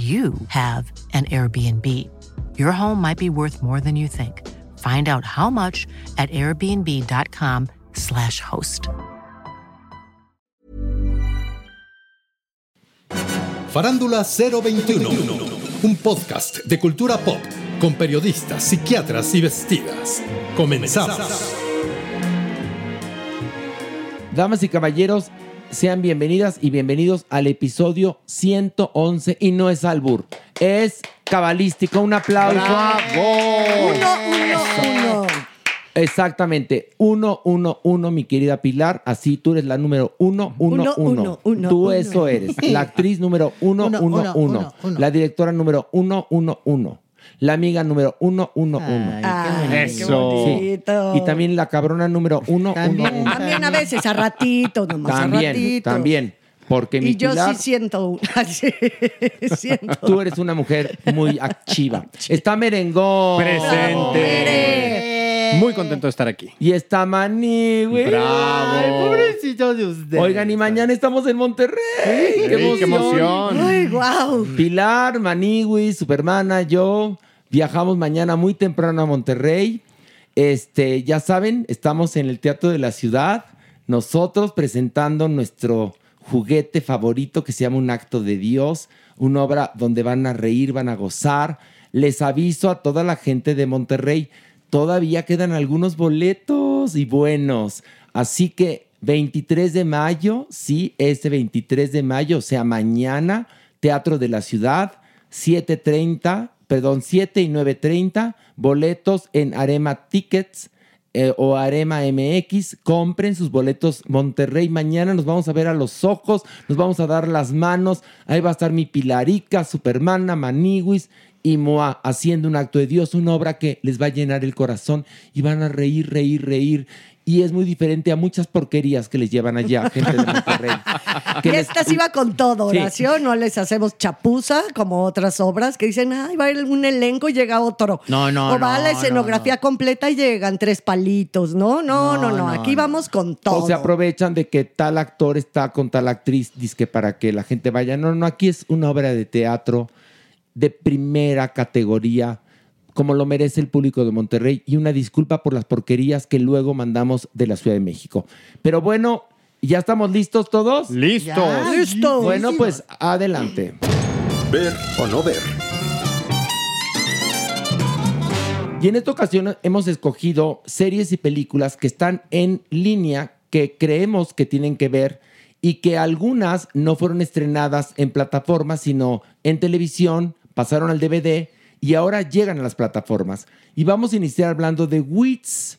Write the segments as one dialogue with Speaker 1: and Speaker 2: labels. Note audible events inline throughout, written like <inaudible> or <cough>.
Speaker 1: you have an Airbnb. Your home might be worth more than you think. Find out how much at airbnb.com/slash host.
Speaker 2: Farándula 021, un podcast de cultura pop con periodistas, psiquiatras y vestidas. Comenzamos.
Speaker 3: Damas y caballeros, sean bienvenidas y bienvenidos al episodio 111 y no es albur, es cabalístico. Un aplauso.
Speaker 4: Uno, uno, uno.
Speaker 3: Exactamente, uno, uno, uno, mi querida Pilar. Así tú eres la número uno, uno,
Speaker 4: Uno,
Speaker 3: uno.
Speaker 4: uno, uno,
Speaker 3: Tú
Speaker 4: uno.
Speaker 3: eso eres. La actriz número <laughs> uno, uno,
Speaker 4: Uno,
Speaker 3: uno,
Speaker 4: uno, uno, uno.
Speaker 3: La directora número uno, uno, uno. La amiga número uno, uno, uno.
Speaker 4: Ay,
Speaker 5: Eso.
Speaker 4: qué
Speaker 3: Sí.
Speaker 4: bonito.
Speaker 3: Y también la cabrona número uno, uno, uno.
Speaker 4: También a veces, a ratitos, nomás a
Speaker 3: También,
Speaker 4: ratitos.
Speaker 3: también. Porque mi
Speaker 4: Y yo
Speaker 3: Pilar,
Speaker 4: sí siento <laughs> sí, siento.
Speaker 3: tú eres una mujer muy activa. Está merengón.
Speaker 5: presente. Muy contento de estar aquí.
Speaker 3: Y está Maní, güey.
Speaker 5: Bravo.
Speaker 3: Ay, pobrecito de usted. Oigan, y mañana estamos en Monterrey.
Speaker 5: Ey, qué emoción.
Speaker 4: Ay, wow.
Speaker 3: Pilar, Maniwi, Supermana, yo viajamos mañana muy temprano a Monterrey. Este, ya saben, estamos en el Teatro de la Ciudad, nosotros presentando nuestro juguete favorito que se llama Un Acto de Dios, una obra donde van a reír, van a gozar. Les aviso a toda la gente de Monterrey, todavía quedan algunos boletos y buenos. Así que 23 de mayo, sí, este 23 de mayo, o sea, mañana, Teatro de la Ciudad, 7.30, perdón, 7 y 9.30, boletos en Arema Tickets eh, o Arema MX, compren sus boletos Monterrey, mañana nos vamos a ver a los ojos, nos vamos a dar las manos, ahí va a estar mi Pilarica, Supermana, Maniwis y Moa haciendo un acto de Dios, una obra que les va a llenar el corazón y van a reír, reír, reír. Y es muy diferente a muchas porquerías que les llevan allá, gente de Monterrey. <laughs>
Speaker 4: Y
Speaker 3: Que les-
Speaker 4: esta sí va con todo,
Speaker 3: Sí.
Speaker 4: Horacio. No les hacemos chapuza como otras obras que dicen, ay, va a ir un elenco y llega otro.
Speaker 5: No, no,
Speaker 4: O va
Speaker 5: no,
Speaker 4: la escenografía completa y llegan tres palitos, ¿no? No, no, no. Aquí
Speaker 5: no.
Speaker 4: vamos con todo.
Speaker 3: O se aprovechan de que tal actor está con tal actriz, que para que la gente vaya. No, no, aquí es una obra de teatro de primera categoría, como lo merece el público de Monterrey, y una disculpa por las porquerías que luego mandamos de la Ciudad de México. Pero bueno, ¿ya estamos listos todos?
Speaker 5: Listos.
Speaker 4: Ya, listo.
Speaker 3: Bueno, pues adelante.
Speaker 2: Ver o no ver.
Speaker 3: Y en esta ocasión hemos escogido series y películas que están en línea, que creemos que tienen que ver y que algunas no fueron estrenadas en plataformas, sino en televisión, pasaron al DVD y ahora llegan a las plataformas. Y vamos a iniciar hablando de Wits,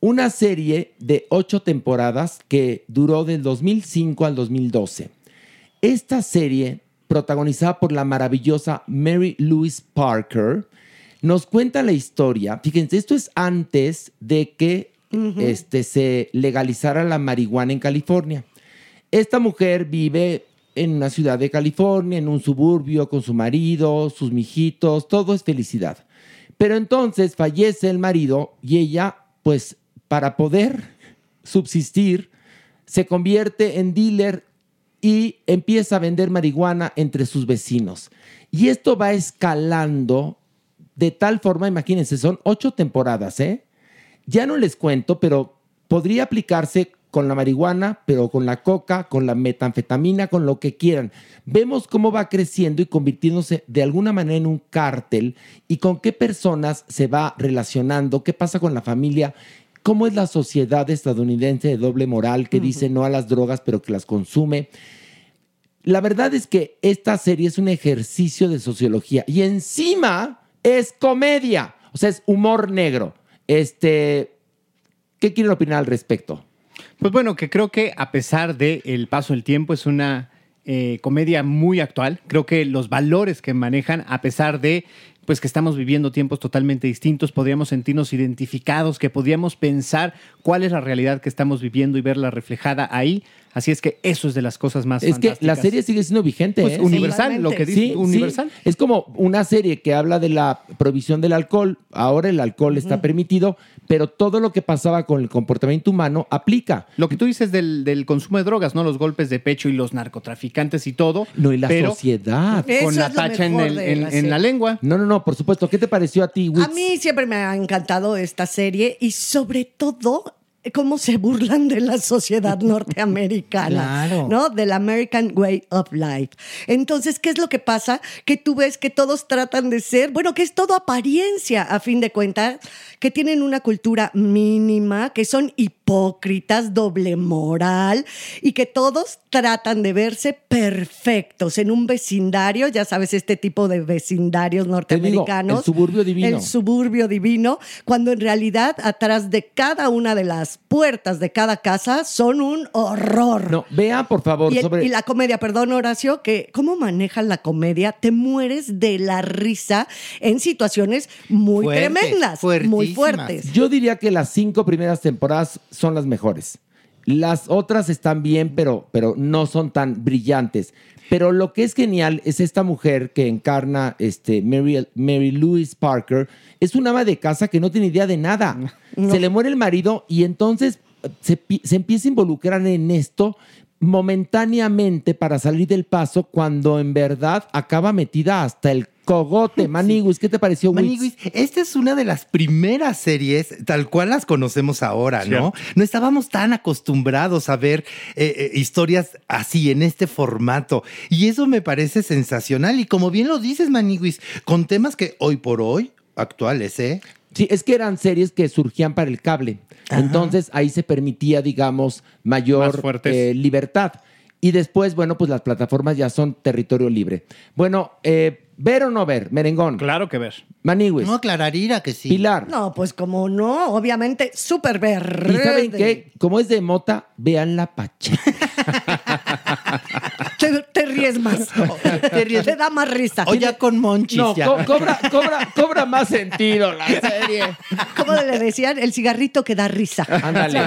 Speaker 3: una serie de ocho temporadas que duró del 2005 al 2012. Esta serie, protagonizada por la maravillosa Mary Louise Parker, nos cuenta la historia. Fíjense, esto es antes de que este, se legalizara la marihuana en California. Esta mujer vive en una ciudad de California, en un suburbio, con su marido, sus mijitos, todo es felicidad. Pero entonces fallece el marido y ella, pues, para poder subsistir, se convierte en dealer y empieza a vender marihuana entre sus vecinos. Y esto va escalando de tal forma, imagínense, son ocho temporadas, ¿eh? Ya no les cuento, pero podría aplicarse con la marihuana, pero con la coca, con la metanfetamina, con lo que quieran. Vemos cómo va creciendo y convirtiéndose de alguna manera en un cártel y con qué personas se va relacionando, qué pasa con la familia, cómo es la sociedad estadounidense de doble moral que dice no a las drogas, pero que las consume. La verdad es que esta serie es un ejercicio de sociología y encima es comedia, o sea, es humor negro. Este, ¿qué quieren opinar al respecto?
Speaker 6: Pues bueno, que creo que a pesar del paso del tiempo es una eh, comedia muy actual. Creo que los valores que manejan, a pesar de pues que estamos viviendo tiempos totalmente distintos, podríamos sentirnos identificados, que podríamos pensar cuál es la realidad que estamos viviendo y verla reflejada ahí. Así es que eso es de las cosas más
Speaker 3: Es que la serie sigue siendo vigente.
Speaker 6: Pues
Speaker 3: ¿eh?
Speaker 6: universal, lo que dice
Speaker 3: Sí,
Speaker 6: universal.
Speaker 3: sí. Es como una serie que habla de la prohibición del alcohol. Ahora el alcohol está permitido, pero todo lo que pasaba con el comportamiento humano aplica.
Speaker 6: Lo que tú dices del, del consumo de drogas, ¿no? Los golpes de pecho y los narcotraficantes y todo.
Speaker 3: No, y la
Speaker 6: pero
Speaker 3: sociedad.
Speaker 4: Eso
Speaker 6: con la tacha en, el- en-
Speaker 4: la
Speaker 6: en la
Speaker 4: serie.
Speaker 6: lengua.
Speaker 3: No, no, no, por supuesto. ¿Qué te pareció a ti, Wix?
Speaker 4: A mí siempre me ha encantado esta serie y sobre todo cómo se burlan de la sociedad norteamericana,
Speaker 7: Claro.
Speaker 4: ¿no? Del American Way of Life. Entonces, ¿qué es lo que pasa? Que tú ves que todos tratan de ser, bueno, que es todo apariencia, a fin de cuentas, que tienen una cultura mínima, que son hipócritas, doble moral y que todos tratan de verse perfectos en un vecindario, ya sabes, este tipo de vecindarios
Speaker 3: Te digo,
Speaker 4: norteamericanos
Speaker 3: el suburbio divino.
Speaker 4: el suburbio divino, cuando en realidad atrás de cada una de las puertas de cada casa son un horror.
Speaker 3: No, vea, por favor,
Speaker 4: Y, el-
Speaker 3: sobre...
Speaker 4: y la comedia, perdón Horacio, que cómo manejan la comedia, te mueres de la risa en situaciones muy
Speaker 7: Fuertes,
Speaker 4: tremendas, muy fuertes.
Speaker 3: Yo diría que las cinco primeras temporadas son las mejores. Las otras están bien, pero, pero no son tan brillantes. Pero lo que es genial es esta mujer que encarna este, Mary, Mary Louise Parker. Es una ama de casa que no tiene idea de nada. Se le muere el marido y entonces se, se empieza a involucrar en esto momentáneamente para salir del paso cuando en verdad acaba metida hasta el cogote. <laughs> Maniguis, ¿qué te pareció?
Speaker 7: Maniguis, esta es una de las primeras series tal cual las conocemos ahora, ¿no? No estábamos tan acostumbrados a ver eh, eh, historias así, en este formato. Y eso me parece sensacional. Y como bien lo dices, Maniguis, con temas que hoy por hoy, actuales, ¿eh?
Speaker 3: Sí, es que eran series que surgían para el cable. Entonces ahí se permitía, digamos, mayor eh, libertad. Y después, bueno, pues las plataformas ya son territorio libre. Bueno, eh, ver o no ver, merengón.
Speaker 6: Claro que ver.
Speaker 3: Maniwis.
Speaker 7: No, aclararira que sí.
Speaker 3: Pilar.
Speaker 4: No, pues como no, obviamente, súper verde.
Speaker 3: ¿Y saben qué? Como es de mota, vean la pacha. <laughs>
Speaker 4: Te, te ríes más. <laughs>
Speaker 7: Te ríes.
Speaker 4: Te da más risa.
Speaker 7: O ya con monchis,
Speaker 3: No,
Speaker 7: ya.
Speaker 3: co- cobra, cobra, cobra más sentido la <laughs> serie.
Speaker 4: ¿Cómo le decían? El cigarrito que da risa. ¿Se
Speaker 3: Ándale,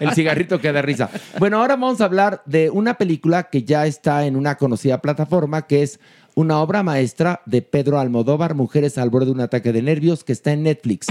Speaker 3: el cigarrito que da risa. Bueno, ahora vamos a hablar de una película que ya está en una conocida plataforma, que es una obra maestra de Pedro Almodóvar, Mujeres al borde de un ataque de nervios, que está en Netflix.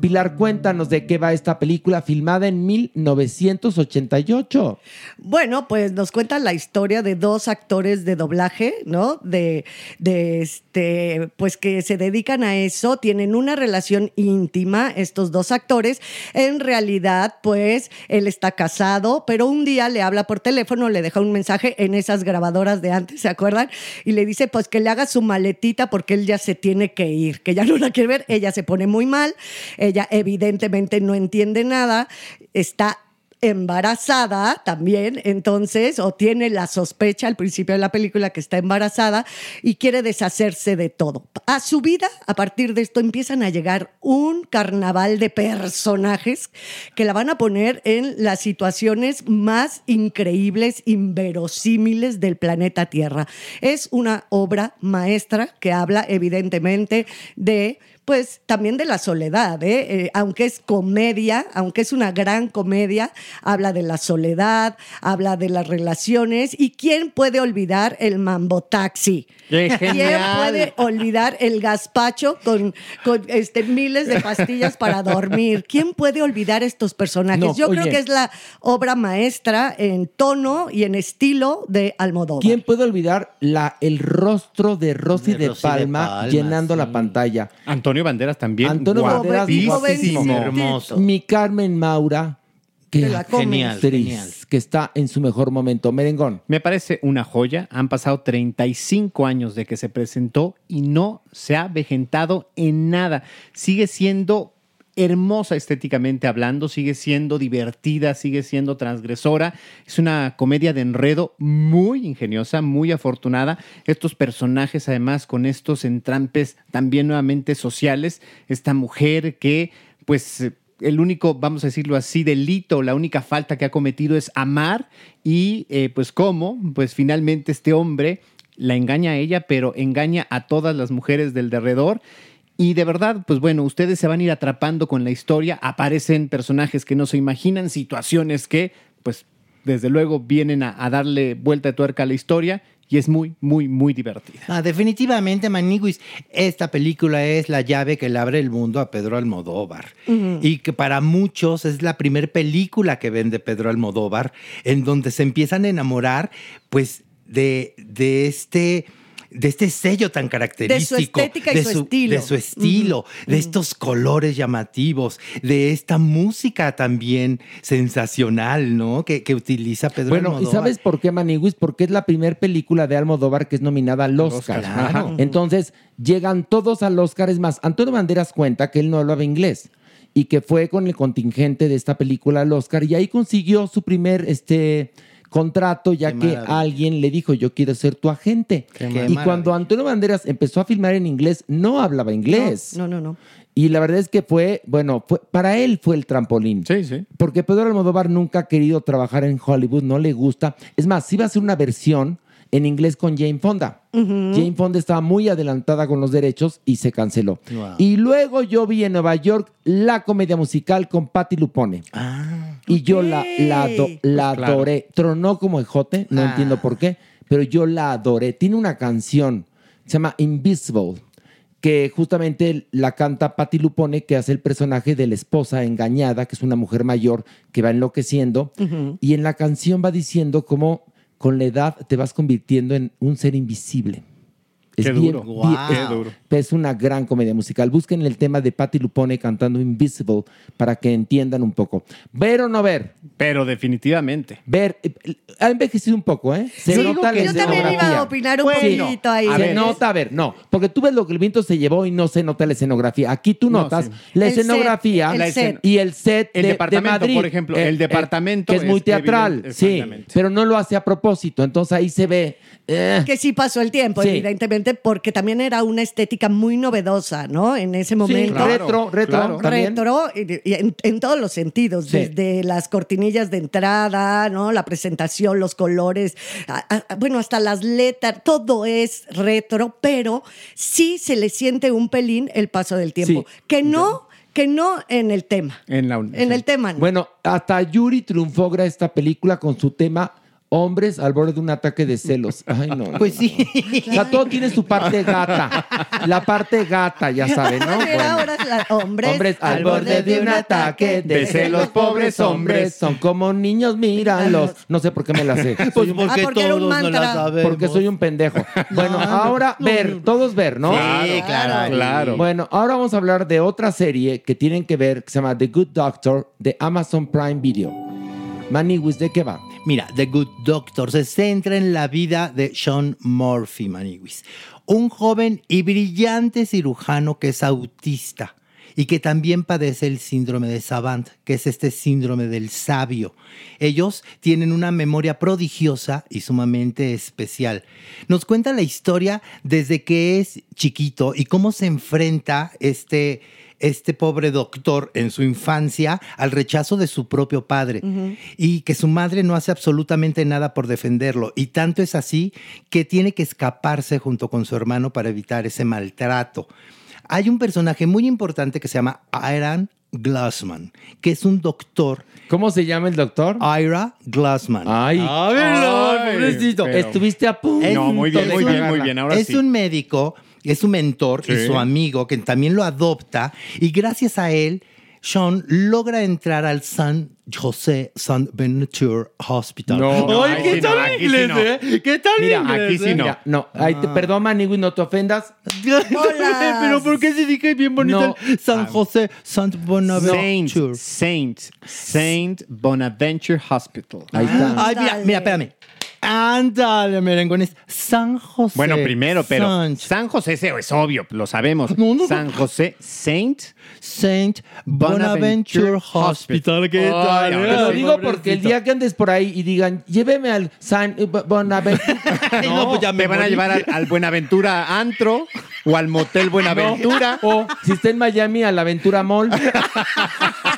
Speaker 3: Pilar, cuéntanos de qué va esta película filmada en 1988.
Speaker 4: Bueno, pues nos cuentan la historia de dos actores de doblaje, ¿no? De, de este, pues que se dedican a eso, tienen una relación íntima, estos dos actores. En realidad, pues él está casado, pero un día le habla por teléfono, le deja un mensaje en esas grabadoras de antes, ¿se acuerdan? Y le dice, pues que le haga su maletita porque él ya se tiene que ir, que ya no la quiere ver. Ella se pone muy mal, ella evidentemente no entiende nada, está embarazada también, entonces, o tiene la sospecha al principio de la película que está embarazada y quiere deshacerse de todo. A su vida, a partir de esto, empiezan a llegar un carnaval de personajes que la van a poner en las situaciones más increíbles, inverosímiles del planeta Tierra. Es una obra maestra que habla evidentemente de pues también de la soledad, ¿eh? Eh, aunque es comedia, aunque es una gran comedia, habla de la soledad, habla de las relaciones y quién puede olvidar el mambo taxi.
Speaker 6: ¡Qué
Speaker 4: ¿Quién
Speaker 6: genial!
Speaker 4: puede olvidar el gazpacho con, con este, miles de pastillas para dormir? ¿Quién puede olvidar estos personajes?
Speaker 3: No,
Speaker 4: Yo creo que es la obra maestra en tono y en estilo de Almodóvar.
Speaker 3: ¿Quién puede olvidar la, el rostro de Rosy
Speaker 7: De
Speaker 3: de,
Speaker 7: Rosy de
Speaker 3: Palma,
Speaker 7: Palma,
Speaker 3: llenando
Speaker 7: sí.
Speaker 3: la pantalla?
Speaker 6: Antonio Banderas también.
Speaker 3: Antonio Banderas,
Speaker 6: guapísimo.
Speaker 7: hermoso.
Speaker 3: Mi Carmen Maura, que
Speaker 4: la comes.
Speaker 7: Genial,
Speaker 3: actriz,
Speaker 7: genial.
Speaker 3: que está en su mejor momento. Merengón.
Speaker 6: Me parece una joya. Han pasado 35 años de que se presentó y no se ha vejentado en nada. Sigue siendo hermosa estéticamente hablando, sigue siendo divertida, sigue siendo transgresora. Es una comedia de enredo muy ingeniosa, muy afortunada. Estos personajes además con estos entrampes también nuevamente sociales. Esta mujer que pues... el único, vamos a decirlo así, delito, la única falta que ha cometido es amar y eh, pues cómo, pues finalmente este hombre la engaña a ella, pero engaña a todas las mujeres del derredor. Y de verdad, pues bueno, ustedes se van a ir atrapando con la historia, aparecen personajes que no se imaginan, situaciones que pues desde luego vienen a, a darle vuelta de tuerca a la historia y es muy, muy, muy divertida.
Speaker 7: Ah, definitivamente, Maniguis, esta película es la llave que le abre el mundo a Pedro Almodóvar. Y que para muchos es la primera película que ven de Pedro Almodóvar, en donde se empiezan a enamorar, pues, de, de este. De este sello tan característico.
Speaker 4: estética y su estilo.
Speaker 7: De su estilo, de estos colores llamativos, de esta música también sensacional, ¿no? Que, que utiliza Pedro
Speaker 3: Bueno, ¿y
Speaker 7: Almodóvar.
Speaker 3: sabes por qué, Maniguis? Porque es la primera película de Almodóvar que es nominada al Oscar.
Speaker 6: Oscar,
Speaker 7: claro.
Speaker 3: Entonces, llegan todos al Oscar. Es más, Antonio Banderas cuenta que él no hablaba inglés y que fue con el contingente de esta película al Oscar y ahí consiguió su primer este, contrato ya
Speaker 7: Qué
Speaker 3: que
Speaker 7: maravilla.
Speaker 3: alguien le dijo, yo quiero ser tu agente.
Speaker 7: Qué
Speaker 3: y
Speaker 7: maravilla.
Speaker 3: cuando Antonio Banderas empezó a filmar en inglés, no hablaba inglés.
Speaker 4: No, no, no.
Speaker 3: Y la verdad es que fue, bueno, fue, para él fue el trampolín.
Speaker 6: Sí, sí.
Speaker 3: Porque Pedro Almodóvar nunca ha querido trabajar en Hollywood, no le gusta. Es más, iba a hacer una versión en inglés con Jane Fonda. Jane Fonda estaba muy adelantada con los derechos y se canceló.
Speaker 7: Wow.
Speaker 3: Y luego yo vi en Nueva York la comedia musical con Patti Lupone.
Speaker 7: Ah,
Speaker 3: Y yo la, la, ado- la
Speaker 6: Pues claro.
Speaker 3: adoré. Tronó como ejote, no
Speaker 7: Ah.
Speaker 3: entiendo por qué, pero yo la adoré. Tiene una canción, se llama Invisible, que justamente la canta Patti Lupone, que hace el personaje de la esposa engañada, que es una mujer mayor que va enloqueciendo. Y en la canción va diciendo cómo con la edad te vas convirtiendo en un ser invisible.
Speaker 6: Qué duro.
Speaker 7: Guau.
Speaker 3: es-
Speaker 7: Qué
Speaker 6: duro.
Speaker 3: es una gran comedia musical. Busquen el tema de Patti Lupone cantando Invisible para que entiendan un poco. ¿Ver o no ver?
Speaker 6: Pero definitivamente.
Speaker 3: Ver, eh, ha envejecido un poco, ¿eh? Se
Speaker 4: Sí,
Speaker 3: nota la
Speaker 4: yo también iba
Speaker 3: escenografía.
Speaker 4: a opinar un
Speaker 3: Bueno,
Speaker 4: poquito ahí.
Speaker 3: se
Speaker 6: ver.
Speaker 3: nota, a ver, no, porque tú ves lo que el viento se llevó y no se nota la escenografía. Aquí tú
Speaker 6: No,
Speaker 3: notas
Speaker 6: sí.
Speaker 3: la
Speaker 4: El set,
Speaker 3: escenografía
Speaker 4: el
Speaker 3: la
Speaker 4: set.
Speaker 3: escen- y el set
Speaker 6: El
Speaker 3: de,
Speaker 6: departamento,
Speaker 3: de Madrid.
Speaker 6: por ejemplo, el departamento
Speaker 3: que es muy
Speaker 6: es
Speaker 3: teatral,
Speaker 6: evidente,
Speaker 3: sí, pero no lo hace a propósito. Entonces ahí se ve. Eh,
Speaker 4: Que sí pasó el tiempo,
Speaker 3: Sí.
Speaker 4: evidentemente, porque también era una estética muy novedosa, ¿no? En ese
Speaker 3: sí,
Speaker 4: momento.
Speaker 6: claro,
Speaker 3: retro, retro
Speaker 6: claro.
Speaker 4: retro en, en todos los sentidos,
Speaker 3: Sí.
Speaker 4: desde las cortinillas de entrada, ¿no? La presentación, los colores, a- a- bueno, hasta las letras, todo es retro, pero sí se le siente un pelín el paso del tiempo,
Speaker 3: Sí.
Speaker 4: que no, que no en el tema.
Speaker 6: En la
Speaker 4: En el tema, no.
Speaker 3: Bueno, hasta Yuri triunfó gracias a esta película con su tema Hombres al borde de un ataque de celos. Ay, no. no,
Speaker 7: Pues sí.
Speaker 3: no. O sea, todo tiene su parte gata. La parte gata, ya saben, ¿no? Bueno.
Speaker 4: ahora la- hombres,
Speaker 3: Hombres al borde de un ataque de celos, pobres hombres. Son como niños, míralos. No sé por qué me la sé. <laughs>
Speaker 7: Pues
Speaker 3: Soy un-
Speaker 7: porque
Speaker 4: Ah, porque
Speaker 7: todos no la sabemos.
Speaker 3: porque soy un pendejo. Bueno, ahora ver, todos ver, ¿no?
Speaker 7: Sí, claro.
Speaker 6: Claro.
Speaker 3: Bueno, ahora vamos a hablar de otra serie que tienen que ver, que se llama The Good Doctor, de Amazon Prime Video. Maniwis, ¿de qué va?
Speaker 7: Mira, The Good Doctor se centra en la vida de Sean Murphy, Maniwis, un joven y brillante cirujano que es autista y que también padece el síndrome de Savant, que es este síndrome del sabio. Ellos tienen una memoria prodigiosa y sumamente especial. Nos cuenta la historia desde que es chiquito y cómo se enfrenta este este pobre doctor en su infancia al rechazo de su propio padre y que su madre no hace absolutamente nada por defenderlo. Y tanto es así que tiene que escaparse junto con su hermano para evitar ese maltrato. Hay un personaje muy importante que se llama Iran Glassman, que es un doctor.
Speaker 3: ¿Cómo se llama el doctor?
Speaker 7: Ira Glassman.
Speaker 3: Ay,
Speaker 7: Ay,
Speaker 3: pero- Estuviste a punto.
Speaker 6: No, muy bien, muy bien, muy bien. Ahora
Speaker 7: es
Speaker 6: sí.
Speaker 7: un médico, es su mentor y
Speaker 6: Sí.
Speaker 7: su amigo, que también lo adopta, y gracias a él, Sean logra entrar al San José San Bonaventure Hospital.
Speaker 3: No, no,
Speaker 7: ¡Ay, qué
Speaker 6: sí no,
Speaker 7: tal
Speaker 6: aquí sí
Speaker 7: inglés,
Speaker 6: no.
Speaker 7: eh! ¿Qué tal
Speaker 3: Mira,
Speaker 7: inglés?
Speaker 6: aquí sí
Speaker 7: eh?
Speaker 6: no.
Speaker 3: Mira, no, ay, te, perdón, Manigui, no te ofendas. <laughs>
Speaker 4: Hola. <laughs>
Speaker 7: Pero ¿por qué se dije bien bonito
Speaker 3: No.
Speaker 7: el San José San
Speaker 6: Saint,
Speaker 7: Bonaventure?
Speaker 6: Saint, Saint Bonaventure Hospital.
Speaker 3: Ahí está.
Speaker 7: Ay, mira, mira, espérame. Ándale, merengones. San José.
Speaker 6: Bueno, primero, pero
Speaker 7: San,
Speaker 6: San José ese es obvio, lo sabemos.
Speaker 7: No, no.
Speaker 6: San José Saint.
Speaker 7: Saint Bonaventure Hospital. ¿Qué tal?
Speaker 3: Te lo digo porque el día que andes por ahí y digan, lléveme al San eh, Bonaventure. <laughs> <laughs>
Speaker 7: No, pues ya me
Speaker 6: Te van a llevar al, al Buenaventura Antro o al Motel <laughs> Buenaventura.
Speaker 3: O si está en Miami, a la Aventura Mall.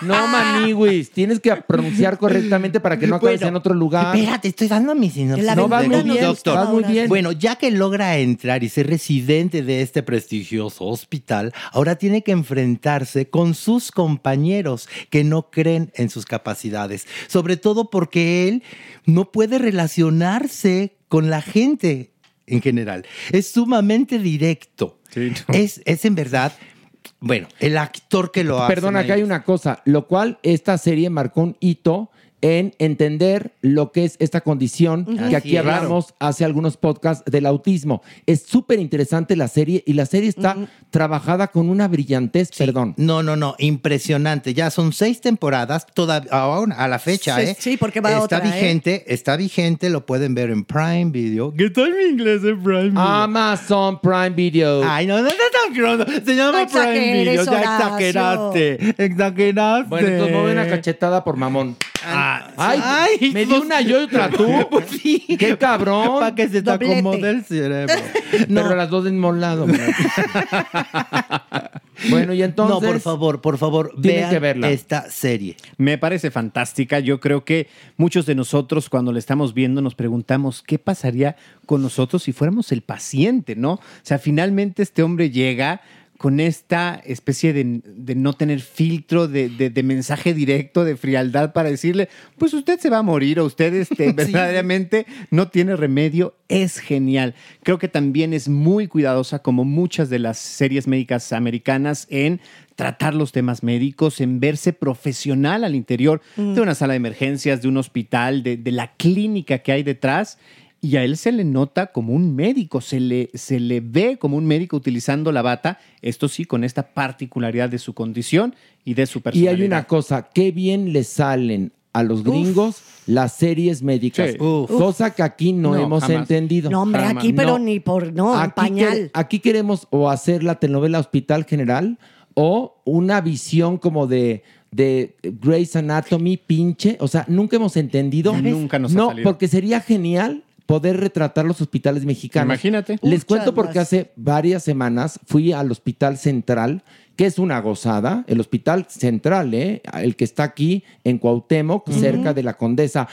Speaker 3: No, Maniwis. Tienes que pronunciar correctamente para que no acabes
Speaker 7: Bueno,
Speaker 3: en otro lugar.
Speaker 7: Espérate, estoy dando mi sinopsis.
Speaker 4: La
Speaker 3: No, va muy bien, vas muy bien.
Speaker 7: Bueno, ya que logra entrar y ser residente de este prestigioso hospital, ahora tiene que enfrentarse con sus compañeros que no creen en sus capacidades, sobre todo porque él no puede relacionarse con la gente en general. Es sumamente directo.
Speaker 6: Sí, no.
Speaker 7: es, es en verdad, bueno, el actor que lo hace.
Speaker 3: Perdona, acá hay una cosa, lo cual esta serie marcó un hito en entender lo que es esta condición que aquí hablamos hace algunos podcasts del autismo. Es súper interesante la serie y la serie está trabajada con una brillantez, perdón.
Speaker 7: No, no, no, impresionante. Ya son seis temporadas, toda, aún a la fecha,
Speaker 4: Sí,
Speaker 7: ¿eh?
Speaker 4: sí, porque va
Speaker 7: está
Speaker 4: otra, ¿eh?
Speaker 7: vigente, está vigente, lo pueden ver en Prime Video. ¿Qué tal mi inglés en Prime Video?
Speaker 3: Amazon Prime Video.
Speaker 7: Ay, no, no, no, no, no, se llama
Speaker 4: No
Speaker 7: Prime Video, ya exageraste, exageraste.
Speaker 3: Bueno, entonces me voy una cachetada por mamón.
Speaker 7: Ah,
Speaker 3: Ay,
Speaker 7: ay,
Speaker 3: me di
Speaker 7: pues-
Speaker 3: una yo y otra tú. <laughs>
Speaker 7: Pues sí.
Speaker 3: Qué cabrón.
Speaker 7: Para que se te
Speaker 4: Doblete.
Speaker 7: acomode el cerebro. <laughs>
Speaker 3: Pero las dos del mismo lado. <laughs> bueno, y entonces.
Speaker 7: no, por favor, por favor, vean
Speaker 3: que verla.
Speaker 7: esta serie.
Speaker 6: Me parece fantástica. Yo creo que muchos de nosotros cuando la estamos viendo nos preguntamos qué pasaría con nosotros si fuéramos el paciente, ¿no? O sea, finalmente este hombre llega con esta especie de, de no tener filtro, de, de- de mensaje directo, de frialdad para decirle, pues usted se va a morir o usted este, <laughs> verdaderamente no tiene remedio. Es genial. Creo que también es muy cuidadosa como muchas de las series médicas americanas en tratar los temas médicos, en verse profesional al interior de una sala de emergencias, de un hospital, de, de la clínica que hay detrás. Y a él se le nota como un médico, se le, se le ve como un médico utilizando la bata, esto sí, con esta particularidad de su condición y de su
Speaker 3: Y
Speaker 6: personalidad.
Speaker 3: hay una cosa, qué bien le salen a los gringos las series médicas.
Speaker 6: Sí.
Speaker 7: Uf.
Speaker 3: Cosa que aquí no,
Speaker 6: No,
Speaker 3: hemos
Speaker 6: jamás.
Speaker 3: entendido.
Speaker 4: No, hombre,
Speaker 6: Jamás.
Speaker 4: aquí, pero
Speaker 3: No.
Speaker 4: ni por. No,
Speaker 3: aquí,
Speaker 4: pañal.
Speaker 3: aquí queremos o hacer la telenovela Hospital General o una visión como de, de Grey's Anatomy, pinche. O sea, nunca hemos entendido.
Speaker 6: Nunca nos ha
Speaker 3: No,
Speaker 6: salido.
Speaker 3: porque sería genial poder retratar los hospitales mexicanos.
Speaker 6: Imagínate.
Speaker 3: Les
Speaker 4: Muchas
Speaker 3: cuento porque
Speaker 4: más.
Speaker 3: hace varias semanas fui al Hospital Central, que es una gozada, el Hospital Central, ¿eh? el que está aquí en Cuauhtémoc, cerca de la Condesa.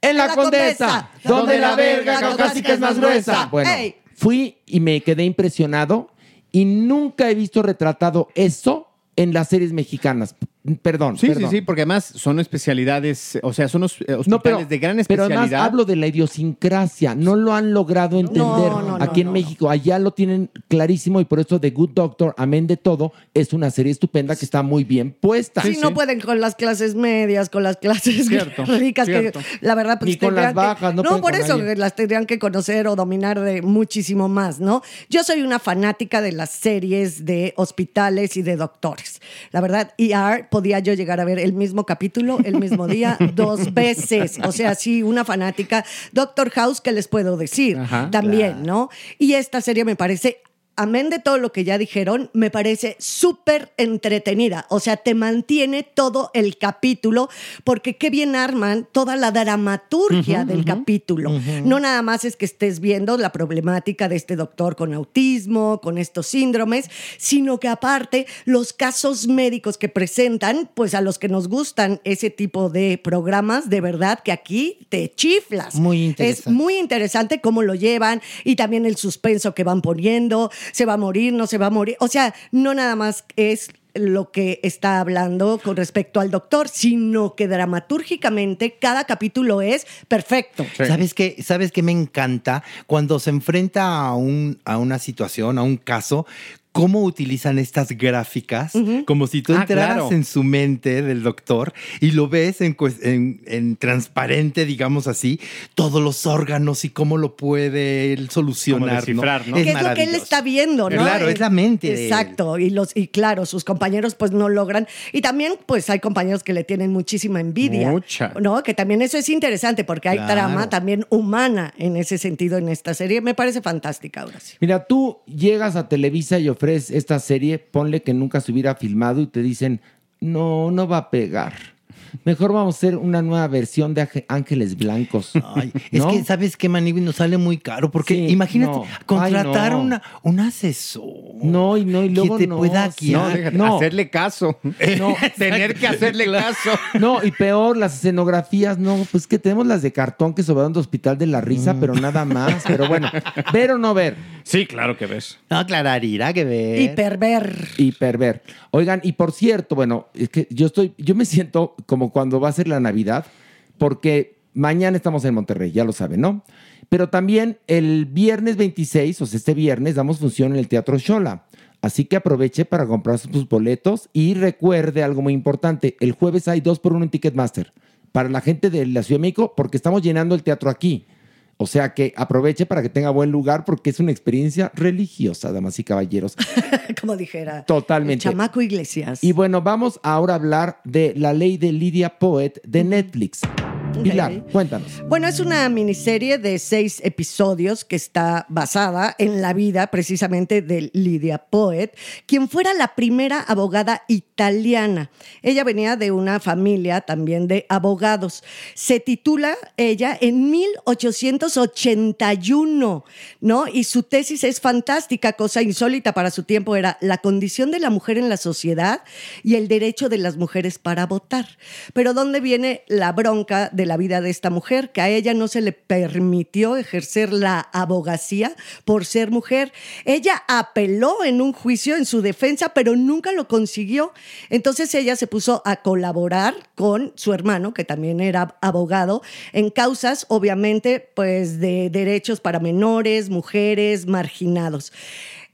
Speaker 3: En la,
Speaker 4: La
Speaker 3: Condesa,
Speaker 4: Condesa,
Speaker 3: donde la verga caucásica es más gruesa. Bueno,
Speaker 4: Ey.
Speaker 3: fui y me quedé impresionado y nunca he visto retratado eso en las series mexicanas. Perdón.
Speaker 6: Sí,
Speaker 3: perdón.
Speaker 6: sí, sí, porque además son especialidades, o sea, son hos- eh, hospitales
Speaker 3: No, pero,
Speaker 6: de gran
Speaker 3: pero
Speaker 6: especialidad.
Speaker 3: además hablo de la idiosincrasia. No lo han logrado entender
Speaker 4: No, no, no,
Speaker 3: aquí en
Speaker 4: no,
Speaker 3: México. Allá lo tienen clarísimo y por eso The Good Doctor, amén de todo, es una serie estupenda que está muy bien puesta.
Speaker 4: Sí, no pueden con las clases medias, con las clases
Speaker 6: Cierto,
Speaker 4: ricas,
Speaker 6: cierto.
Speaker 4: que la verdad pues
Speaker 3: Ni con
Speaker 4: tendrían
Speaker 3: las bajas, no
Speaker 4: que,
Speaker 3: pueden
Speaker 4: por eso
Speaker 3: nadie.
Speaker 4: las tendrían que conocer o dominar de muchísimo más, ¿no? Yo soy una fanática de las series de hospitales y de doctores. La verdad, ER podía yo llegar a ver el mismo capítulo el mismo día <laughs> dos veces. O sea, sí, una fanática. Doctor House, ¿qué les puedo decir?
Speaker 6: Ajá,
Speaker 4: También, ¿no? Y esta serie me parece amén de todo lo que ya dijeron, me parece súper entretenida. O sea, te mantiene todo el capítulo, porque qué bien arman toda la dramaturgia del capítulo. No nada más es que estés viendo la problemática de este doctor con autismo, con estos síndromes, sino que aparte los casos médicos que presentan, pues a los que nos gustan ese tipo de programas, de verdad que aquí te chiflas.
Speaker 7: Muy interesante.
Speaker 4: Es muy interesante cómo lo llevan y también el suspenso que van poniendo, se va a morir, no se va a morir. O sea, no nada más es lo que está hablando con respecto al doctor, sino que dramatúrgicamente cada capítulo es perfecto.
Speaker 7: ¿Sabes qué? ¿Sabes qué me encanta? Cuando se enfrenta a, un, a una situación, a un caso, cómo utilizan estas gráficas, como si tú
Speaker 6: Ah,
Speaker 7: entraras
Speaker 6: claro.
Speaker 7: en su mente del doctor y lo ves en, en- en transparente, digamos así, todos los órganos y cómo lo puede él solucionar.
Speaker 6: Como descifrar, ¿no?
Speaker 7: Es
Speaker 4: que es lo que él está viendo, ¿no?
Speaker 7: Claro, es la mente de él.
Speaker 4: Exacto, y los y claro, sus compañeros pues no logran y también pues hay compañeros que le tienen muchísima envidia,
Speaker 6: Mucha.
Speaker 4: ¿no? Que también eso es interesante porque hay
Speaker 7: Claro.
Speaker 4: trama también humana en ese sentido en esta serie, me parece fantástica ahora sí.
Speaker 3: Mira, tú llegas a Televisa y esta serie, ponle que nunca se hubiera filmado y te dicen, no, no va a pegar. Mejor vamos a hacer una nueva versión de Ángel- Ángeles Blancos.
Speaker 7: Ay, es que, ¿sabes qué, Manigui? Nos sale muy caro. Porque
Speaker 3: Sí,
Speaker 7: imagínate
Speaker 3: no.
Speaker 7: contratar
Speaker 3: Ay, no.
Speaker 7: una, un asesor.
Speaker 3: No, y no, y luego
Speaker 7: que te
Speaker 3: no,
Speaker 7: pueda guiar.
Speaker 6: No, déjate,
Speaker 3: No.
Speaker 6: hacerle caso.
Speaker 3: No. <laughs>
Speaker 6: Tener que hacerle caso.
Speaker 3: No, y peor, las escenografías, no, pues que tenemos las de cartón que sobraron de Hospital de la Risa,
Speaker 7: Mm.
Speaker 3: pero nada más. Pero bueno, ver o no ver.
Speaker 6: Sí, claro que ves.
Speaker 7: No, Clararira, que ver.
Speaker 4: Hiperver.
Speaker 3: Hiperver. Oigan, y por cierto, bueno, es que yo estoy, yo me siento como cuando va a ser la Navidad, porque mañana estamos en Monterrey, ya lo saben, ¿no? Pero también el viernes 26, o sea, este viernes, damos función en el Teatro Shola. Así que aproveche para comprar sus boletos y recuerde algo muy importante. El jueves hay dos por uno en Ticketmaster para la gente de la Ciudad de México porque estamos llenando el teatro aquí. O sea que aproveche para que tenga buen lugar porque es una experiencia religiosa, damas y caballeros. <laughs>
Speaker 4: Como dijera.
Speaker 3: Totalmente.
Speaker 4: el Chamaco Iglesias.
Speaker 3: Y bueno, vamos ahora a hablar de La Ley de Lydia Poet de Netflix. Pilar, cuéntanos.
Speaker 4: Bueno, es una miniserie de seis episodios que está basada en la vida precisamente de Lydia Poet, quien fuera la primera abogada italiana. Ella venía de una familia también de abogados. Se titula ella en 1881, ¿no? Y su tesis es fantástica, cosa insólita para su tiempo, era la condición de la mujer en la sociedad y el derecho de las mujeres para votar. Pero ¿dónde viene la bronca de la vida de esta mujer? Que a ella no se le permitió ejercer la abogacía por ser mujer. Ella apeló en un juicio en su defensa, pero nunca lo consiguió. Entonces ella se puso a colaborar con su hermano, que también era abogado, en causas, obviamente, pues de derechos para menores, mujeres, marginados.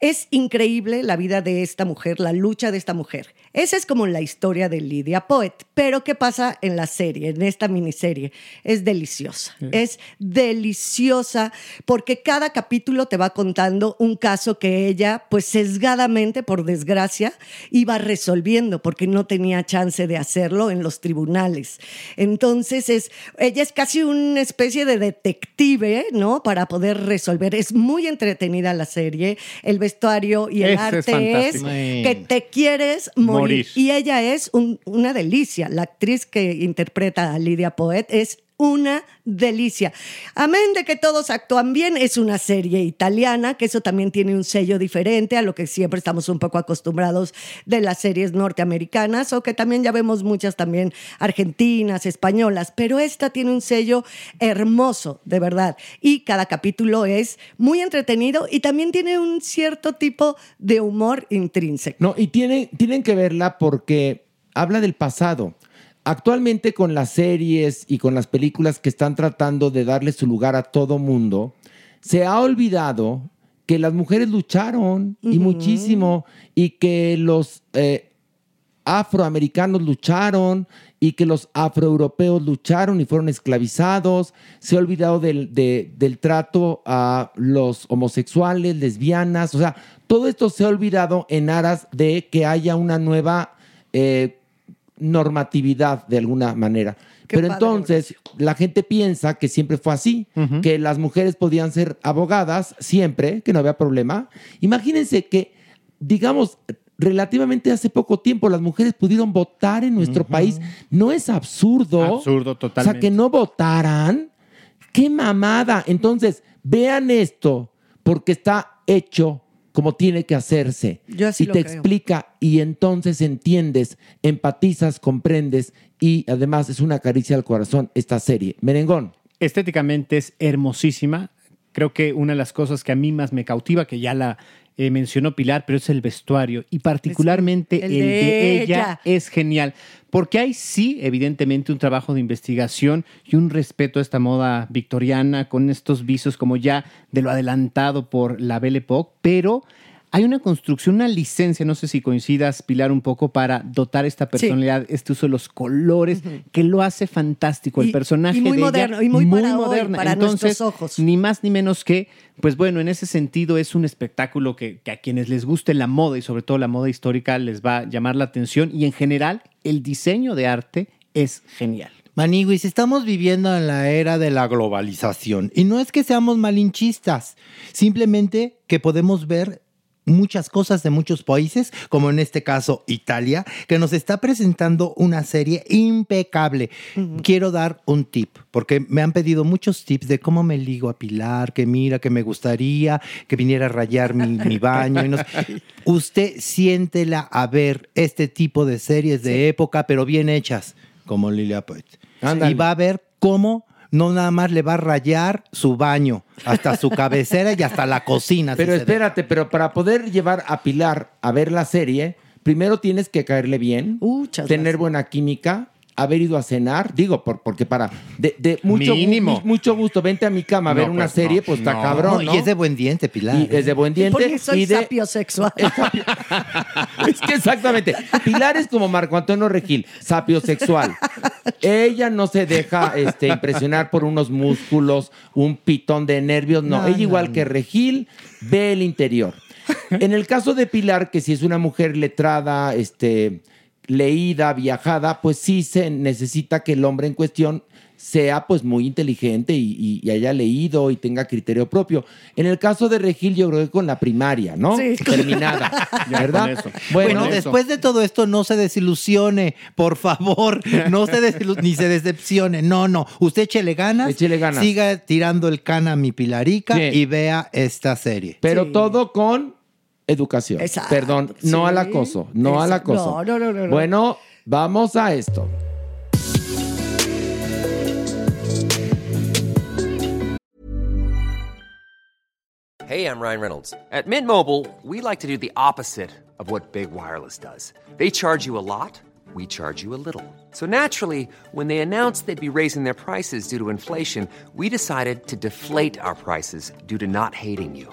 Speaker 4: Es increíble la vida de esta mujer, la lucha de esta mujer. Esa es como la historia de Lydia Poet. Pero ¿qué pasa en la serie, en esta miniserie? Es deliciosa. Es deliciosa porque cada capítulo te va contando un caso que ella, pues sesgadamente, por desgracia, iba resolviendo porque no tenía chance de hacerlo en los tribunales. Entonces, es, ella es casi una especie de detective, ¿no? Para poder resolver. Es muy entretenida la serie. El vestuario y el
Speaker 6: es
Speaker 4: arte es,
Speaker 6: fantástico.
Speaker 4: que te quieres morir. Y ella es un- una delicia. La actriz que interpreta a Lydia Poet es una delicia. Amén de que todos actúan bien, es una serie italiana, que eso también tiene un sello diferente a lo que siempre estamos un poco acostumbrados de las series norteamericanas, o que también ya vemos muchas también argentinas, españolas, pero esta tiene un sello hermoso, de verdad. Y cada capítulo es muy entretenido y también tiene un cierto tipo de humor intrínseco.
Speaker 3: No, y tienen, tienen que verla porque habla del pasado. Actualmente con las series y con las películas que están tratando de darle su lugar a todo mundo, se ha olvidado que las mujeres lucharon y muchísimo y que los eh, afroamericanos lucharon y que los afroeuropeos lucharon y fueron esclavizados. Se ha olvidado del, de- del trato a los homosexuales, lesbianas. O sea, todo esto se ha olvidado en aras de que haya una nueva eh, normatividad de alguna manera.
Speaker 4: Qué
Speaker 3: Pero
Speaker 4: padre,
Speaker 3: entonces la gente piensa que siempre fue así, que las mujeres podían ser abogadas siempre, que no había problema. Imagínense que, digamos, relativamente hace poco tiempo las mujeres pudieron votar en nuestro país. ¿No es absurdo?
Speaker 6: Absurdo,
Speaker 3: O sea,
Speaker 6: totalmente.
Speaker 3: que no votaran. ¡Qué mamada! Entonces, vean esto, porque está hecho como tiene que hacerse.
Speaker 4: Yo así
Speaker 3: y
Speaker 4: lo
Speaker 3: te
Speaker 4: creo.
Speaker 3: explica y entonces entiendes, empatizas, comprendes y además es una caricia al corazón esta serie. Merengón.
Speaker 6: Estéticamente es hermosísima. Creo que una de las cosas que a mí más me cautiva, que ya la eh, mencionó Pilar, pero es el vestuario y particularmente
Speaker 4: el
Speaker 6: el,
Speaker 4: de
Speaker 6: de, ella.
Speaker 4: ella.
Speaker 6: es genial. Porque hay sí, evidentemente, un trabajo de investigación y un respeto a esta moda victoriana con estos visos como ya de lo adelantado por la Belle Époque, pero hay una construcción, una licencia, no sé si coincidas, Pilar, un poco para dotar esta personalidad, este uso de los colores, que lo hace fantástico. El
Speaker 4: Y-
Speaker 6: personaje
Speaker 4: y muy
Speaker 6: de ella,
Speaker 4: moderno, y muy para hoy,
Speaker 6: moderna.
Speaker 4: para
Speaker 6: Entonces,
Speaker 4: nuestros ojos.
Speaker 6: ni más ni menos que, pues bueno, en ese sentido es un espectáculo que, que a quienes les guste la moda y sobre todo la moda histórica les va a llamar la atención y en general el diseño de arte es genial.
Speaker 7: Maniguis, estamos viviendo en la era de la globalización y no es que seamos malinchistas, simplemente que podemos ver muchas cosas de muchos países, como en este caso Italia, que nos está presentando una serie impecable. Quiero dar un tip, porque me han pedido muchos tips de cómo me ligo a Pilar, que mira, que me gustaría que viniera a rayar mi, <laughs> mi baño. y no sé. Usted siéntela a ver este tipo de series de época, pero bien hechas, como Lilia Poet.
Speaker 3: Ándale.
Speaker 7: Y va a ver cómo no nada más le va a rayar su baño, hasta su cabecera y hasta la cocina.
Speaker 3: Pero espérate, pero para poder llevar a Pilar a ver la serie, primero tienes que caerle bien, tener
Speaker 4: gracias.
Speaker 3: buena química, haber ido a cenar, digo, por, porque para de, de mucho,
Speaker 6: Mínimo.
Speaker 3: mucho gusto, vente a mi cama a
Speaker 6: No,
Speaker 3: ver una
Speaker 6: pues,
Speaker 3: serie,
Speaker 6: no,
Speaker 3: pues está
Speaker 6: no.
Speaker 3: cabrón, ¿no?
Speaker 7: Y es de buen diente, Pilar.
Speaker 3: Y es de buen diente.
Speaker 4: Porque soy
Speaker 3: y de-
Speaker 4: sapiosexual. <laughs> <laughs>
Speaker 3: Es que exactamente. Pilar es como Marco Antonio Regil, sapiosexual. Ella no se deja este, impresionar por unos músculos, un pitón de nervios. No,
Speaker 7: No,
Speaker 3: ella
Speaker 7: no,
Speaker 3: igual
Speaker 7: no.
Speaker 3: que Regil ve el interior. En el caso de Pilar, que si es una mujer letrada, este, leída, viajada, pues sí se necesita que el hombre en cuestión sea pues muy inteligente y, y- y haya leído y tenga criterio propio. En el caso de Regil, yo creo que con la primaria, ¿no?
Speaker 4: Sí.
Speaker 3: Terminada, <laughs> ¿verdad?
Speaker 6: con eso.
Speaker 7: Bueno,
Speaker 6: Bueno,
Speaker 7: después de todo esto, no se desilusione, por favor. No se ni se decepcione. No, no. Usted échele ganas.
Speaker 3: Échele ganas.
Speaker 7: Siga tirando el can a mi Pilarica
Speaker 3: Sí.
Speaker 7: y vea esta serie.
Speaker 3: Pero
Speaker 4: Sí.
Speaker 3: todo con educación.
Speaker 4: Exacto,
Speaker 3: Perdón, no
Speaker 4: sí.
Speaker 3: al acoso, no al
Speaker 4: Exacto.
Speaker 3: acoso.
Speaker 4: No, no, no, no, no.
Speaker 3: Bueno, vamos a esto.
Speaker 8: Hey, I'm Ryan Reynolds. At Mint Mobile, we like to do the opposite of what Big Wireless does. They charge you a lot, we charge you a little. So naturally, when they announced they'd be raising their prices due to inflation, we decided to deflate our prices due to not hating you.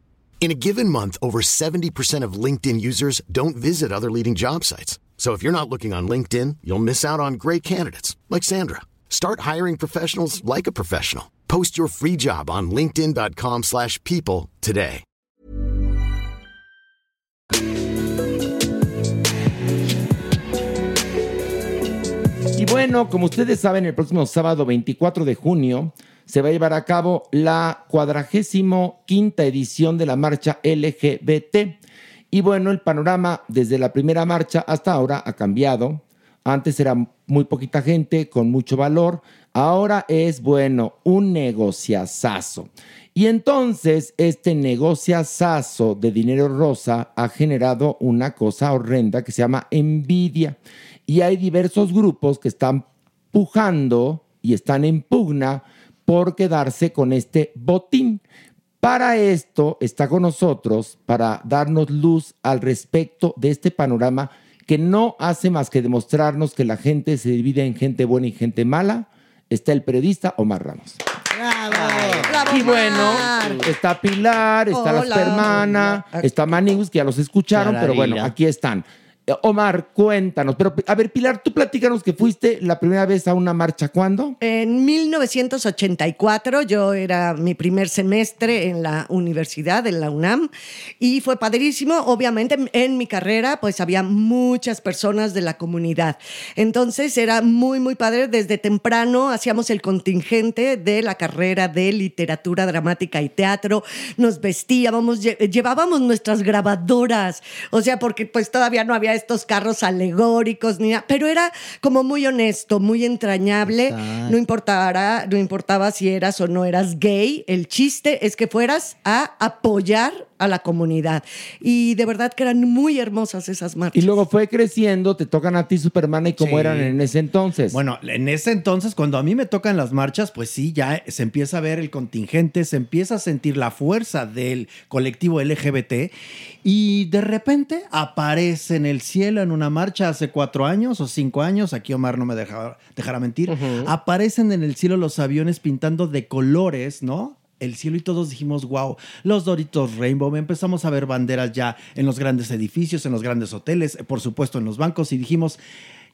Speaker 9: In a given month, over 70% of LinkedIn users don't visit other leading job sites. So if you're not looking on LinkedIn, you'll miss out on great candidates like Sandra. Start hiring professionals like a professional. Post your free job on linkedin.com/people today.
Speaker 3: Y bueno, como ustedes saben, el próximo sábado 24 de junio se va a llevar a cabo la cuadragésimo quinta edición de la marcha LGBT. Y bueno, el panorama desde la primera marcha hasta ahora ha cambiado. Antes era muy poquita gente con mucho valor. Ahora es, bueno, un negociazazo. Y entonces este negociazazo de dinero rosa ha generado una cosa horrenda que se llama envidia. Y hay diversos grupos que están pujando y están en pugna por quedarse con este botín. Para esto está con nosotros, para darnos luz al respecto de este panorama que no hace más que demostrarnos que la gente se divide en gente buena y gente mala. Está el periodista Omar Ramos.
Speaker 4: ¡Bravo,
Speaker 3: Y bueno,
Speaker 4: Omar!
Speaker 3: está Pilar, está la
Speaker 4: Hola.
Speaker 3: hermana, está Maniguis, que ya los escucharon, pero bueno, aquí están. Eh, Omar, cuéntanos. Pero, a ver, Pilar, tú platícanos que fuiste la primera vez a una marcha. ¿Cuándo?
Speaker 4: En 1984 yo era mi primer semestre en la universidad, en la UNAM, y fue padrísimo. Obviamente en mi carrera pues había muchas personas de la comunidad. Entonces era muy, muy padre. Desde temprano hacíamos el contingente de la carrera de literatura dramática y teatro. Nos vestíamos, lle- llevábamos nuestras grabadoras. O sea, porque pues todavía no había estos carros alegóricos ni nada, pero era como muy honesto, muy entrañable. No importara, no importaba si eras o no eras gay, el chiste es que fueras a apoyar a la comunidad. Y de verdad que eran muy hermosas esas marchas.
Speaker 3: Y luego fue creciendo, te tocan a ti Superman y cómo
Speaker 10: Sí.
Speaker 3: eran en ese entonces.
Speaker 10: Bueno, en ese entonces, cuando a mí me tocan las marchas, pues sí, ya se empieza a ver el contingente, se empieza a sentir la fuerza del colectivo LGBT y de repente aparece en el cielo en una marcha hace cuatro años o cinco años, aquí Omar no me deja- dejará mentir, aparecen en el cielo los aviones pintando de colores, ¿no? El cielo y todos dijimos, wow, los Doritos Rainbow, empezamos a ver banderas ya en los grandes edificios, en los grandes hoteles, por supuesto en los bancos y dijimos,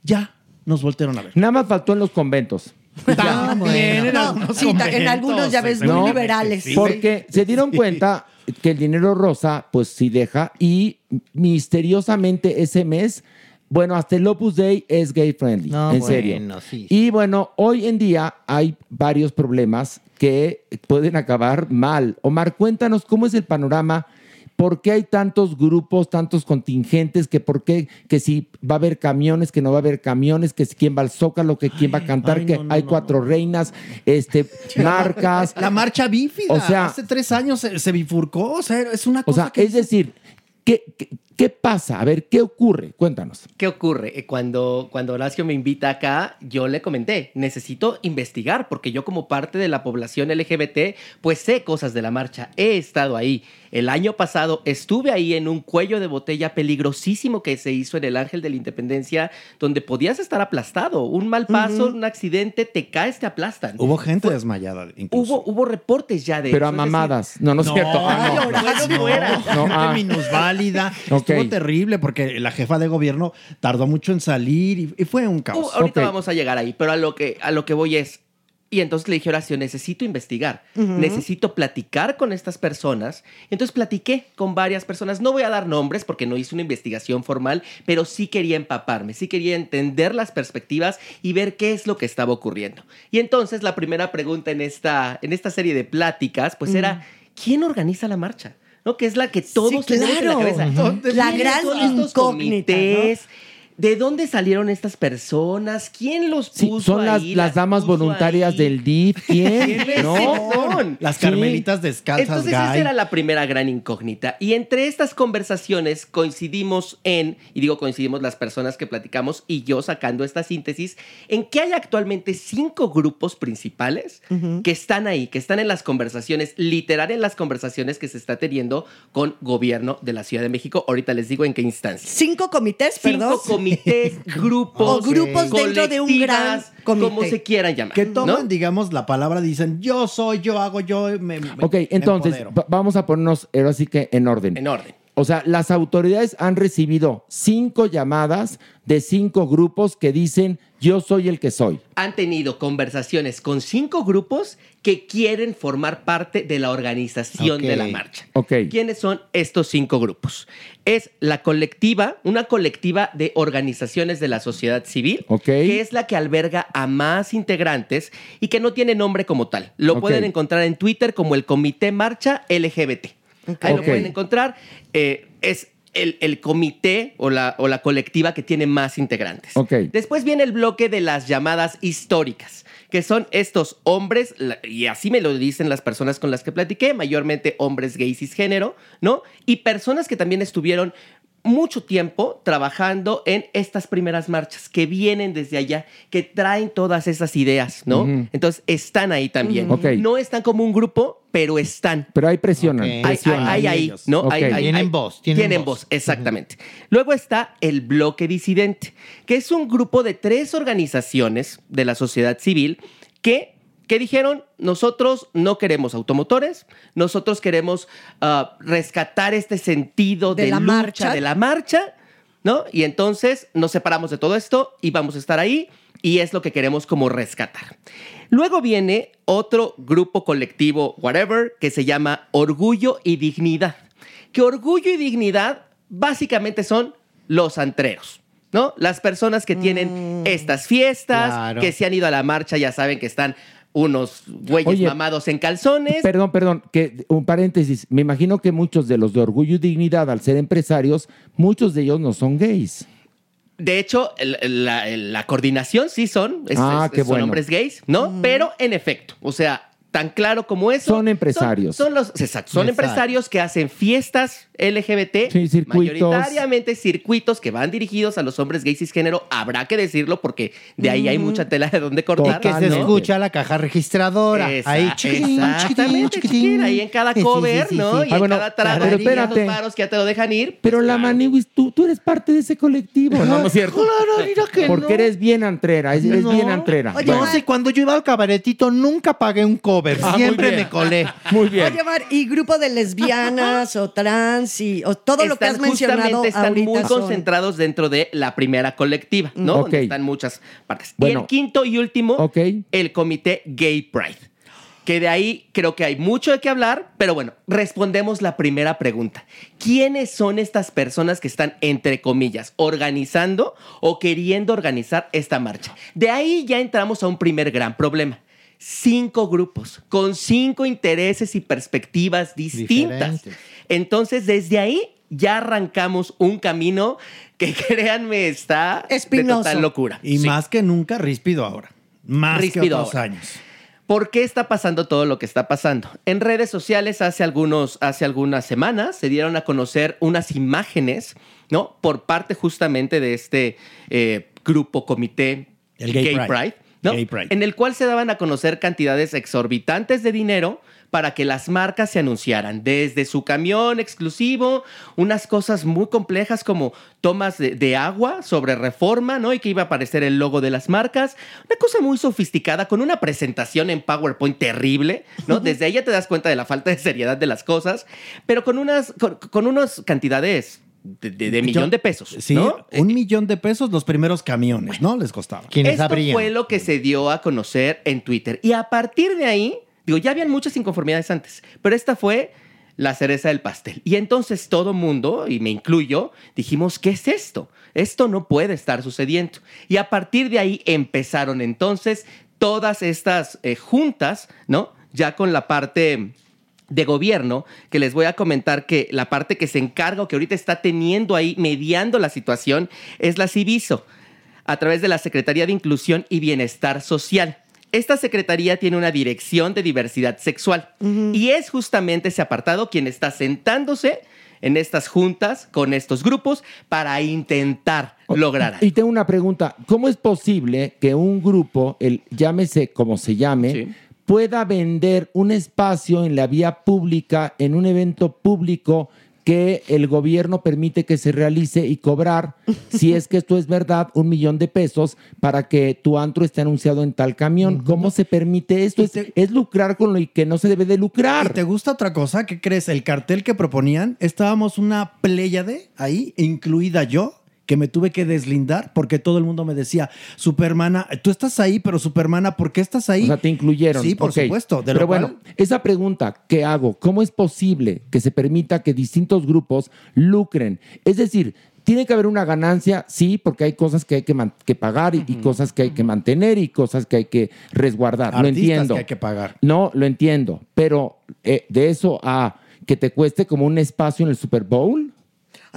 Speaker 10: ya, nos voltearon a ver.
Speaker 3: Nada más faltó en los conventos. <laughs>
Speaker 10: También
Speaker 4: No, sí, ta- en algunos ya ves muy
Speaker 3: ¿no?
Speaker 4: liberales.
Speaker 3: Porque se dieron cuenta que el dinero rosa, pues sí deja, y misteriosamente ese mes, bueno, hasta el Opus Dei es gay friendly,
Speaker 7: No,
Speaker 3: en
Speaker 7: bueno,
Speaker 3: serio.
Speaker 7: sí,
Speaker 3: Y bueno, hoy en día hay varios problemas que pueden acabar mal. Omar, cuéntanos cómo es el panorama. ¿Por qué hay tantos grupos, tantos contingentes? Que por qué, que si va a haber camiones, que no va a haber camiones, que si quién va al Zócalo, que quién va a cantar,
Speaker 10: ay,
Speaker 3: que
Speaker 10: no,
Speaker 3: hay
Speaker 10: no,
Speaker 3: cuatro reinas, este, <laughs> marcas.
Speaker 10: La marcha bífida.
Speaker 3: O sea-
Speaker 10: hace tres años se, se bifurcó. O sea, es una
Speaker 3: O
Speaker 10: cosa
Speaker 3: sea,
Speaker 10: que
Speaker 3: es decir, ¿qué, qué, qué pasa? A ver, ¿qué ocurre? Cuéntanos.
Speaker 11: ¿Qué ocurre? Eh, Cuando, cuando Horacio me invita acá, yo le comenté, necesito investigar, porque yo como parte de la población LGBT, pues sé cosas de la marcha, he estado ahí. El año pasado estuve ahí en un cuello de botella peligrosísimo que se hizo en el Ángel de la Independencia, donde podías estar aplastado. Un mal paso, un accidente, te caes, te aplastan.
Speaker 10: Hubo gente desmayada. Incluso.
Speaker 11: Hubo, hubo reportes ya de
Speaker 3: Pero a
Speaker 11: eso, es decir,
Speaker 3: mamadas. No, no es cierto. Ah, no.
Speaker 11: Bueno,
Speaker 10: no,
Speaker 11: fuera.
Speaker 3: No,
Speaker 10: gente
Speaker 3: ah.
Speaker 10: minusválida.
Speaker 3: Ok.
Speaker 10: Estuvo terrible porque la jefa de gobierno tardó mucho en salir y, y fue un
Speaker 11: Uh,
Speaker 10: caos.
Speaker 11: ahorita
Speaker 3: Ok.
Speaker 11: vamos a llegar ahí, pero a lo que, a lo que voy es. Y entonces le dije, Horacio, necesito investigar, necesito platicar con estas personas. Entonces platiqué con varias personas. No voy a dar nombres porque no hice una investigación formal, pero sí quería empaparme, sí quería entender las perspectivas y ver qué es lo que estaba ocurriendo. Y entonces la primera pregunta en esta, en esta serie de pláticas, pues era, ¿quién organiza la marcha? ¿No? Que es la que todos
Speaker 4: Sí,
Speaker 11: tenemos en la
Speaker 4: claro.
Speaker 11: cabeza.
Speaker 4: Ujú.
Speaker 11: ¿De
Speaker 4: La gran incógnita, ¿no?
Speaker 11: ¿De dónde salieron estas personas? ¿Quién los
Speaker 3: Sí,
Speaker 11: puso
Speaker 3: son las,
Speaker 11: ahí?
Speaker 3: las damas voluntarias
Speaker 11: ahí?
Speaker 3: del DIF. <laughs> ¿Quién?
Speaker 11: ¿Quiénes
Speaker 3: ¿No?
Speaker 11: son?
Speaker 10: Las
Speaker 3: Sí.
Speaker 10: carmelitas descalzas,
Speaker 11: Entonces esa era la primera gran incógnita. Y entre estas conversaciones coincidimos en, y digo coincidimos las personas que platicamos y yo sacando esta síntesis, en que hay actualmente cinco grupos principales que están ahí, que están en las conversaciones, literal en las conversaciones que se está teniendo con gobierno de la Ciudad de México. Ahorita les digo en qué instancia.
Speaker 4: Cinco comités,
Speaker 11: Cinco
Speaker 4: perdón.
Speaker 11: comités, <laughs> grupos,
Speaker 4: O grupos dentro de un gran comité.
Speaker 11: como se quieran llamar.
Speaker 10: Que toman,
Speaker 11: ¿no?
Speaker 10: digamos, la palabra, dicen yo soy, yo hago, yo me. me-
Speaker 3: Ok, entonces vamos a ponernos ahora sí que en orden.
Speaker 11: En orden.
Speaker 3: O sea, las autoridades han recibido cinco llamadas de cinco grupos que dicen yo soy el que soy.
Speaker 11: Han tenido conversaciones con cinco grupos que quieren formar parte de la organización de la marcha.
Speaker 3: Ok.
Speaker 11: ¿Quiénes son estos cinco grupos? Es la colectiva, una colectiva de organizaciones de la sociedad civil, que es la que alberga a más integrantes y que no tiene nombre como tal. Lo pueden encontrar en Twitter como el Comité Marcha LGBT. Ahí lo pueden encontrar. Eh, es el, el comité o la, o la colectiva que tiene más integrantes.
Speaker 3: Ok.
Speaker 11: Después viene el bloque de las llamadas históricas, que son estos hombres, y así me lo dicen las personas con las que platiqué, mayormente hombres gays cisgénero, ¿no? Y personas que también estuvieron mucho tiempo trabajando en estas primeras marchas, que vienen desde allá, que traen todas esas ideas, ¿no? Entonces están ahí también.
Speaker 3: Ujú. Ok.
Speaker 11: No están como un grupo, pero están.
Speaker 3: Pero ahí presionan.
Speaker 11: Hay,
Speaker 3: presionan.
Speaker 11: hay- hay ¿no? Hay- hay-
Speaker 7: Tienen
Speaker 11: hay-
Speaker 7: voz, tienen
Speaker 11: voz.
Speaker 7: voz.
Speaker 11: exactamente. Luego está el Bloque Disidente, que es un grupo de tres organizaciones de la sociedad civil que, que dijeron, nosotros no queremos automotores, nosotros queremos ah, rescatar este sentido
Speaker 4: De
Speaker 11: de,
Speaker 4: la
Speaker 11: lucha,
Speaker 4: marcha.
Speaker 11: de la marcha, ¿no? Y entonces nos separamos de todo esto y vamos a estar ahí y es lo que queremos como rescatar. Luego viene otro grupo colectivo, whatever, que se llama Orgullo y Dignidad. Que orgullo y dignidad básicamente son los antreros. ¿No? Las personas que tienen estas fiestas,
Speaker 3: Claro.
Speaker 11: que se han ido a la marcha, ya saben que están unos güeyes
Speaker 3: Oye,
Speaker 11: mamados en calzones.
Speaker 3: Perdón, perdón, que un paréntesis. Me imagino que muchos de los de Orgullo y Dignidad, al ser empresarios, muchos de ellos no son gays.
Speaker 11: De hecho, el- el- la, coordinación sí son, es-
Speaker 3: Ah,
Speaker 11: es-
Speaker 3: qué
Speaker 11: son
Speaker 3: bueno.
Speaker 11: hombres gays, ¿no? Pero en efecto, o sea, tan claro como eso.
Speaker 3: Son empresarios.
Speaker 11: Son, son los, exacto, son
Speaker 3: Exacto.
Speaker 11: empresarios que hacen fiestas LGBT,
Speaker 3: Sí, circuitos.
Speaker 11: mayoritariamente circuitos que van dirigidos a los hombres gays cisgénero. Habrá que decirlo porque de ahí hay mucha tela de donde cortar.
Speaker 7: Y que se
Speaker 11: ¿no?
Speaker 7: escucha la caja registradora.
Speaker 11: Esa-
Speaker 7: ahí, chiquitín,
Speaker 11: exactamente,
Speaker 7: chiquitín,
Speaker 11: chiquitín, ahí en cada cover,
Speaker 7: sí, sí,
Speaker 11: ¿no?
Speaker 7: sí.
Speaker 11: Y en cada trago,
Speaker 3: pero
Speaker 11: y en
Speaker 3: espérate.
Speaker 11: los varos que ya te lo dejan ir.
Speaker 3: Pero la Maniwis, tú, tú eres parte de ese colectivo, ¿no? ¿No es cierto?
Speaker 7: Claro, mira que
Speaker 3: Porque
Speaker 7: no.
Speaker 3: eres bien antrera, eres
Speaker 7: No.
Speaker 3: bien antrera.
Speaker 7: no sé, cuando yo iba al cabaretito nunca pagué un cover.
Speaker 3: Ah,
Speaker 7: Siempre me colé.
Speaker 3: Muy bien.
Speaker 4: Oye, Mar, y grupo de lesbianas o trans y o todo lo que has mencionado
Speaker 11: están muy
Speaker 4: son-
Speaker 11: concentrados dentro de la primera colectiva, ¿no? Donde están muchas partes. y el quinto y último, el comité Gay Pride. Que de ahí creo que hay mucho de qué hablar, pero bueno, respondemos la primera pregunta. ¿Quiénes son estas personas que están, entre comillas, organizando o queriendo organizar esta marcha? De ahí ya entramos a un primer gran problema. Cinco grupos con cinco intereses y perspectivas distintas.
Speaker 7: Diferentes.
Speaker 11: Entonces, desde ahí ya arrancamos un camino que <laughs> créanme está
Speaker 4: Espinoso.
Speaker 11: de total locura.
Speaker 10: Y
Speaker 11: Sí.
Speaker 10: más que nunca, ríspido ahora. Más que otros
Speaker 11: ahora.
Speaker 10: años.
Speaker 11: ¿Por qué está pasando todo lo que está pasando? En redes sociales hace, algunos, hace algunas semanas se dieron a conocer unas imágenes, ¿no? Por parte justamente de este eh, grupo comité
Speaker 10: El Gay Pride.
Speaker 11: ¿No?
Speaker 10: Gay Pride.
Speaker 11: En el cual se daban a conocer cantidades exorbitantes de dinero para que las marcas se anunciaran, desde su camión exclusivo, unas cosas muy complejas como tomas de, de agua sobre reforma, ¿no? Y que iba a aparecer el logo de las marcas, una cosa muy sofisticada, con una presentación en PowerPoint terrible, ¿no? <laughs> Desde ahí ya te das cuenta de la falta de seriedad de las cosas, pero con unas, con, con unas cantidades de, de- de millón de pesos,
Speaker 10: Sí,
Speaker 11: ¿no?
Speaker 10: un millón de pesos los primeros camiones, ¿no? Les costaba.
Speaker 11: Esto fue lo que se dio a conocer en Twitter. Y a partir de ahí, digo, ya habían muchas inconformidades antes, pero esta fue la cereza del pastel. Y entonces todo mundo, y me incluyo, dijimos, ¿qué es esto? Esto no puede estar sucediendo. Y a partir de ahí empezaron entonces todas estas eh, juntas, ¿no? Ya con la parte de gobierno, que les voy a comentar que la parte que se encarga o que ahorita está teniendo ahí, mediando la situación, es la Civiso, a través de la Secretaría de Inclusión y Bienestar Social. Esta secretaría tiene una dirección de diversidad sexual y es justamente ese apartado quien está sentándose en estas juntas con estos grupos para intentar lograr
Speaker 3: Y tengo una pregunta. ¿Cómo es posible que un grupo, el llámese como se llame, pueda vender un espacio en la vía pública, en un evento público que el gobierno permite que se realice y cobrar, si es que esto es verdad, un millón de pesos para que tu antro esté anunciado en tal camión. ¿Cómo se permite esto? Es, es lucrar con lo que no se debe de lucrar.
Speaker 10: ¿Y te gusta otra cosa? ¿Qué crees? El cartel que proponían, estábamos una pléyade ahí, incluida yo, que me tuve que deslindar porque todo el mundo me decía, Supermana, tú estás ahí, pero Supermana, ¿por qué estás ahí?
Speaker 3: O sea, te incluyeron.
Speaker 10: Sí, por supuesto. De
Speaker 3: Pero
Speaker 10: lo
Speaker 3: bueno,
Speaker 10: cual-
Speaker 3: esa pregunta que hago, ¿cómo es posible que se permita que distintos grupos lucren? Es decir, tiene que haber una ganancia, sí, porque hay cosas que hay que, que pagar y, y cosas que hay que mantener y cosas que hay que resguardar. lo entiendo.
Speaker 10: que hay que pagar.
Speaker 3: No, lo entiendo. Pero eh, de eso a que te cueste como un espacio en el Super Bowl.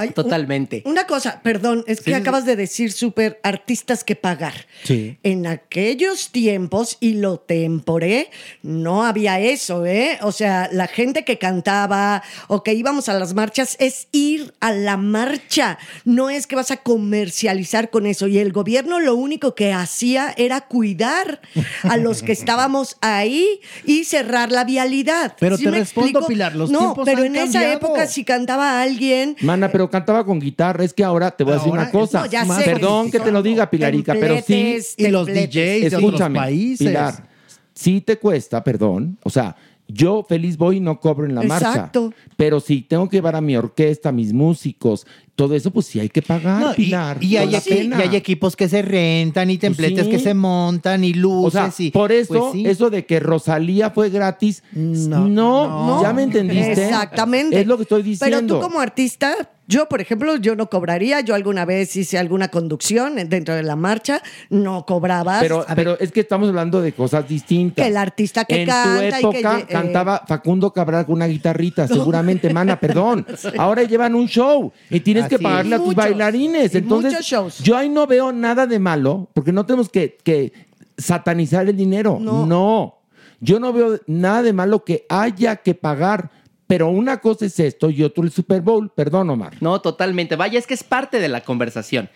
Speaker 11: Totalmente.
Speaker 4: un- una cosa, perdón, es que
Speaker 3: Sí, sí,
Speaker 4: acabas de decir súper artistas que pagar.
Speaker 10: Sí.
Speaker 4: En aquellos tiempos, y lo temporé, no había eso, ¿eh? O sea, la gente que cantaba o que íbamos a las marchas es ir a la marcha. No es que vas a comercializar con eso. Y el gobierno lo único que hacía era cuidar a los que <laughs> estábamos ahí y cerrar la vialidad.
Speaker 10: Pero
Speaker 4: ¿Sí
Speaker 10: te respondo,
Speaker 4: explico?
Speaker 10: Pilar, los
Speaker 4: no,
Speaker 10: tiempos
Speaker 4: pero
Speaker 10: han
Speaker 4: en esa época si cantaba alguien
Speaker 3: Mana, pero cantaba con guitarra. Es que ahora te voy a decir una cosa.
Speaker 4: no,
Speaker 3: Perdón que te lo diga, Pilarica, pero sí.
Speaker 10: Y los. DJs de otros
Speaker 3: Escúchame,
Speaker 10: países.
Speaker 3: Pilar, sí te cuesta, perdón. O sea, yo feliz voy y no cobro en la
Speaker 4: Exacto.
Speaker 3: marcha. Pero si tengo que llevar a mi orquesta, a mis músicos, todo eso, pues sí hay que pagar,
Speaker 7: No, y,
Speaker 3: Pilar.
Speaker 7: y hay,
Speaker 3: Vale la
Speaker 7: equi-
Speaker 3: pena.
Speaker 7: y hay equipos que se rentan y templetes
Speaker 3: sí.
Speaker 7: que se montan y luces.
Speaker 3: O sea,
Speaker 7: y,
Speaker 3: por eso,
Speaker 7: pues sí.
Speaker 3: eso de que Rosalía fue gratis, no,
Speaker 4: No.
Speaker 3: ya me entendiste.
Speaker 4: Exactamente.
Speaker 3: Es lo que estoy diciendo.
Speaker 4: Pero tú como artista, yo, por ejemplo, yo no cobraría. Yo alguna vez hice alguna conducción dentro de la marcha, no cobrabas.
Speaker 3: Pero, pero es que estamos hablando de cosas distintas.
Speaker 4: Que el artista que
Speaker 3: en
Speaker 4: canta y
Speaker 3: tu
Speaker 4: que
Speaker 3: época
Speaker 4: lle- eh,
Speaker 3: cantaba Facundo Cabral con una guitarrita, seguramente, <laughs> mana, perdón. Ahora llevan un show y tienes que
Speaker 7: Así
Speaker 3: pagarle a tus
Speaker 4: Muchos,
Speaker 3: bailarines.
Speaker 4: y
Speaker 3: Entonces,
Speaker 4: muchos shows.
Speaker 3: yo ahí no veo nada de malo, porque no tenemos que, que satanizar el dinero.
Speaker 4: No.
Speaker 3: no. Yo no veo nada de malo que haya que pagar. Pero una cosa es esto y otro el Super Bowl. Perdón, Omar.
Speaker 11: No, totalmente. Vaya, es que es parte de la conversación.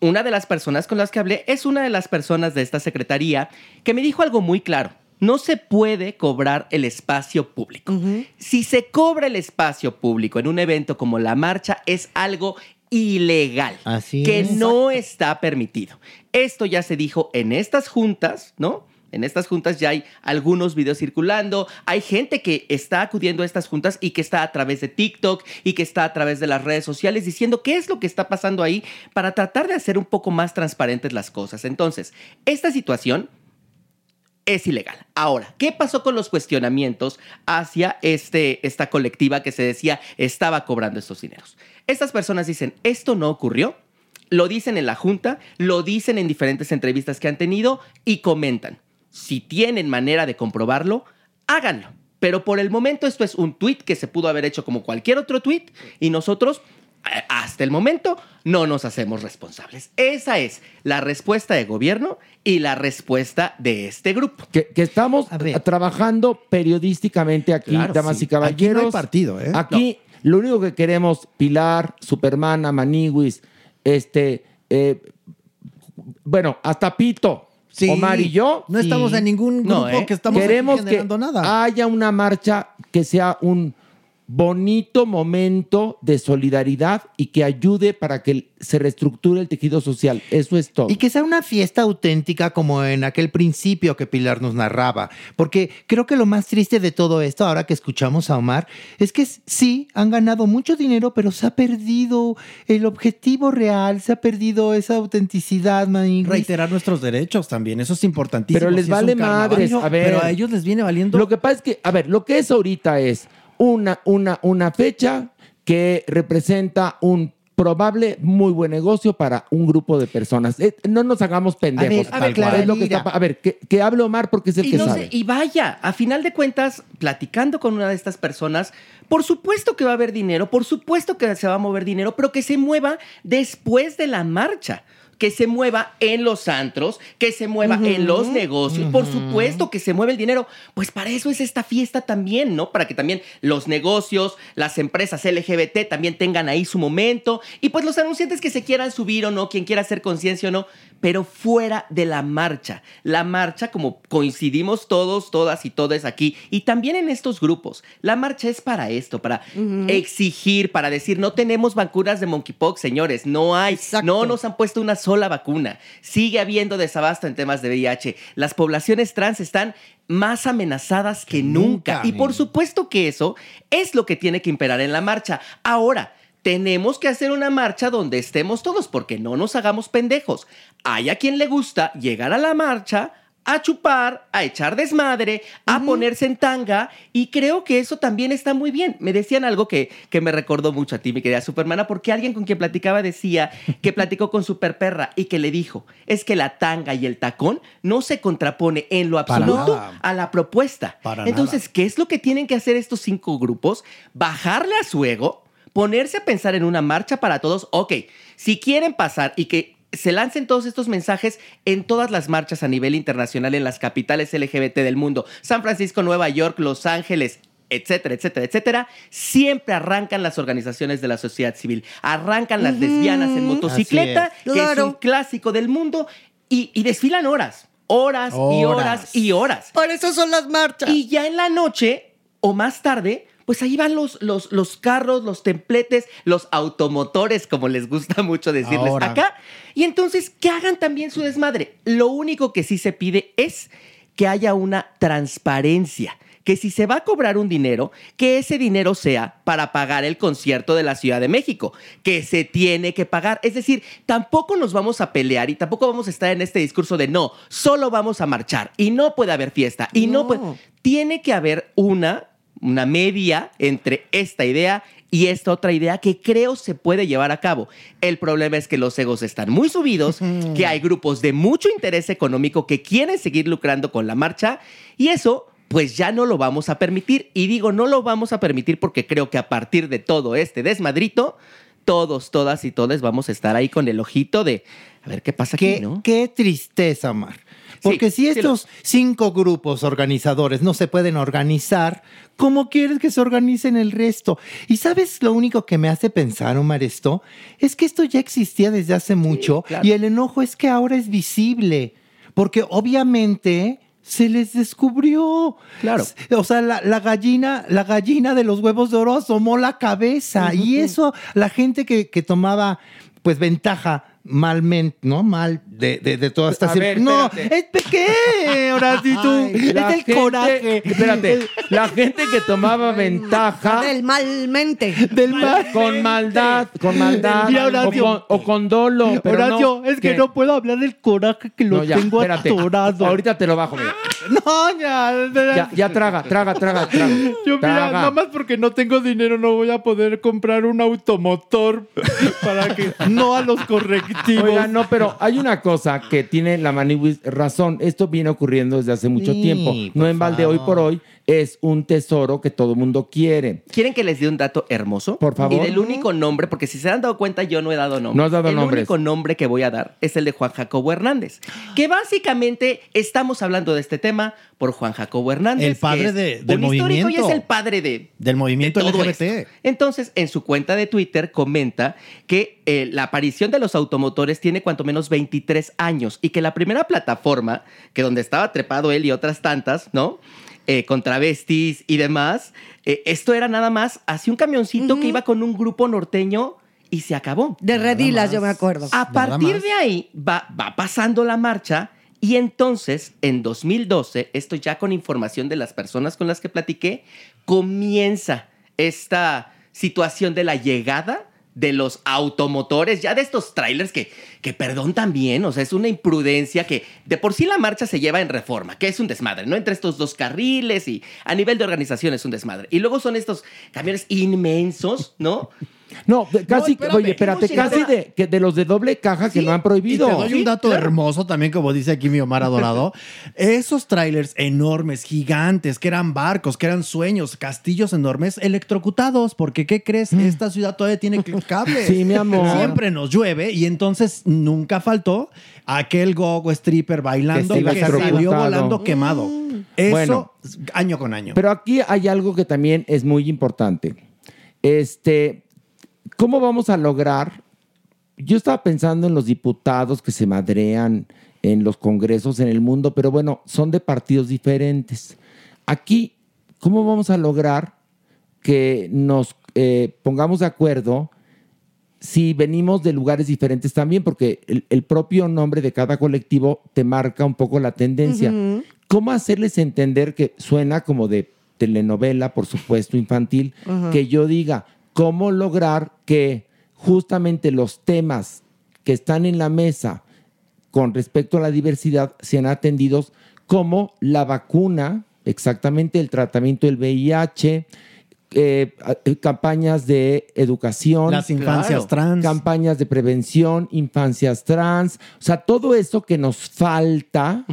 Speaker 11: Una de las personas con las que hablé es una de las personas de esta secretaría que me dijo algo muy claro. No se puede cobrar el espacio público. Si se cobra el espacio público en un evento como la marcha, es algo ilegal.
Speaker 7: Así
Speaker 11: que
Speaker 7: es.
Speaker 11: no está permitido. Esto ya se dijo en estas juntas, ¿no? En estas juntas ya hay algunos videos circulando, hay gente que está acudiendo a estas juntas y que está a través de TikTok y que está a través de las redes sociales diciendo qué es lo que está pasando ahí para tratar de hacer un poco más transparentes las cosas. Entonces, esta situación es ilegal. Ahora, ¿qué pasó con los cuestionamientos hacia este, esta colectiva que se decía estaba cobrando estos dineros? Estas personas dicen, esto no ocurrió, lo dicen en la junta, lo dicen en diferentes entrevistas que han tenido y comentan. Si tienen manera de comprobarlo, háganlo. Pero por el momento esto es un tweet que se pudo haber hecho como cualquier otro tweet y nosotros hasta el momento no nos hacemos responsables. Esa es la respuesta de gobierno y la respuesta de este grupo.
Speaker 3: Que, que estamos trabajando periodísticamente aquí,
Speaker 11: Claro,
Speaker 3: damas
Speaker 11: sí.
Speaker 3: y caballeros.
Speaker 10: Aquí no hay partido, ¿eh?
Speaker 3: Aquí lo único que queremos, Pilar, Supermana, Maniwis, este, eh, bueno, hasta Pito,
Speaker 10: Sí.
Speaker 3: Omar y yo.
Speaker 10: No estamos en ningún
Speaker 11: No,
Speaker 10: grupo
Speaker 11: ¿eh?
Speaker 10: que estamos aquí
Speaker 3: Queremos que
Speaker 10: generando nada.
Speaker 3: haya una marcha que sea un bonito momento de solidaridad y que ayude para que se reestructure el tejido social. Eso es todo.
Speaker 7: Y que sea una fiesta auténtica como en aquel principio que Pilar nos narraba. Porque creo que lo más triste de todo esto, ahora que escuchamos a Omar, es que sí, han ganado mucho dinero, pero se ha perdido el objetivo real, se ha perdido esa autenticidad, man.
Speaker 10: Reiterar nuestros derechos también, eso es importantísimo.
Speaker 3: Pero les
Speaker 10: Si
Speaker 3: vale madres. A ver.
Speaker 10: Pero a ellos les viene valiendo.
Speaker 3: Lo que pasa es que, a ver, lo que es ahorita es una, una, una fecha que representa un probable muy buen negocio para un grupo de personas. Eh, no nos hagamos pendejos.
Speaker 11: A ver, a ver,
Speaker 3: tal cual. Es lo que está a ver, que, que hable Omar porque es el
Speaker 11: Y,
Speaker 3: que
Speaker 11: no
Speaker 3: sabe.
Speaker 11: sé, y vaya, a final de cuentas, platicando con una de estas personas, por supuesto que va a haber dinero, por supuesto que se va a mover dinero, pero que se mueva después de la marcha. Que se mueva en los antros, que se mueva en los negocios, por supuesto que se mueve el dinero. Pues para eso es esta fiesta también, ¿no? Para que también los negocios, las empresas LGBT también tengan ahí su momento y pues los anunciantes que se quieran subir o no, quien quiera hacer conciencia o no, pero fuera de la marcha. La marcha, como coincidimos todos, todas y todas aquí, y también en estos grupos, la marcha es para esto, para exigir, para decir, no tenemos vacunas de monkeypox, señores, no hay, no nos han puesto una sola vacuna, sigue habiendo desabasto en temas de VIH, las poblaciones trans están más amenazadas que, nunca.
Speaker 10: nunca.
Speaker 11: Y por supuesto que eso es lo que tiene que imperar en la marcha. Ahora, tenemos que hacer una marcha donde estemos todos, porque no nos hagamos pendejos. Hay a quien le gusta llegar a la marcha a chupar, a echar desmadre, a ponerse en tanga, y creo que eso también está muy bien. Me decían algo que, que me recordó mucho a ti, mi querida Supermana, porque alguien con quien platicaba decía que <laughs> platicó con Super Perra y que le dijo, es que la tanga y el tacón no se contrapone en lo absoluto a la propuesta.
Speaker 10: Para
Speaker 11: Entonces, ¿qué es lo que tienen que hacer estos cinco grupos? Bajarle a su ego, ponerse a pensar en una marcha para todos. Ok, si quieren pasar y que se lancen todos estos mensajes en todas las marchas a nivel internacional en las capitales LGBT del mundo, San Francisco, Nueva York, Los Ángeles, etcétera, etcétera, etcétera, siempre arrancan las organizaciones de la sociedad civil, arrancan las lesbianas en motocicleta,
Speaker 4: es.
Speaker 11: que es un clásico del mundo, y, y desfilan horas, horas, y horas
Speaker 4: Horas.
Speaker 11: y horas.
Speaker 4: Por eso son las marchas.
Speaker 11: Y ya en la noche o más tarde, pues ahí van los, los, los carros, los templetes, los automotores, como les gusta mucho decirles
Speaker 10: Ahora.
Speaker 11: acá. Y entonces que hagan también su desmadre. Lo único que sí se pide es que haya una transparencia. Que si se va a cobrar un dinero, que ese dinero sea para pagar el concierto de la Ciudad de México, que se tiene que pagar. Es decir, tampoco nos vamos a pelear y tampoco vamos a estar en este discurso de no, solo vamos a marchar y no puede haber fiesta y no,
Speaker 4: No.
Speaker 11: puede. Tiene que haber una, una media entre esta idea y esta otra idea que creo se puede llevar a cabo. El problema es que los egos están muy subidos, que hay grupos de mucho interés económico que quieren seguir lucrando con la marcha y eso pues ya no lo vamos a permitir. Y digo, no lo vamos a permitir porque creo que a partir de todo este desmadrito, todos, todas y todes vamos a estar ahí con el ojito de a ver qué pasa
Speaker 7: Qué,
Speaker 11: aquí, ¿no?
Speaker 7: qué tristeza, Mar. Porque si
Speaker 11: sí lo-
Speaker 7: estos cinco grupos organizadores no se pueden organizar, ¿cómo quieres que se organicen el resto? Y sabes lo único que me hace pensar, Omar, esto es que esto ya existía desde hace mucho
Speaker 11: claro.
Speaker 7: y el enojo es que ahora es visible. Porque obviamente se les descubrió.
Speaker 11: Claro.
Speaker 7: O sea, la, la gallina, la gallina de los huevos de oro asomó la cabeza. Y eso, la gente que, que tomaba pues ventaja malmente, ¿no? Mal de, de, de toda esta
Speaker 3: ver,
Speaker 7: No, es pequeño, ahora sí tú.
Speaker 3: Ay, la
Speaker 7: es el
Speaker 3: gente-
Speaker 7: coraje.
Speaker 3: Espérate, la gente que tomaba ventaja
Speaker 4: Del malmente.
Speaker 7: Del mal.
Speaker 3: con maldad, con maldad
Speaker 7: Y
Speaker 3: o
Speaker 7: Horacio.
Speaker 3: con, o con dolo. Pero
Speaker 7: Horacio,
Speaker 3: no,
Speaker 7: es que no puedo hablar del coraje que lo
Speaker 3: No, ya,
Speaker 7: tengo
Speaker 3: espérate.
Speaker 7: atorado.
Speaker 3: Ahorita te lo bajo, mira. <laughs>
Speaker 7: No, ya.
Speaker 3: Ya, ya traga, traga, traga, traga.
Speaker 7: Yo, mira,
Speaker 3: Traga.
Speaker 7: nada más porque no tengo dinero no voy a poder comprar un automotor para que no a los correctivos.
Speaker 3: Oiga, no, pero hay una cosa que tiene la Maniwis razón. Esto viene ocurriendo desde hace mucho
Speaker 7: Sí,
Speaker 3: tiempo. No en balde hoy por hoy es un tesoro que todo mundo quiere.
Speaker 11: ¿Quieren que les dé un dato hermoso?
Speaker 3: Por favor.
Speaker 11: Y del único nombre, porque si se han dado cuenta, yo no he dado nombre.
Speaker 3: No has dado
Speaker 11: el
Speaker 3: nombres.
Speaker 11: único nombre que voy a dar es el de Juan Jacobo Hernández. Que básicamente estamos hablando de este tema por Juan Jacobo Hernández.
Speaker 10: El padre
Speaker 11: que es
Speaker 10: de- del
Speaker 11: un histórico y
Speaker 10: movimiento.
Speaker 11: es el padre de,
Speaker 10: Del movimiento
Speaker 11: de todo
Speaker 10: LGBT.
Speaker 11: esto. Entonces, en su cuenta de Twitter comenta que eh, la aparición de los automotores tiene cuanto menos 23 años y que la primera plataforma, que donde estaba trepado él y otras tantas, ¿no? Eh, con travestis y demás, eh, esto era nada más así un camioncito que iba con un grupo norteño y se acabó.
Speaker 4: De Redilas, yo me acuerdo.
Speaker 11: A partir de ahí va, va pasando la marcha y entonces en 2012, esto ya con información de las personas con las que platiqué, comienza esta situación de la llegada de los automotores, ya de estos trailers que, que perdón también, o sea, es una imprudencia que de por sí la marcha se lleva en reforma, que es un desmadre, ¿no? Entre estos dos carriles y a nivel de organización es un desmadre. Y luego son estos camiones inmensos, ¿no?
Speaker 3: No, de- casi,
Speaker 10: espérame.
Speaker 3: oye, espérate,
Speaker 10: ¿Cómo
Speaker 3: casi de, que de los de doble caja que no han
Speaker 10: Y
Speaker 3: prohibido.
Speaker 10: te doy un dato hermoso también, como dice aquí mi Omar Adorado. <laughs> Esos trailers enormes, gigantes, que eran barcos, que eran sueños, castillos enormes, electrocutados. Porque, ¿qué crees? Esta ciudad todavía tiene <laughs> cables.
Speaker 3: Mm. Sí, mi amor.
Speaker 10: Siempre nos llueve y entonces nunca faltó aquel gogo stripper bailando
Speaker 3: Que
Speaker 10: que, salió volando quemado. Eso,
Speaker 3: Bueno.
Speaker 10: año con año.
Speaker 3: Pero aquí hay algo que también es muy importante. Este, ¿cómo vamos a lograr? Yo estaba pensando en los diputados que se madrean en los congresos en el mundo, pero bueno, son de partidos diferentes. Aquí, ¿cómo vamos a lograr que nos eh, pongamos de acuerdo si venimos de lugares diferentes también? Porque el, el propio nombre de cada colectivo te marca un poco la tendencia. ¿Cómo hacerles entender que suena como de telenovela, por supuesto, infantil, que yo diga cómo lograr que justamente los temas que están en la mesa con respecto a la diversidad sean atendidos como la vacuna, exactamente el tratamiento del VIH, eh, eh, campañas de educación,
Speaker 10: Las infancias trans.
Speaker 3: campañas de prevención, infancias trans, o sea, todo eso que nos falta,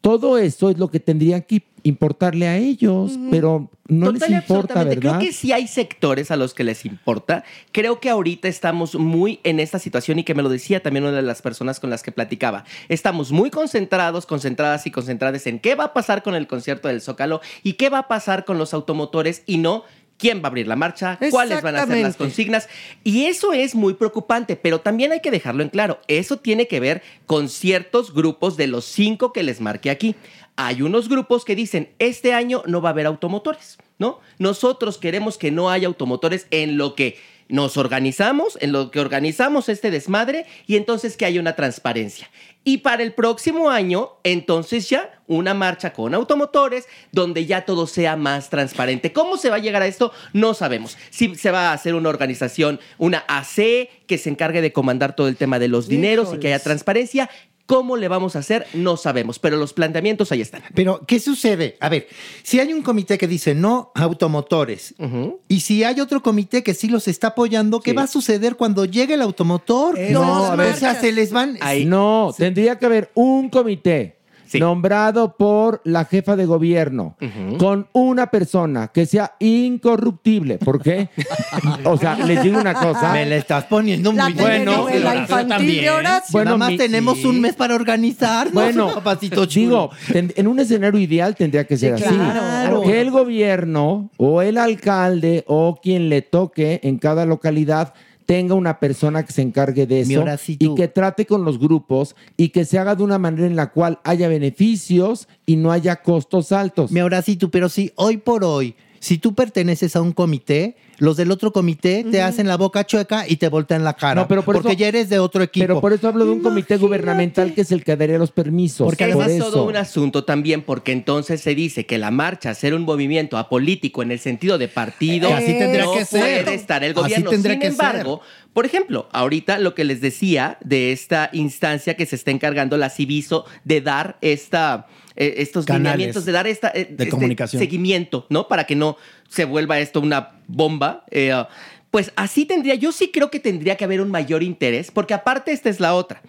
Speaker 3: todo eso es lo que tendrían que importarle a ellos, pero no les
Speaker 11: Total y
Speaker 3: importa,
Speaker 11: absolutamente.
Speaker 3: ¿verdad?
Speaker 11: Creo que sí hay sectores a los que les importa. Creo que ahorita estamos muy en esta situación y que me lo decía también una de las personas con las que platicaba. Estamos muy concentrados, concentradas y concentradas en qué va a pasar con el concierto del Zócalo y qué va a pasar con los automotores y no quién va a abrir la marcha, cuáles van a ser las consignas. Y eso es muy preocupante, pero también hay que dejarlo en claro. Eso tiene que ver con ciertos grupos de los cinco que les marqué aquí. Hay unos grupos que dicen, este año no va a haber automotores, ¿no? Nosotros queremos que no haya automotores en lo que nos organizamos, en lo que organizamos este desmadre y entonces que haya una transparencia. Y para el próximo año, entonces ya una marcha con automotores donde ya todo sea más transparente. ¿Cómo se va a llegar a esto? No sabemos. Si se va a hacer una organización, una AC que se encargue de comandar todo el tema de los dineros y que haya transparencia. ¿Cómo le vamos a hacer? No sabemos, pero los planteamientos ahí están.
Speaker 7: Pero, ¿qué sucede? A ver, si hay un comité que dice no automotores y si hay otro comité que sí los está apoyando, ¿qué va a suceder cuando llegue el automotor?
Speaker 3: No, a ver.
Speaker 7: o sea, se les van...
Speaker 3: No, tendría que haber un comité nombrado por la jefa de gobierno con una persona que sea incorruptible. ¿Por qué? <laughs> o sea, les digo una cosa.
Speaker 7: Me la estás poniendo
Speaker 4: La
Speaker 7: muy bueno.
Speaker 4: telenovela infantil de Horacio.
Speaker 7: Bueno, Nada más
Speaker 3: mi-
Speaker 7: tenemos un mes para organizarnos,
Speaker 3: Bueno,
Speaker 7: papacito
Speaker 3: digo, en un escenario ideal tendría que ser
Speaker 7: Sí,
Speaker 3: así.
Speaker 7: claro.
Speaker 3: Que el gobierno o el alcalde o quien le toque en cada localidad tenga una persona que se encargue de eso y que trate con los grupos y que se haga de una manera en la cual haya beneficios y no haya costos altos.
Speaker 7: Mi Horacito, pero si hoy por hoy, si tú perteneces a un comité, los del otro comité te hacen la boca chueca y te voltean la cara.
Speaker 3: No, pero por
Speaker 7: porque
Speaker 3: eso-
Speaker 7: ya eres de otro equipo.
Speaker 3: Pero por eso hablo de un comité gubernamental que es el que daría los permisos.
Speaker 11: Porque
Speaker 3: por
Speaker 11: además
Speaker 3: eso.
Speaker 11: todo un asunto también, porque entonces se dice que la marcha ser un movimiento apolítico en el sentido de partido,
Speaker 10: Eh, así tendría
Speaker 11: no
Speaker 10: que ser.
Speaker 11: puede estar el
Speaker 10: Así
Speaker 11: gobierno.
Speaker 10: tendría
Speaker 11: Sin
Speaker 10: que
Speaker 11: embargo, por ejemplo, ahorita lo que les decía de esta instancia que se está encargando la Civiso de dar esta eh, estos
Speaker 10: Canales
Speaker 11: lineamientos, de dar esta, eh,
Speaker 10: de
Speaker 11: este
Speaker 10: comunicación.
Speaker 11: seguimiento, ¿no? Para que no se vuelva esto una bomba. eh, pues así tendría, yo sí creo que tendría que haber un mayor interés, porque aparte esta es la otra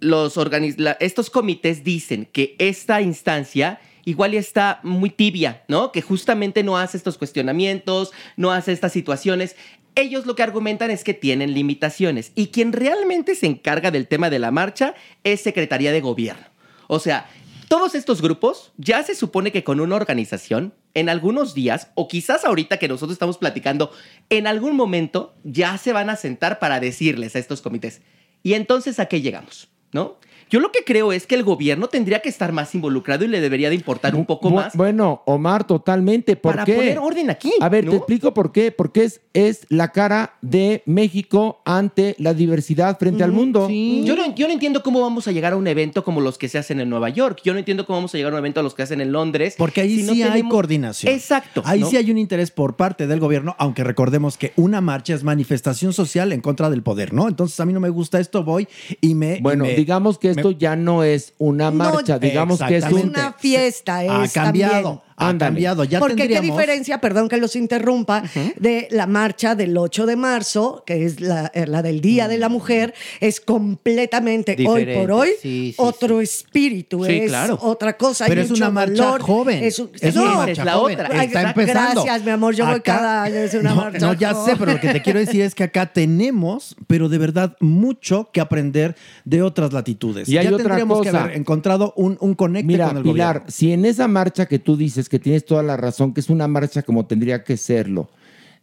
Speaker 11: los organiz- la- estos comités dicen que esta instancia igual ya está muy tibia, ¿no? Que justamente no hace estos cuestionamientos, no hace estas situaciones. Ellos lo que argumentan es que tienen limitaciones y quien realmente se encarga del tema de la marcha es Secretaría de Gobierno. O sea, todos estos grupos ya se supone que con una organización, en algunos días, o quizás ahorita que nosotros estamos platicando, en algún momento ya se van a sentar para decirles a estos comités. Y entonces, ¿a qué llegamos? ¿No? Yo lo que creo es que el gobierno tendría que estar más involucrado y le debería de importar un poco
Speaker 3: Bu-
Speaker 11: más
Speaker 3: Bueno, Omar, totalmente. ¿Por
Speaker 11: para
Speaker 3: qué?
Speaker 11: poner orden aquí.
Speaker 3: A ver,
Speaker 11: ¿no?
Speaker 3: te explico por qué. Porque es, es la cara de México ante la diversidad frente al mundo.
Speaker 11: Yo no, yo no entiendo cómo vamos a llegar a un evento como los que se hacen en Nueva York. Yo no entiendo cómo vamos a llegar a un evento a los que hacen en Londres.
Speaker 10: Porque ahí
Speaker 11: si no
Speaker 10: sí hay
Speaker 11: tenemos-
Speaker 10: coordinación.
Speaker 11: Exacto.
Speaker 10: Ahí sí hay un interés por parte del gobierno, aunque recordemos que una marcha es manifestación social en contra del poder, ¿no? Entonces a mí no me gusta esto, voy y me... y
Speaker 3: Bueno,
Speaker 10: me-
Speaker 3: digamos que esto
Speaker 10: me-
Speaker 3: ya no es una marcha, digamos que es un...
Speaker 4: una fiesta. Es
Speaker 10: ha cambiado.
Speaker 4: también.
Speaker 10: Ha
Speaker 3: Ándale.
Speaker 10: cambiado. Ya
Speaker 4: Porque qué diferencia, perdón que los interrumpa, de la marcha del 8 de marzo, que es la, eh, la del Día de la Mujer, es completamente hoy por hoy
Speaker 7: sí, sí,
Speaker 4: otro espíritu,
Speaker 6: Sí,
Speaker 4: es
Speaker 6: claro.
Speaker 4: otra cosa.
Speaker 10: Pero es una marcha
Speaker 4: valor,
Speaker 10: joven.
Speaker 4: Es, un-
Speaker 10: Es
Speaker 4: no,
Speaker 10: una
Speaker 11: esa
Speaker 10: marcha
Speaker 11: es la
Speaker 10: joven.
Speaker 11: otra.
Speaker 10: Está empezando.
Speaker 4: Gracias, mi amor. Yo voy cada año. Es una
Speaker 10: no,
Speaker 4: marcha
Speaker 10: no, ya sé, pero lo que te quiero decir es que acá tenemos, pero de verdad, mucho que aprender de otras latitudes.
Speaker 3: Y hay
Speaker 10: ya
Speaker 3: otra
Speaker 10: tendríamos que
Speaker 3: cosa.
Speaker 10: haber encontrado un, un conecte
Speaker 3: Mira,
Speaker 10: con el
Speaker 3: Pilar,
Speaker 10: gobierno.
Speaker 3: si en esa marcha que tú dices que tienes toda la razón, que es una marcha como tendría que serlo,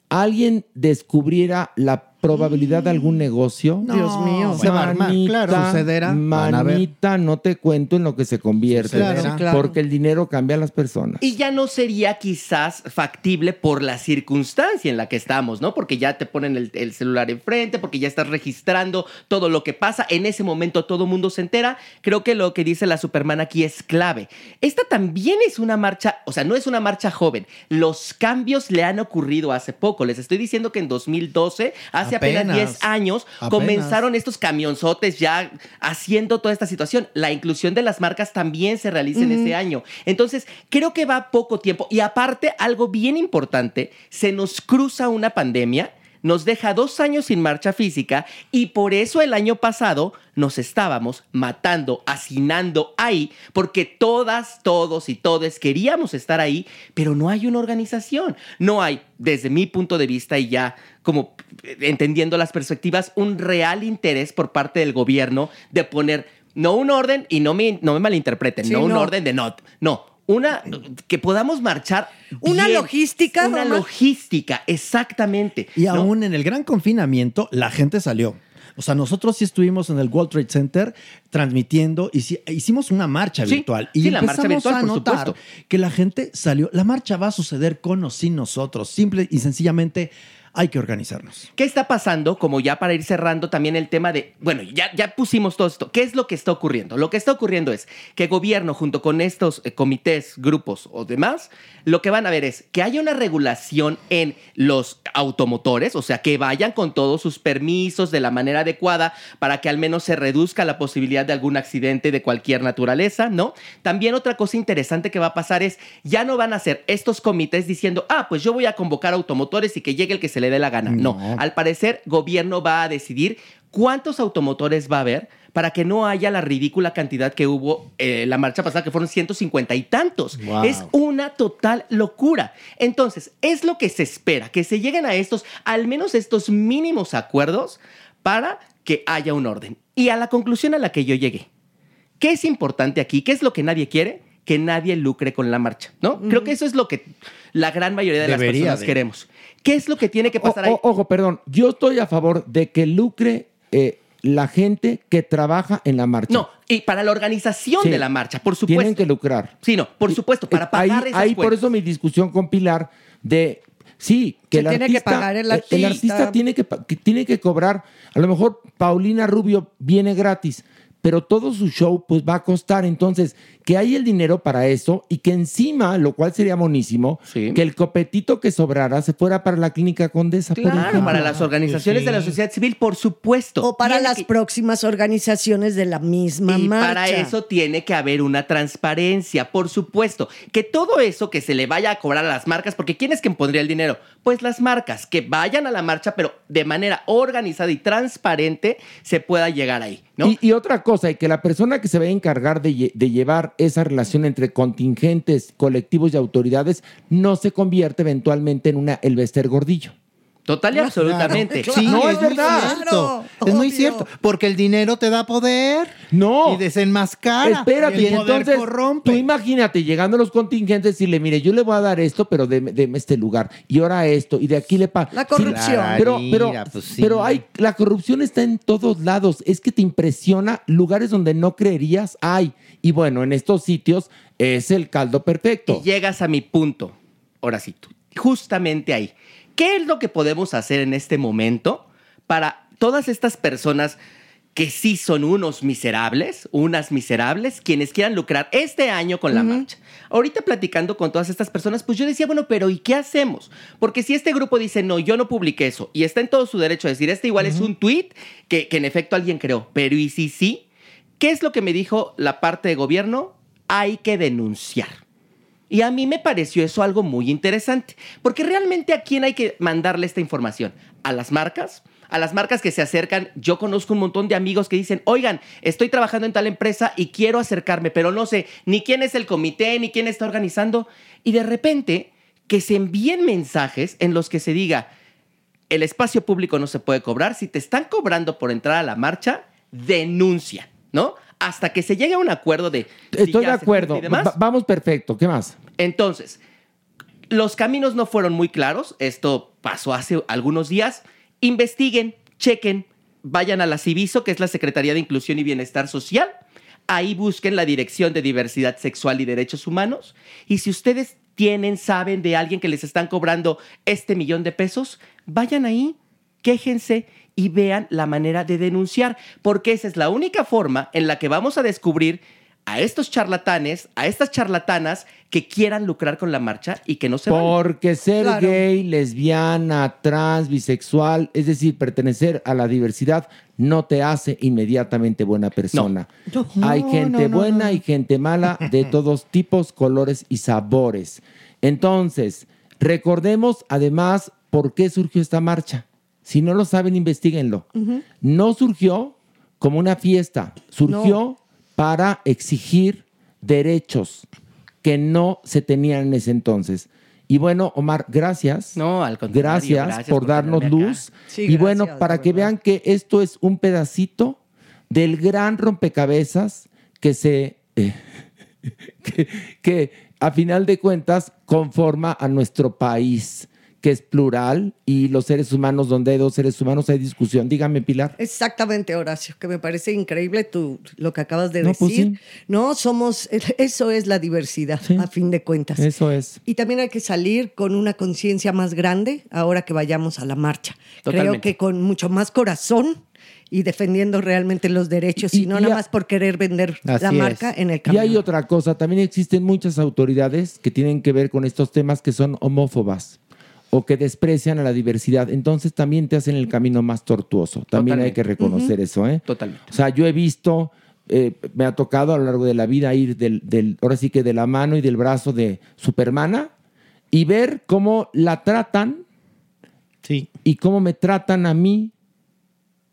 Speaker 3: alguien descubriera la probabilidad de algún negocio.
Speaker 4: Dios mío.
Speaker 10: Se va a armar, claro. Sucederá.
Speaker 3: Manita, no te cuento en lo que se convierte.
Speaker 10: Sí,
Speaker 4: claro.
Speaker 3: Porque el dinero cambia a las personas.
Speaker 11: Y ya no sería quizás factible por la circunstancia en la que estamos, ¿no? Porque ya te ponen el, el celular enfrente, porque ya estás registrando todo lo que pasa. En ese momento todo el mundo se entera. Creo que lo que dice la Superman aquí es clave. Esta también es una marcha, o sea, no es una marcha joven. Los cambios le han ocurrido hace poco. Les estoy diciendo que en 2012, hace apenas,
Speaker 10: Apenas.
Speaker 11: 10 años,
Speaker 10: Apenas.
Speaker 11: comenzaron estos camionzotes ya haciendo toda esta situación. La inclusión de las marcas también se realiza en ese año. Entonces, creo que va poco tiempo. Y aparte, algo bien importante, se nos cruza una pandemia. Nos deja dos años sin marcha física y por eso el año pasado nos estábamos matando, hacinando ahí, porque todas, todos y todes queríamos estar ahí, pero no hay una organización. No hay, desde mi punto de vista y ya como entendiendo las perspectivas, un real interés por parte del gobierno de poner no un orden, y no me, no me malinterpreten,
Speaker 4: Sí,
Speaker 11: no un orden de no, no. Una que podamos marchar.
Speaker 4: Una
Speaker 11: bien.
Speaker 4: logística,
Speaker 11: Una
Speaker 4: Roma.
Speaker 11: logística, exactamente.
Speaker 10: Y
Speaker 11: ¿no?
Speaker 10: aún en el gran confinamiento, la gente salió. O sea, nosotros sí estuvimos en el World Trade Center transmitiendo, y hicimos una marcha
Speaker 11: Sí,
Speaker 10: virtual. Y
Speaker 11: sí, la marcha virtual,
Speaker 10: a
Speaker 11: por
Speaker 10: notar
Speaker 11: supuesto.
Speaker 10: que la gente salió. La marcha va a suceder con o sin nosotros. Simple y sencillamente hay que organizarnos.
Speaker 11: ¿Qué está pasando? Como ya para ir cerrando también el tema de, bueno, ya, ya pusimos todo esto. ¿Qué es lo que está ocurriendo? Lo que está ocurriendo es que gobierno junto con estos eh, comités, grupos o demás, lo que van a ver es que haya una regulación en los automotores, o sea, que vayan con todos sus permisos de la manera adecuada para que al menos se reduzca la posibilidad de algún accidente de cualquier naturaleza, ¿no? También otra cosa interesante que va a pasar es, ya no van a ser estos comités diciendo, ah, pues yo voy a convocar automotores y que llegue el que se le dé la gana. No,
Speaker 10: No.
Speaker 11: al parecer, gobierno va a decidir cuántos automotores va a haber para que no haya la ridícula cantidad que hubo eh, la marcha pasada, que fueron 150 y tantos.
Speaker 10: Wow.
Speaker 11: Es una total locura. Entonces, es lo que se espera, que se lleguen a estos, al menos estos mínimos acuerdos para que haya un orden. Y a la conclusión a la que yo llegué, ¿qué es importante aquí? ¿Qué es lo que nadie quiere? Que nadie lucre con la marcha, ¿no? Creo que eso es lo que la gran mayoría de las personas
Speaker 10: de.
Speaker 11: queremos. ¿Qué es lo que tiene que pasar
Speaker 3: O-
Speaker 11: ahí?
Speaker 3: ojo, perdón. Yo estoy a favor de que lucre eh, la gente que trabaja en la marcha.
Speaker 11: No, y para la organización
Speaker 3: Sí.
Speaker 11: de la marcha, por supuesto.
Speaker 3: Tienen que lucrar.
Speaker 11: Sí, no, por supuesto, para pagar
Speaker 3: ahí,
Speaker 11: esas
Speaker 3: ahí por eso mi discusión con Pilar de sí que el
Speaker 4: tiene
Speaker 3: artista,
Speaker 4: que pagar el
Speaker 3: eh,
Speaker 4: artista.
Speaker 3: artista tiene que, que tiene que cobrar a lo mejor Paulina Rubio viene gratis pero todo su show pues va a costar entonces que hay el dinero para eso y que encima lo cual sería monísimo
Speaker 11: Sí.
Speaker 3: que el copetito que sobrara se fuera para la clínica Condesa por
Speaker 11: Claro, para las organizaciones de la sociedad civil, por supuesto.
Speaker 4: O para las
Speaker 11: que-
Speaker 4: próximas organizaciones de la misma
Speaker 11: Y
Speaker 4: marcha.
Speaker 11: para eso tiene que haber una transparencia, por supuesto. Que todo eso que se le vaya a cobrar a las marcas, porque ¿quién es quien pondría el dinero? Pues las marcas, que vayan a la marcha, pero de manera organizada y transparente se pueda llegar ahí, ¿no?
Speaker 3: Y, y otra cosa, y que la persona que se va a encargar de llevar esa relación entre contingentes, colectivos y autoridades no se convierte eventualmente en una Elvester Gordillo.
Speaker 11: Total y absolutamente.
Speaker 4: Claro.
Speaker 7: Sí,
Speaker 3: No,
Speaker 7: es,
Speaker 3: es
Speaker 7: muy
Speaker 3: verdad.
Speaker 7: cierto.
Speaker 4: Claro,
Speaker 7: es muy cierto. Porque el dinero te da poder.
Speaker 3: No.
Speaker 7: Y desenmascara.
Speaker 3: Espérate,
Speaker 7: Y
Speaker 3: y
Speaker 7: el poder
Speaker 3: entonces
Speaker 7: corrompe.
Speaker 3: tú imagínate llegando a los contingentes y decirle, mire, yo le voy a dar esto, pero deme, deme este lugar, y ahora esto, y de aquí le pago.
Speaker 4: La corrupción.
Speaker 3: pero, pero,
Speaker 7: pues sí.
Speaker 3: pero hay, la corrupción está en todos lados. Es que te impresiona lugares donde no creerías hay. Y bueno, en estos sitios es el caldo perfecto.
Speaker 11: Y llegas a mi punto, ahora sí, tú, justamente ahí. ¿Qué es lo que podemos hacer en este momento para todas estas personas que sí son unos miserables, unas miserables, quienes quieran lucrar este año con la marcha? Ahorita platicando con todas estas personas, pues yo decía, bueno, pero ¿y qué hacemos? Porque si este grupo dice, no, yo no publiqué eso, y está en todo su derecho a decir, este igual es un tweet que, que en efecto alguien creó, pero ¿y si sí? ¿Qué es lo que me dijo la parte de gobierno? Hay que denunciar. Y a mí me pareció eso algo muy interesante, porque realmente a quién hay que mandarle esta información? ¿A las marcas? A las marcas que se acercan, yo conozco un montón de amigos que dicen, oigan, estoy trabajando en tal empresa y quiero acercarme, pero no sé ni quién es el comité, ni quién está organizando. Y de repente, que se envíen mensajes en los que se diga, el espacio público no se puede cobrar, si te están cobrando por entrar a la marcha, denuncia, ¿no? Hasta que se llegue a un acuerdo de... si
Speaker 3: Estoy de acuerdo.
Speaker 11: demás.
Speaker 3: Va- vamos perfecto. ¿Qué más?
Speaker 11: Entonces, los caminos no fueron muy claros. Esto pasó hace algunos días. Investiguen, chequen, vayan a la Civiso, que es la Secretaría de Inclusión y Bienestar Social. Ahí busquen la Dirección de Diversidad Sexual y Derechos Humanos. Y si ustedes tienen, saben de alguien que les están cobrando este millón de pesos, vayan ahí, quéjense y vean la manera de denunciar, porque esa es la única forma en la que vamos a descubrir a estos charlatanes, a estas charlatanas que quieran lucrar con la marcha y que no se van.
Speaker 3: Porque ser
Speaker 11: Claro.
Speaker 3: gay, lesbiana, trans, bisexual, es decir, pertenecer a la diversidad, no te hace inmediatamente buena persona. Hay
Speaker 4: No,
Speaker 3: gente
Speaker 4: no, no,
Speaker 3: buena
Speaker 4: no.
Speaker 3: y gente mala de <laughs> todos tipos, colores y sabores. Entonces, recordemos además por qué surgió esta marcha. Si no lo saben, investiguenlo. No surgió como una fiesta, surgió para exigir derechos que no se tenían en ese entonces. Y bueno, Omar, gracias.
Speaker 11: No, al contrario,
Speaker 3: Gracias,
Speaker 11: gracias
Speaker 3: por,
Speaker 11: por
Speaker 3: darnos luz.
Speaker 11: Sí,
Speaker 3: y bueno, para que
Speaker 11: verdad.
Speaker 3: vean que esto es un pedacito del gran rompecabezas que se... eh, <laughs> que, que a final de cuentas conforma a nuestro país, que es plural y los seres humanos, donde hay dos seres humanos hay discusión. Dígame, Pilar.
Speaker 4: Exactamente, Horacio, que me parece increíble tu, lo que acabas de
Speaker 3: No, pues
Speaker 4: decir.
Speaker 3: sí.
Speaker 4: No, somos, <laughs> eso es la diversidad, a fin de cuentas.
Speaker 3: Eso es.
Speaker 4: Y también hay que salir con una conciencia más grande ahora que vayamos a la marcha. Creo
Speaker 3: Totalmente.
Speaker 4: que con mucho más corazón y defendiendo realmente los derechos y, no nada más por querer vender la marca en el
Speaker 3: Y
Speaker 4: camino.
Speaker 3: hay otra cosa, también existen muchas autoridades que tienen que ver con estos temas que son homófobas o que desprecian a la diversidad. Entonces también te hacen el camino más tortuoso. También hay que reconocer eso, ¿eh?
Speaker 11: Totalmente.
Speaker 3: O sea, yo he visto, eh, me ha tocado a lo largo de la vida ir del, del- ahora sí que de la mano y del brazo de Supermana y ver cómo la tratan
Speaker 10: sí.
Speaker 3: y cómo me tratan a mí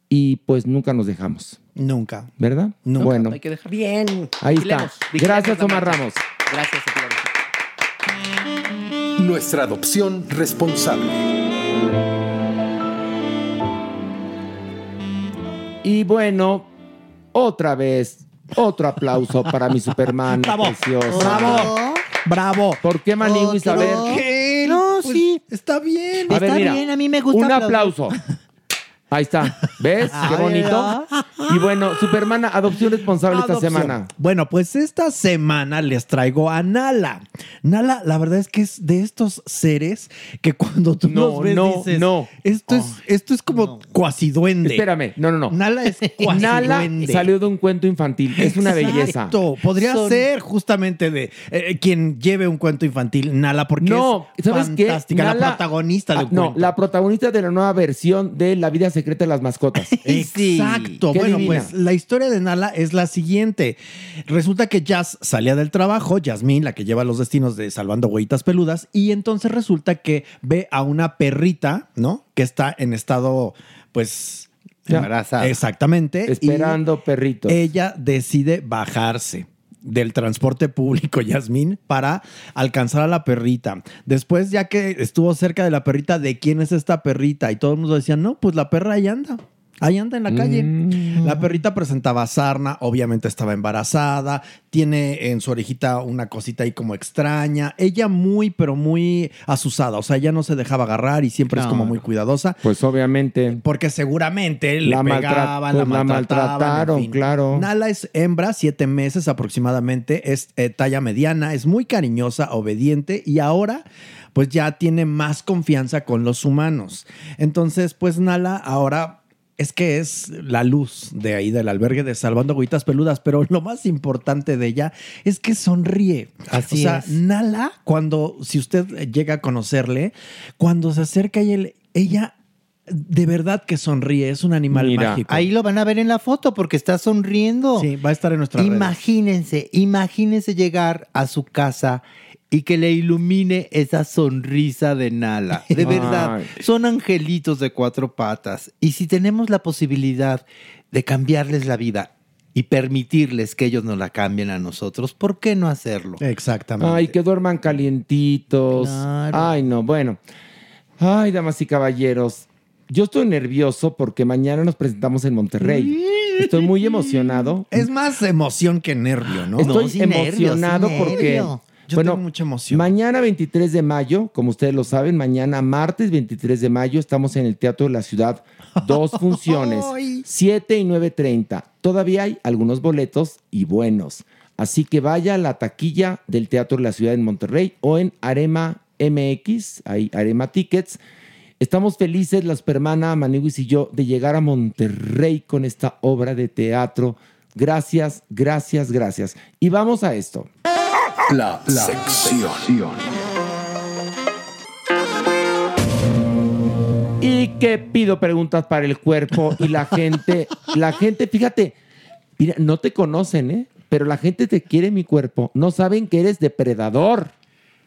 Speaker 3: y pues nunca nos dejamos.
Speaker 10: Nunca.
Speaker 3: ¿Verdad? Bueno,
Speaker 11: Hay que dejar.
Speaker 4: Bien.
Speaker 3: ahí está.
Speaker 11: Vigilemos, vigilemos
Speaker 3: Gracias, Omar. Ramos.
Speaker 11: Gracias. Lorenzo.
Speaker 2: Nuestra adopción responsable.
Speaker 3: Y bueno, otra vez, otro aplauso para mi Superman <laughs>
Speaker 10: Bravo.
Speaker 3: precioso.
Speaker 10: Bravo. Bravo.
Speaker 3: ¿Por qué Maniwis? A ver.
Speaker 10: ¿Qué?
Speaker 12: No,
Speaker 10: Pues,
Speaker 12: sí.
Speaker 10: Está bien.
Speaker 3: A ver,
Speaker 12: Está
Speaker 3: mira,
Speaker 12: bien, a mí me gusta
Speaker 3: Un
Speaker 12: aplaudir.
Speaker 3: aplauso. <laughs> Ahí está. ¿Ves? <laughs> Qué bonito. Y bueno, Supermana, adopción responsable esta semana.
Speaker 10: Bueno, pues esta semana les traigo a Nala. Nala, la verdad es que es de estos seres que cuando tú
Speaker 3: No,
Speaker 10: los ves
Speaker 3: no,
Speaker 10: dices,
Speaker 3: no.
Speaker 10: Esto es, esto es como cuasi duende.
Speaker 3: Espérame, no, no, no.
Speaker 10: Nala es cuasi
Speaker 3: Nala
Speaker 10: duende.
Speaker 3: salió de un cuento infantil. Es una belleza.
Speaker 10: Exacto. Podría
Speaker 3: Son-
Speaker 10: ser justamente de eh, quien lleve un cuento infantil, Nala, porque
Speaker 3: No,
Speaker 10: es
Speaker 3: ¿sabes qué?
Speaker 10: fantástica, la
Speaker 3: Nala-
Speaker 10: protagonista de
Speaker 3: Ah,
Speaker 10: un
Speaker 3: No,
Speaker 10: cuento.
Speaker 3: la protagonista de la nueva versión de La vida secreta de las mascotas. <laughs>
Speaker 10: Exacto.
Speaker 3: Qué
Speaker 10: Bueno,
Speaker 3: divina.
Speaker 10: pues la historia de Nala es la siguiente. Resulta que Jazz salía del trabajo, Yasmín, la que lleva los destinos de Salvando Huellitas Peludas, y entonces resulta que ve a una perrita, ¿no? Que está en estado, pues... Embarazada. Exactamente.
Speaker 3: Esperando perritos.
Speaker 10: Ella decide bajarse del transporte público, <laughs> Yasmín, para alcanzar a la perrita. Después, ya que estuvo cerca de la perrita, ¿de quién es esta perrita? Y todo el mundo decía, no, pues la perra ahí anda. Ahí anda en la calle.
Speaker 3: Mm.
Speaker 10: La perrita presentaba sarna, obviamente estaba embarazada, tiene en su orejita una cosita ahí como extraña. Ella muy, pero muy asusada. O sea, ella no se dejaba agarrar y siempre es como muy cuidadosa.
Speaker 3: Pues obviamente.
Speaker 10: Porque seguramente
Speaker 3: La
Speaker 10: le pegaban,
Speaker 3: pues
Speaker 10: la
Speaker 3: la
Speaker 10: maltrataban.
Speaker 3: maltrataron,
Speaker 10: en fin.
Speaker 3: claro.
Speaker 10: Nala es hembra, siete meses aproximadamente, es eh, talla mediana, es muy cariñosa, obediente y ahora pues ya tiene más confianza con los humanos. Entonces, pues Nala ahora es que es la luz de ahí del albergue de Salvando Agüitas Peludas, pero lo más importante de ella es que sonríe.
Speaker 12: Así
Speaker 10: o sea,
Speaker 12: es.
Speaker 10: Nala, cuando, si usted llega a conocerle, cuando se acerca y él, ella de verdad que sonríe, es un animal
Speaker 12: Mira,
Speaker 10: mágico.
Speaker 12: Ahí lo van a ver en la foto porque está sonriendo.
Speaker 10: Sí, va a estar en nuestra
Speaker 12: Imagínense, imagínense llegar a su casa
Speaker 7: y que le ilumine esa sonrisa de Nala. <laughs> De verdad, son angelitos de cuatro patas. Y si tenemos la posibilidad de cambiarles la vida y permitirles que ellos nos la cambien a nosotros, ¿por qué no hacerlo?
Speaker 10: Exactamente.
Speaker 3: Ay, que duerman calientitos. Ay, no, bueno. Ay, damas y caballeros. Yo estoy nervioso porque mañana nos presentamos en Monterrey. Estoy muy emocionado.
Speaker 10: Es más emoción que nervio, ¿no?
Speaker 3: Estoy
Speaker 10: No, sí nervio,
Speaker 3: emocionado porque,
Speaker 10: nervio. Yo
Speaker 3: bueno,
Speaker 10: tengo mucha emoción.
Speaker 3: mañana 23 de mayo, como ustedes lo saben, mañana martes 23 de mayo estamos en el Teatro de la Ciudad. Dos <laughs> funciones, 7 y 9.30. Todavía hay algunos boletos y buenos. Así que vaya a la taquilla del Teatro de la Ciudad en Monterrey o en Arema MX, hay Arema Tickets. Estamos felices, la supermana Maniwis y yo, de llegar a Monterrey con esta obra de teatro. Gracias, gracias, gracias. Y vamos a esto.
Speaker 2: La, sección.
Speaker 3: Y que pido preguntas para el cuerpo y la <laughs> gente, la gente, fíjate, mira, no te conocen, ¿eh? Pero la gente te quiere mi cuerpo. No saben que eres depredador.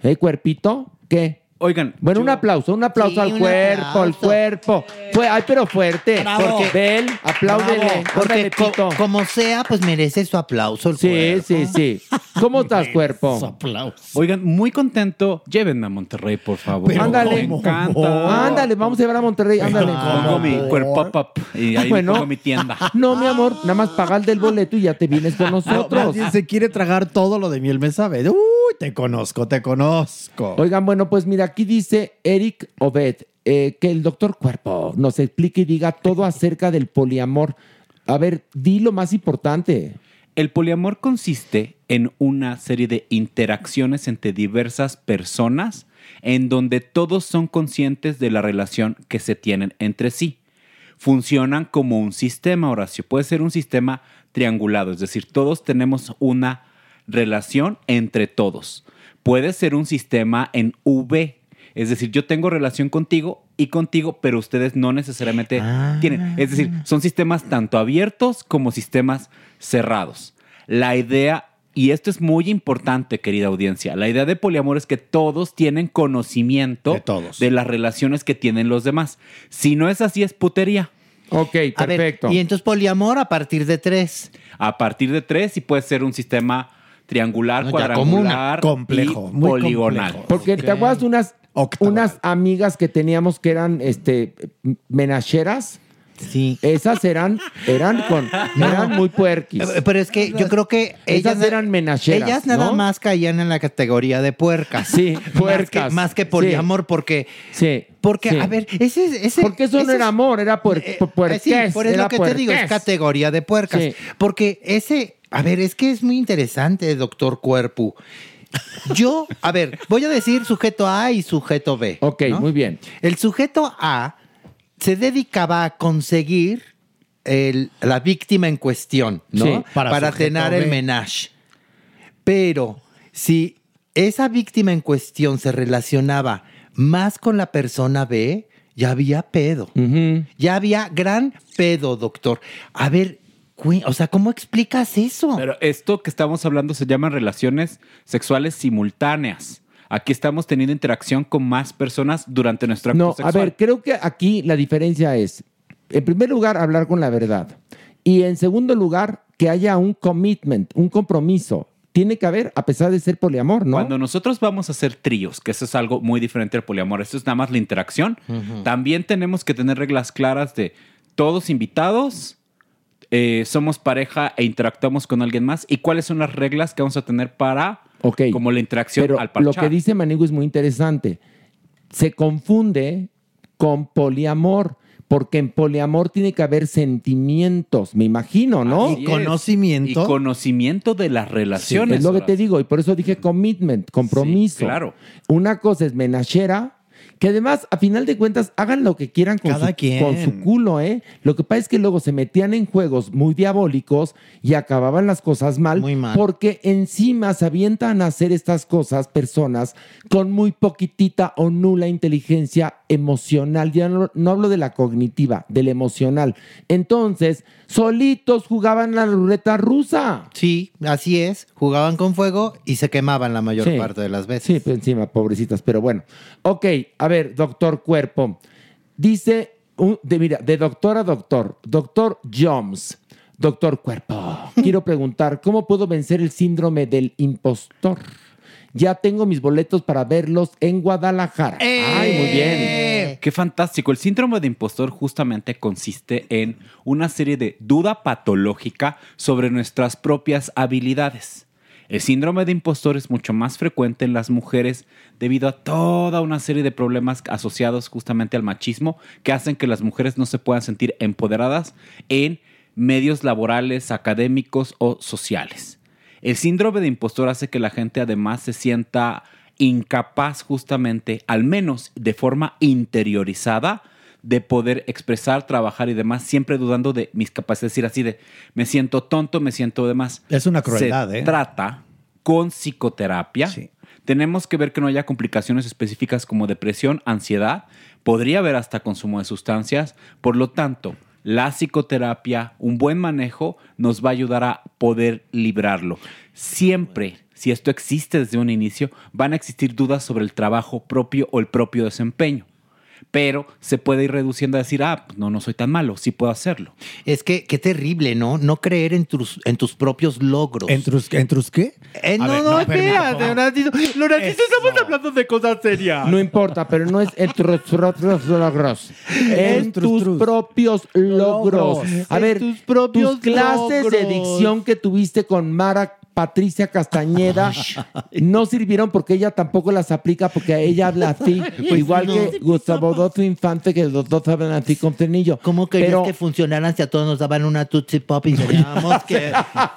Speaker 3: ¿Eh, cuerpito? ¿Qué?
Speaker 6: Oigan.
Speaker 3: Bueno, un aplauso, un aplauso
Speaker 7: Sí,
Speaker 3: al
Speaker 7: un
Speaker 3: cuerpo, al
Speaker 7: aplauso.
Speaker 3: cuerpo. Fue, ay, pero fuerte.
Speaker 7: Bravo.
Speaker 3: Porque, Bel, apláudele.
Speaker 7: Porque co- como sea, pues merece su aplauso el
Speaker 3: Sí,
Speaker 7: cuerpo.
Speaker 3: sí, sí. ¿Cómo <laughs> estás, cuerpo?
Speaker 6: Oigan, muy contento. Llévenme a Monterrey, por favor.
Speaker 3: Pero Ándale.
Speaker 6: Me encanta.
Speaker 3: Ándale, vamos a llevar a Monterrey. Ándale.
Speaker 6: Pongo mi cuerpo pop y ahí
Speaker 3: Bueno.
Speaker 6: pongo mi tienda. <laughs>
Speaker 3: No, mi amor, nada más paga el del boleto y ya te vienes con <laughs>
Speaker 10: No,
Speaker 3: nosotros.
Speaker 10: bien se quiere tragar todo lo de miel me sabe. Uy, te conozco, te conozco.
Speaker 3: Oigan, bueno, pues mira, aquí dice Eric Obed eh, que el doctor Cuerpo nos explique y diga todo acerca del poliamor. A ver, di lo más importante.
Speaker 6: El poliamor consiste en una serie de interacciones entre diversas personas en donde todos son conscientes de la relación que se tienen entre sí. Funcionan como un sistema, Horacio. Puede ser un sistema triangulado, es decir, todos tenemos una relación entre todos. Puede ser un sistema en V, es decir, yo tengo relación contigo y contigo, pero ustedes no necesariamente tienen. Es decir, son sistemas tanto abiertos como sistemas cerrados. La idea, y esto es muy importante, querida audiencia, la idea de poliamor es que todos tienen conocimiento de, las relaciones que tienen los demás. Si no es así, es putería.
Speaker 3: Ok,
Speaker 7: ver, y entonces poliamor a partir de tres.
Speaker 6: A partir de tres y puede ser un sistema triangular,
Speaker 7: No,
Speaker 6: cuadrangular,
Speaker 7: complejo,
Speaker 6: y
Speaker 7: muy
Speaker 6: poligonal.
Speaker 7: complejo.
Speaker 3: Porque te acuerdas de unas, unas amigas que teníamos que eran este menacheras.
Speaker 7: Sí.
Speaker 3: Esas eran, eran con, eran muy puerquis.
Speaker 7: Eh, Pero es que yo creo que
Speaker 3: Esas
Speaker 7: ellas
Speaker 3: eran menacheras.
Speaker 7: Ellas nada
Speaker 3: ¿no?
Speaker 7: más caían en la categoría de puercas.
Speaker 3: Sí, puercas.
Speaker 7: Más que, más que poliamor, porque.
Speaker 3: Sí.
Speaker 7: Porque,
Speaker 3: sí.
Speaker 7: a ver, ese. ese
Speaker 3: Porque eso no era amor, era puer,
Speaker 7: Eh,
Speaker 3: pu- puerqués,
Speaker 7: sí, por eso
Speaker 3: era
Speaker 7: lo que te digo, es categoría de puercas.
Speaker 3: Sí.
Speaker 7: Porque ese, a ver, es que es muy interesante, doctor Cuerpo. Yo, a ver, voy a decir sujeto A y sujeto B.
Speaker 3: Ok, muy bien.
Speaker 7: El sujeto A se dedicaba a conseguir el- la víctima en cuestión, ¿no?
Speaker 10: Sí, para
Speaker 7: para tener
Speaker 10: B.
Speaker 7: el menage. Pero si esa víctima en cuestión se relacionaba más con la persona B, ya había pedo. Ya había gran pedo, doctor. A ver, o sea, ¿cómo explicas eso?
Speaker 6: Pero esto que estamos hablando se llaman relaciones sexuales simultáneas. Aquí estamos teniendo interacción con más personas durante nuestro acto
Speaker 3: No, a
Speaker 6: sexual.
Speaker 3: ver, creo que aquí la diferencia es, en primer lugar, hablar con la verdad. Y en segundo lugar, que haya un commitment, un compromiso. Tiene que haber, a pesar de ser poliamor, ¿no?
Speaker 6: Cuando nosotros vamos a hacer tríos, que eso es algo muy diferente al poliamor, esto es nada más la interacción, también tenemos que tener reglas claras de todos invitados, eh, somos pareja e interactuamos con alguien más y cuáles son las reglas que vamos a tener para como la interacción
Speaker 3: Pero
Speaker 6: al
Speaker 3: lo
Speaker 6: parchar.
Speaker 3: que dice Manigo es muy interesante. Se confunde con poliamor, porque en poliamor tiene que haber sentimientos, me imagino, ¿no?
Speaker 6: Así es. Y conocimiento de las
Speaker 3: Sí,
Speaker 6: relaciones.
Speaker 3: es lo que te digo, y por eso dije commitment, compromiso.
Speaker 6: Sí, claro.
Speaker 3: Una cosa es menachera, que además, a final de cuentas, hagan lo que quieran con,
Speaker 10: Cada
Speaker 3: su,
Speaker 10: quien.
Speaker 3: con su culo, ¿eh? Lo que pasa es que luego se metían en juegos muy diabólicos y acababan las cosas mal, porque encima se avientan a hacer estas cosas personas con muy poquitita o nula inteligencia emocional, ya no, no hablo de la cognitiva, de la emocional. Entonces, solitos jugaban la ruleta rusa.
Speaker 7: Sí, así es. Jugaban con fuego y se quemaban la mayor
Speaker 3: Sí.
Speaker 7: parte de las veces.
Speaker 3: Sí, pues encima, pobrecitas, pero bueno. Ok, a ver, doctor Cuerpo. Dice, un- de, mira, de doctor a doctor, doctor Jones, doctor Cuerpo. <laughs> Quiero preguntar, ¿cómo puedo vencer el síndrome del impostor? Ya tengo mis boletos para verlos en Guadalajara. Ay, muy bien.
Speaker 6: Qué fantástico. El síndrome de impostor justamente consiste en una serie de duda patológica sobre nuestras propias habilidades. El síndrome de impostor es mucho más frecuente en las mujeres debido a toda una serie de problemas asociados justamente al machismo que hacen que las mujeres no se puedan sentir empoderadas en medios laborales, académicos o sociales. El síndrome de impostor hace que la gente además se sienta incapaz justamente, al menos de forma interiorizada, de poder expresar, trabajar y demás, siempre dudando de mis capacidades, es decir, así de, me siento tonto, me siento demás.
Speaker 10: Es una crueldad,
Speaker 6: Se
Speaker 10: ¿eh?
Speaker 6: trata con psicoterapia. Tenemos que ver que no haya complicaciones específicas como depresión, ansiedad, podría haber hasta consumo de sustancias, por lo tanto, la psicoterapia, un buen manejo, nos va a ayudar a poder librarlo. Siempre, si esto existe desde un inicio, van a existir dudas sobre el trabajo propio o el propio desempeño. Pero se puede ir reduciendo a decir, ah, pues no, no soy tan malo, sí puedo hacerlo.
Speaker 7: Es que qué terrible, ¿no? No creer en tus, en tus propios logros.
Speaker 10: ¿En tus, en tus qué?
Speaker 7: Eh, no,
Speaker 10: ver,
Speaker 7: no,
Speaker 10: no,
Speaker 7: espérate. Leonardito, estamos hablando de cosas serias.
Speaker 3: No importa, pero no es en tus propios logros. En tus propios logros. A ver,
Speaker 7: tus propios
Speaker 3: tus clases de dicción que tuviste con Mara Patricia Castañeda <laughs> no sirvieron porque ella tampoco las aplica porque ella habla así, <laughs>
Speaker 7: Pues
Speaker 3: igual
Speaker 7: no.
Speaker 3: que Gustavo Adolfo Infante, que los dos hablan así con frenillo.
Speaker 7: ¿Cómo querías
Speaker 3: Pero-
Speaker 7: que funcionaran si a todos nos daban una Tootsie Pop y teníamos que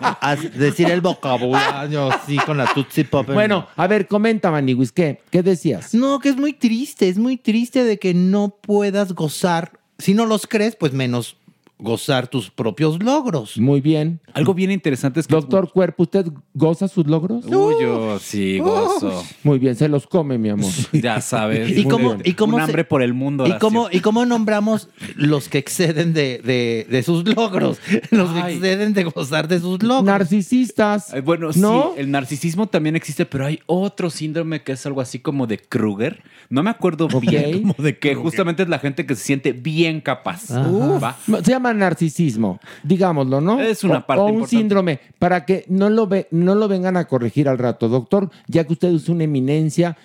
Speaker 7: <laughs> decir el vocabulario así con la Tootsie Pop?
Speaker 3: Bueno, a ver, comenta, Maniwis, ¿qué? ¿Qué decías?
Speaker 7: No, que es muy triste, es muy triste de que no puedas gozar. Si no los crees, pues menos gozar tus propios logros.
Speaker 3: Muy bien.
Speaker 6: Algo bien interesante es que...
Speaker 3: Doctor Cuerpo, ¿usted goza sus logros?
Speaker 6: Uy, yo sí gozo.
Speaker 3: Muy bien, se los come, mi amor.
Speaker 6: Ya sabes.
Speaker 7: ¿Y cómo- y cómo
Speaker 6: Un
Speaker 7: se-
Speaker 6: hambre por el mundo.
Speaker 7: ¿Y cómo, ¿Y cómo nombramos los que exceden de, de- de sus logros? <laughs> Los que
Speaker 6: Ay.
Speaker 7: exceden de gozar de sus logros.
Speaker 3: Narcisistas.
Speaker 6: Eh, Bueno,
Speaker 3: ¿No?
Speaker 6: sí, el narcisismo también existe, pero hay otro síndrome que es algo así como de Kruger. No me acuerdo bien. <laughs>
Speaker 3: Como
Speaker 6: que justamente es la gente que se siente bien capaz.
Speaker 3: Se llama narcisismo, digámoslo, ¿no?
Speaker 6: Es una
Speaker 3: O-
Speaker 6: parte
Speaker 3: O, un
Speaker 6: importante.
Speaker 3: síndrome, para que no lo, ve, no lo vengan a corregir al rato. Doctor, ya que usted es una eminencia,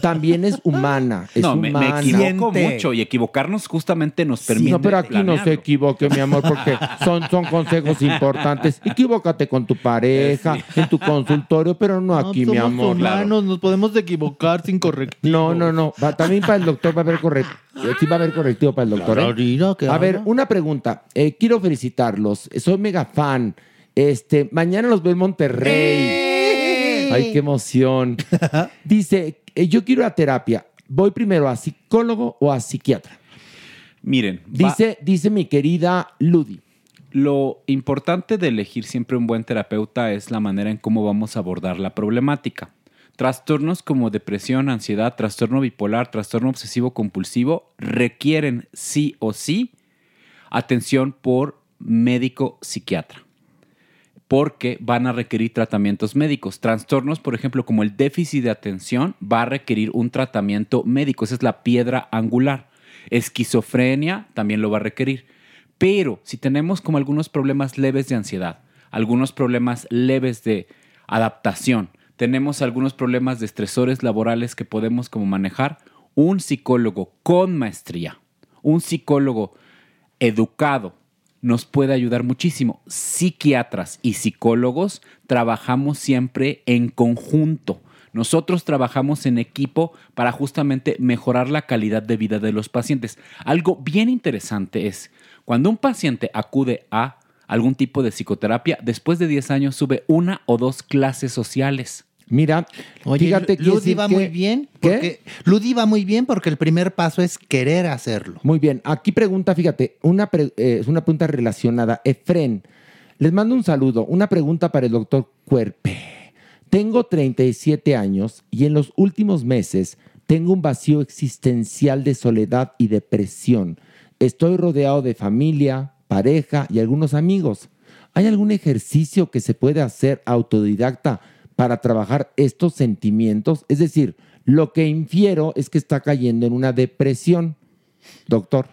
Speaker 3: también es humana. Es
Speaker 6: No, me, me
Speaker 3: humana.
Speaker 6: equivoco mucho y equivocarnos justamente nos permite.
Speaker 3: No, pero aquí no se equivoque, mi amor, porque son, son consejos importantes. Equivócate con tu pareja, en tu consultorio, pero no aquí, mi
Speaker 7: somos
Speaker 3: amor.
Speaker 7: humanos, nos podemos equivocar sin correctivo.
Speaker 3: No, no, no. Va- también para el doctor va a haber correctivo. Sí va a haber correctivo para el doctor. ¿eh?
Speaker 7: Claro, mira, ¿qué
Speaker 3: A ver, una pregunta. Eh, quiero felicitarlos. Soy mega fan. Este, mañana los veo en Monterrey. Ay, qué emoción. <laughs> Dice, eh, yo quiero ir a terapia. ¿Voy primero a psicólogo o a psiquiatra?
Speaker 6: Miren, va-
Speaker 3: Dice, dice mi querida Ludi.
Speaker 6: Lo importante de elegir siempre un buen terapeuta es la manera en cómo vamos a abordar la problemática. Trastornos como depresión, ansiedad, trastorno bipolar, trastorno obsesivo compulsivo requieren sí o sí atención por médico psiquiatra porque van a requerir tratamientos médicos. Trastornos, por ejemplo, como el déficit de atención, va a requerir un tratamiento médico. Esa es la piedra angular. Esquizofrenia también lo va a requerir. Pero si tenemos como algunos problemas leves de ansiedad, algunos problemas leves de adaptación, tenemos algunos problemas de estresores laborales que podemos como manejar, un psicólogo con maestría, un psicólogo educado, nos puede ayudar muchísimo. Psiquiatras y psicólogos trabajamos siempre en conjunto. Nosotros trabajamos en equipo para justamente mejorar la calidad de vida de los pacientes. Algo bien interesante es, cuando un paciente acude a algún tipo de psicoterapia, después de 10 años sube una o dos clases sociales.
Speaker 3: Mira,
Speaker 7: Oye,
Speaker 3: fíjate que
Speaker 7: Ludi va muy bien. Porque, Ludi va muy bien porque el primer paso es querer hacerlo.
Speaker 3: Muy bien. Aquí pregunta, fíjate, una pre- eh, es una pregunta relacionada. Efren, les mando un saludo. Una pregunta para el doctor Cuerpe. Tengo 37 años y en los últimos meses tengo un vacío existencial de soledad y depresión. Estoy rodeado de familia, pareja y algunos amigos. ¿Hay algún ejercicio que se puede hacer autodidacta para trabajar estos sentimientos? Es decir, lo que infiero es que está cayendo en una depresión. Doctor.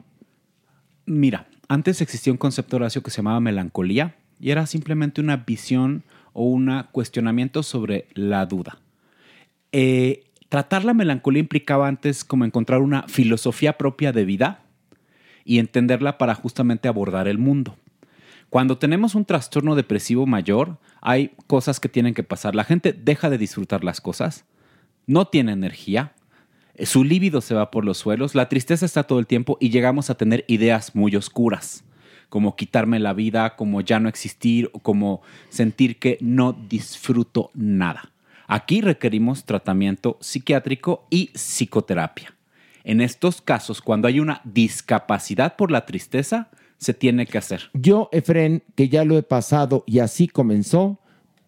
Speaker 13: Mira, antes existía un concepto Horacio que se llamaba melancolía y era simplemente una visión o un cuestionamiento sobre la duda. Eh, tratar la melancolía implicaba antes como encontrar una filosofía propia de vida y entenderla para justamente abordar el mundo. Cuando tenemos un trastorno depresivo mayor, hay cosas que tienen que pasar. La gente deja de disfrutar las cosas, no tiene energía, eh, su líbido se va por los suelos, la tristeza está todo el tiempo y llegamos a tener ideas muy oscuras, como quitarme la vida, como ya no existir, como sentir que no disfruto nada. Aquí requerimos tratamiento psiquiátrico y psicoterapia. En estos casos, cuando hay una discapacidad por la tristeza, se tiene que hacer.
Speaker 3: Yo, Efren, que ya lo he pasado y así comenzó,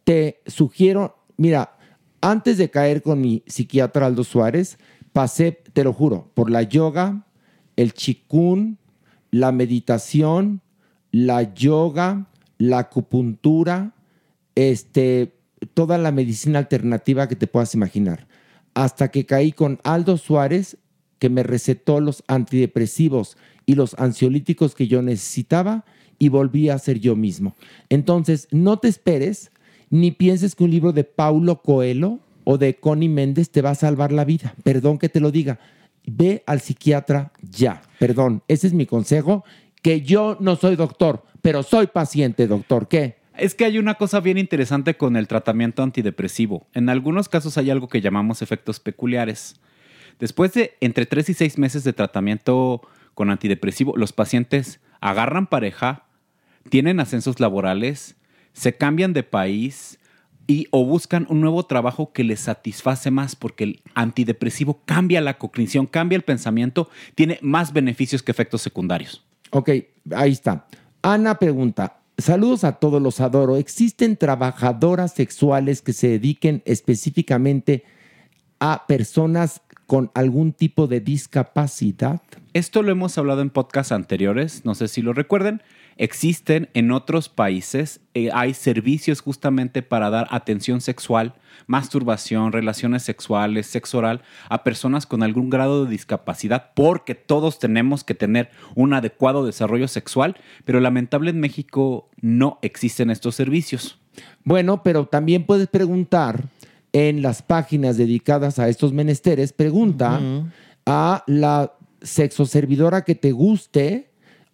Speaker 3: te sugiero, mira, antes de caer con mi psiquiatra Aldo Suárez, pasé, te lo juro, por la yoga, el chikun, la meditación, la yoga, la acupuntura, este, toda la medicina alternativa que te puedas imaginar. Hasta que caí con Aldo Suárez, que me recetó los antidepresivos y los ansiolíticos que yo necesitaba y volví a ser yo mismo. Entonces, no te esperes ni pienses que un libro de Paulo Coelho o de Connie Méndez te va a salvar la vida. Perdón que te lo diga. Ve al psiquiatra ya. Perdón, ese es mi consejo, que yo no soy doctor, pero soy paciente, doctor. ¿Qué?
Speaker 13: Es que hay una cosa bien interesante con el tratamiento antidepresivo. En algunos casos hay algo que llamamos efectos peculiares. Después de entre 3 y 6 meses de tratamiento con antidepresivo, los pacientes agarran pareja, tienen ascensos laborales, se cambian de país y o buscan un nuevo trabajo que les satisface más porque el antidepresivo cambia la cognición, cambia el pensamiento, tiene más beneficios que efectos secundarios.
Speaker 3: Ok, ahí está. Ana pregunta, saludos a todos, los adoro. ¿Existen trabajadoras sexuales que se dediquen específicamente a personas con algún tipo de discapacidad?
Speaker 13: Esto lo hemos hablado en podcasts anteriores, no sé si lo recuerden. Existen en otros países, eh, hay servicios justamente para dar atención sexual, masturbación, relaciones sexuales, sexo oral a personas con algún grado de discapacidad, porque todos tenemos que tener un adecuado desarrollo sexual, pero lamentable en México no existen estos servicios.
Speaker 3: Bueno, pero también puedes preguntar en las páginas dedicadas a estos menesteres, pregunta a la sexoservidora que te guste,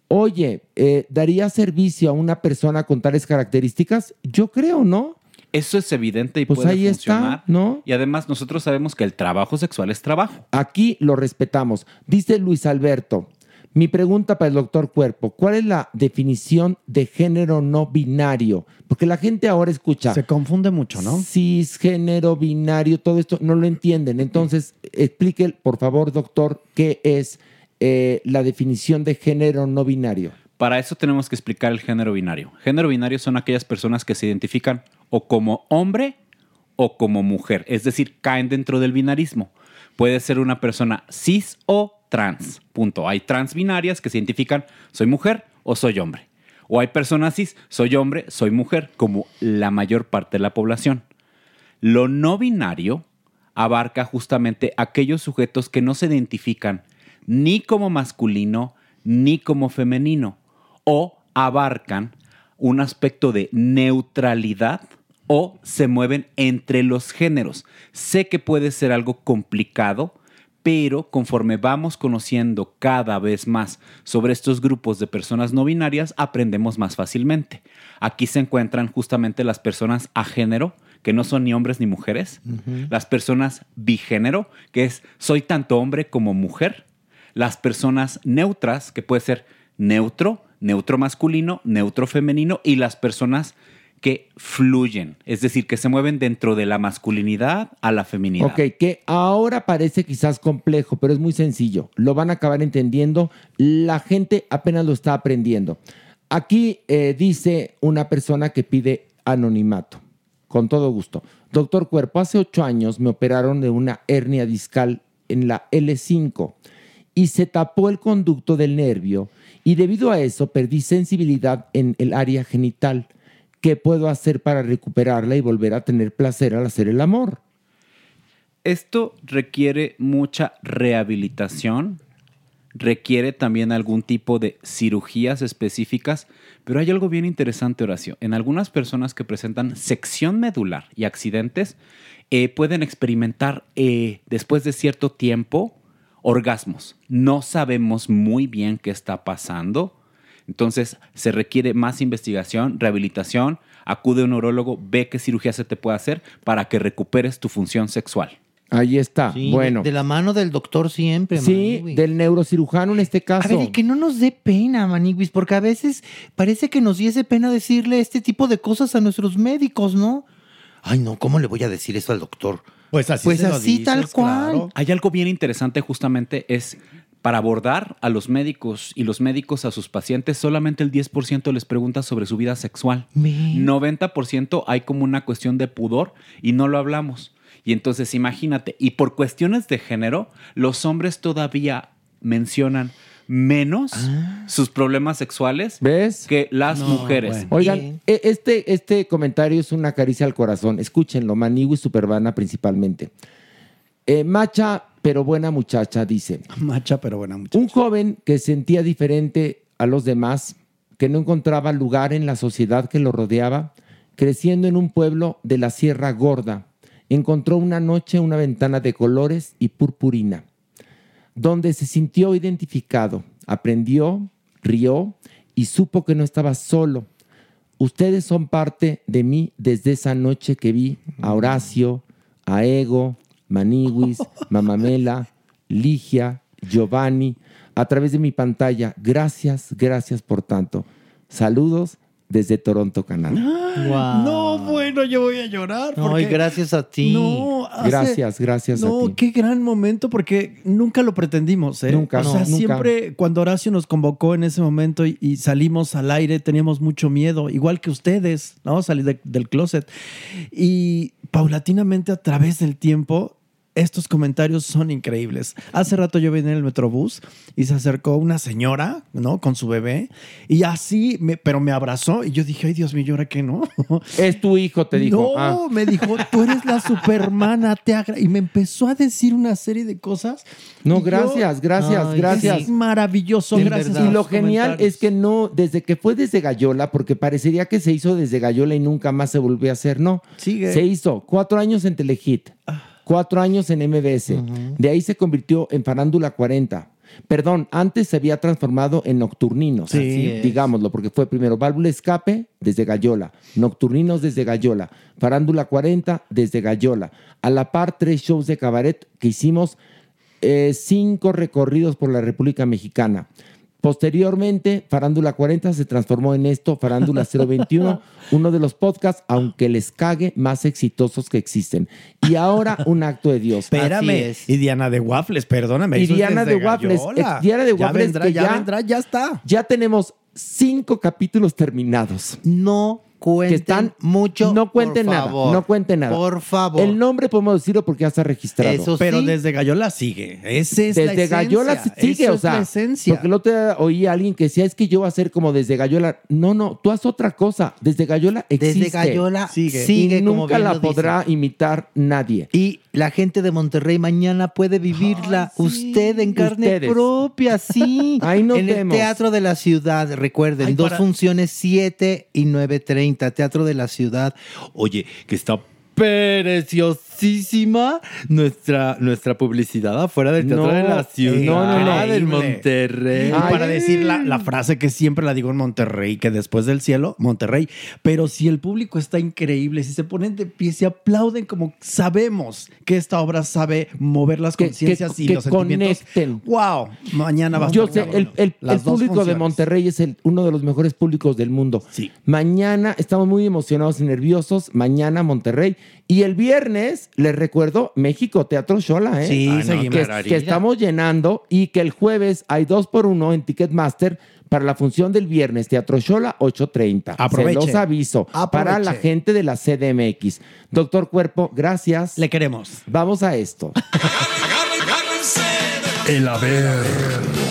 Speaker 3: oye, eh, ¿daría servicio a una persona con tales características? Yo creo, ¿no?
Speaker 13: Eso es evidente y
Speaker 3: Pues
Speaker 13: puede
Speaker 3: ahí está,
Speaker 13: funcionar.
Speaker 3: ¿no?
Speaker 13: Y además nosotros sabemos que el trabajo sexual es trabajo.
Speaker 3: Aquí lo respetamos. Dice Luis Alberto, mi pregunta para el doctor Cuerpo, ¿cuál es la definición de género no binario? Porque la gente ahora escucha...
Speaker 10: Se confunde mucho, ¿no?
Speaker 3: Cisgénero, binario, todo esto no lo entienden. Entonces, explique, por favor, doctor, qué es eh, la definición de género no binario.
Speaker 13: Para eso tenemos que explicar el género binario. Género binario son aquellas personas que se identifican o como hombre o como mujer, es decir, caen dentro del binarismo. Puede ser una persona cis o trans. Punto. Hay trans binarias que se identifican soy mujer o soy hombre. O hay personas cis, soy hombre, soy mujer, como la mayor parte de la población. Lo no binario abarca justamente aquellos sujetos que no se identifican ni como masculino ni como femenino o abarcan un aspecto de neutralidad o se mueven entre los géneros. Sé que puede ser algo complicado, pero conforme vamos conociendo cada vez más sobre estos grupos de personas no binarias, aprendemos más fácilmente. Aquí se encuentran justamente las personas a género, que no son ni hombres ni mujeres, las personas bigénero, que es soy tanto hombre como mujer, las personas neutras, que puede ser neutro, neutro masculino, neutro femenino, y las personas que fluyen, es decir, que se mueven dentro de la masculinidad a la feminidad.
Speaker 3: Ok, que ahora parece quizás complejo, pero es muy sencillo. Lo van a acabar entendiendo. La gente apenas lo está aprendiendo. Aquí eh, dice una persona que pide anonimato. Con todo gusto. Doctor Cuerpo, hace ocho años me operaron de una hernia discal en la L5 y se tapó el conducto del nervio y debido a eso perdí sensibilidad en el área genital. ¿Qué puedo hacer para recuperarla y volver a tener placer al hacer el amor?
Speaker 13: Esto requiere mucha rehabilitación, requiere también algún tipo de cirugías específicas, pero hay algo bien interesante, Horacio. En algunas personas que presentan sección medular y accidentes, eh, pueden experimentar eh, después de cierto tiempo orgasmos. No sabemos muy bien qué está pasando. Entonces se requiere más investigación, rehabilitación, acude a un neurólogo, ve qué cirugía se te puede hacer para que recuperes tu función sexual.
Speaker 3: Ahí está.
Speaker 12: Sí,
Speaker 3: bueno.
Speaker 12: De, de la mano del doctor siempre,
Speaker 3: Sí, del neurocirujano en este
Speaker 12: A
Speaker 3: caso.
Speaker 12: ver, y que no nos dé pena, Maniguis, porque a veces parece que nos diese pena decirle este tipo de cosas a nuestros médicos, ¿no? Ay, no, ¿cómo le voy a decir eso al doctor?
Speaker 10: Pues así
Speaker 12: Pues
Speaker 10: se lo
Speaker 12: así, tal cual.
Speaker 10: claro.
Speaker 13: Hay algo bien interesante justamente es para abordar a los médicos y los médicos a sus pacientes, solamente el 10% les pregunta sobre su vida sexual. 90% hay como una cuestión de pudor y no lo hablamos. Y entonces imagínate, y por cuestiones de género, los hombres todavía mencionan menos sus problemas sexuales
Speaker 3: ¿Ves?
Speaker 13: que las mujeres.
Speaker 3: Oigan, e- este, este comentario es una caricia al corazón. Escúchenlo, Manigu y Supervana principalmente. Eh, macha, pero buena muchacha, dice.
Speaker 10: Macha, pero buena muchacha.
Speaker 3: Un joven que sentía diferente a los demás, que no encontraba lugar en la sociedad que lo rodeaba, creciendo en un pueblo de la Sierra Gorda, encontró una noche una ventana de colores y purpurina, donde se sintió identificado, aprendió, rió y supo que no estaba solo. Ustedes son parte de mí desde esa noche que vi a Horacio, a Ego, Maniwis, Mamamela, Ligia, Giovanni, a través de mi pantalla. Gracias, gracias por tanto. Saludos desde Toronto, Canadá.
Speaker 10: No, bueno, yo voy a llorar.
Speaker 12: Ay,
Speaker 10: porque-
Speaker 12: gracias a ti.
Speaker 10: No, hace-
Speaker 3: Gracias, gracias
Speaker 10: no,
Speaker 3: a ti.
Speaker 10: qué gran momento porque nunca lo pretendimos, ¿eh?
Speaker 3: Nunca,
Speaker 10: O
Speaker 3: no,
Speaker 10: sea,
Speaker 3: nunca.
Speaker 10: siempre cuando Horacio nos convocó en ese momento y, y salimos al aire, teníamos mucho miedo, igual que ustedes, ¿no? Salir de- del closet. Y paulatinamente a través del tiempo, estos comentarios son increíbles. Hace rato yo venía en el Metrobús y se acercó una señora, ¿no? Con su bebé y así, me, pero me abrazó y yo dije, ay Dios mío, ¿y ahora qué no? <laughs>
Speaker 3: Es tu hijo, te dijo.
Speaker 10: No,
Speaker 3: Ah.
Speaker 10: me dijo, tú eres la supermana, te agra-". Y me empezó a decir una serie de cosas.
Speaker 3: No,
Speaker 10: yo-
Speaker 3: gracias, gracias,
Speaker 10: Ay,
Speaker 3: gracias.
Speaker 10: Es maravilloso,
Speaker 3: Y-
Speaker 10: gracias. a
Speaker 3: Y lo genial es que no, desde que fue desde Gallola, porque parecería que se hizo desde Gallola y nunca más se volvió a hacer, no.
Speaker 10: Sigue.
Speaker 3: Se hizo cuatro años en Telehit, cuatro años en MBS. De ahí se convirtió en Farándula 40. Perdón, antes se había transformado en Nocturninos,
Speaker 10: Sí.
Speaker 3: Digámoslo, porque fue primero Válvula Escape desde Gallola, Nocturninos desde Gallola, Farándula 40 desde Gallola. A la par, tres shows de cabaret que hicimos eh, cinco recorridos por la República Mexicana. Posteriormente, Farándula 40 se transformó en esto, Farándula 021, <laughs> uno de los podcasts, aunque les cague, más exitosos que existen. Y ahora, un acto de Dios.
Speaker 10: Espérame. Y Diana de Waffles, perdóname.
Speaker 3: Y Diana de Waffles, ex- Diana de Waffles
Speaker 10: vendrá,
Speaker 3: que
Speaker 10: ya
Speaker 3: ya-
Speaker 10: vendrá, ya está.
Speaker 3: Ya tenemos cinco capítulos terminados.
Speaker 12: No cuenten
Speaker 3: que están
Speaker 12: mucho.
Speaker 3: No cuenten
Speaker 12: por
Speaker 3: nada.
Speaker 12: favor.
Speaker 3: No cuenten nada.
Speaker 12: Por favor.
Speaker 3: El nombre podemos decirlo porque ya está registrado.
Speaker 12: Eso
Speaker 10: Pero desde Gallola sigue. Ese es la
Speaker 3: desde
Speaker 10: esencia.
Speaker 3: Gallola sigue,
Speaker 10: Eso
Speaker 3: o
Speaker 10: es
Speaker 3: sea,
Speaker 10: la esencia.
Speaker 3: porque el otro día oí a alguien que decía, es que yo voy a hacer como desde Gallola. No, no, tú haz otra cosa. Desde Gallola existe.
Speaker 12: Desde Gallola
Speaker 10: Sigue.
Speaker 12: sigue,
Speaker 3: y
Speaker 12: como
Speaker 3: nunca
Speaker 12: bien
Speaker 3: la
Speaker 12: lo dice.
Speaker 3: podrá imitar nadie.
Speaker 12: Y la gente de Monterrey mañana puede vivirla usted en carne
Speaker 3: Ustedes.
Speaker 12: propia, sí. <laughs>
Speaker 3: Ahí nos
Speaker 12: en el. Teatro de la Ciudad, recuerden,
Speaker 10: Ay,
Speaker 12: dos
Speaker 10: para-
Speaker 12: funciones, 7 y 9.30, Teatro de la Ciudad. Oye, que está preciosísima nuestra, nuestra publicidad afuera del Teatro
Speaker 3: No,
Speaker 12: de la Ciudad.
Speaker 3: no, no, no.
Speaker 12: del. Monterrey.
Speaker 10: Para decir la, la frase que siempre la digo en Monterrey, que después del cielo, Monterrey. Pero si el público está increíble, si se ponen de pie, si aplauden como sabemos que esta obra sabe mover las conciencias
Speaker 3: que-
Speaker 10: y
Speaker 3: que
Speaker 10: los sentimientos.
Speaker 3: conecten.
Speaker 10: ¡Wow! Mañana va a
Speaker 3: Yo
Speaker 10: estar
Speaker 3: sé, el, público de. Monterrey es el- uno de los mejores públicos del mundo.
Speaker 10: Sí.
Speaker 3: Mañana estamos muy emocionados y nerviosos. Mañana Monterrey. Y el viernes, les recuerdo, México Teatro Shola, ¿eh?
Speaker 10: Sí,
Speaker 12: Ay, no,
Speaker 10: seguimos.
Speaker 3: que, estamos llenando y que el jueves hay dos por uno en Ticketmaster para la función del viernes, Teatro Shola 8.30.
Speaker 10: Aproveche.
Speaker 3: Se los aviso. Para la gente de la CDMX. Doctor Cuerpo, gracias.
Speaker 10: Le queremos.
Speaker 3: Vamos a esto. <laughs>
Speaker 2: El Averno.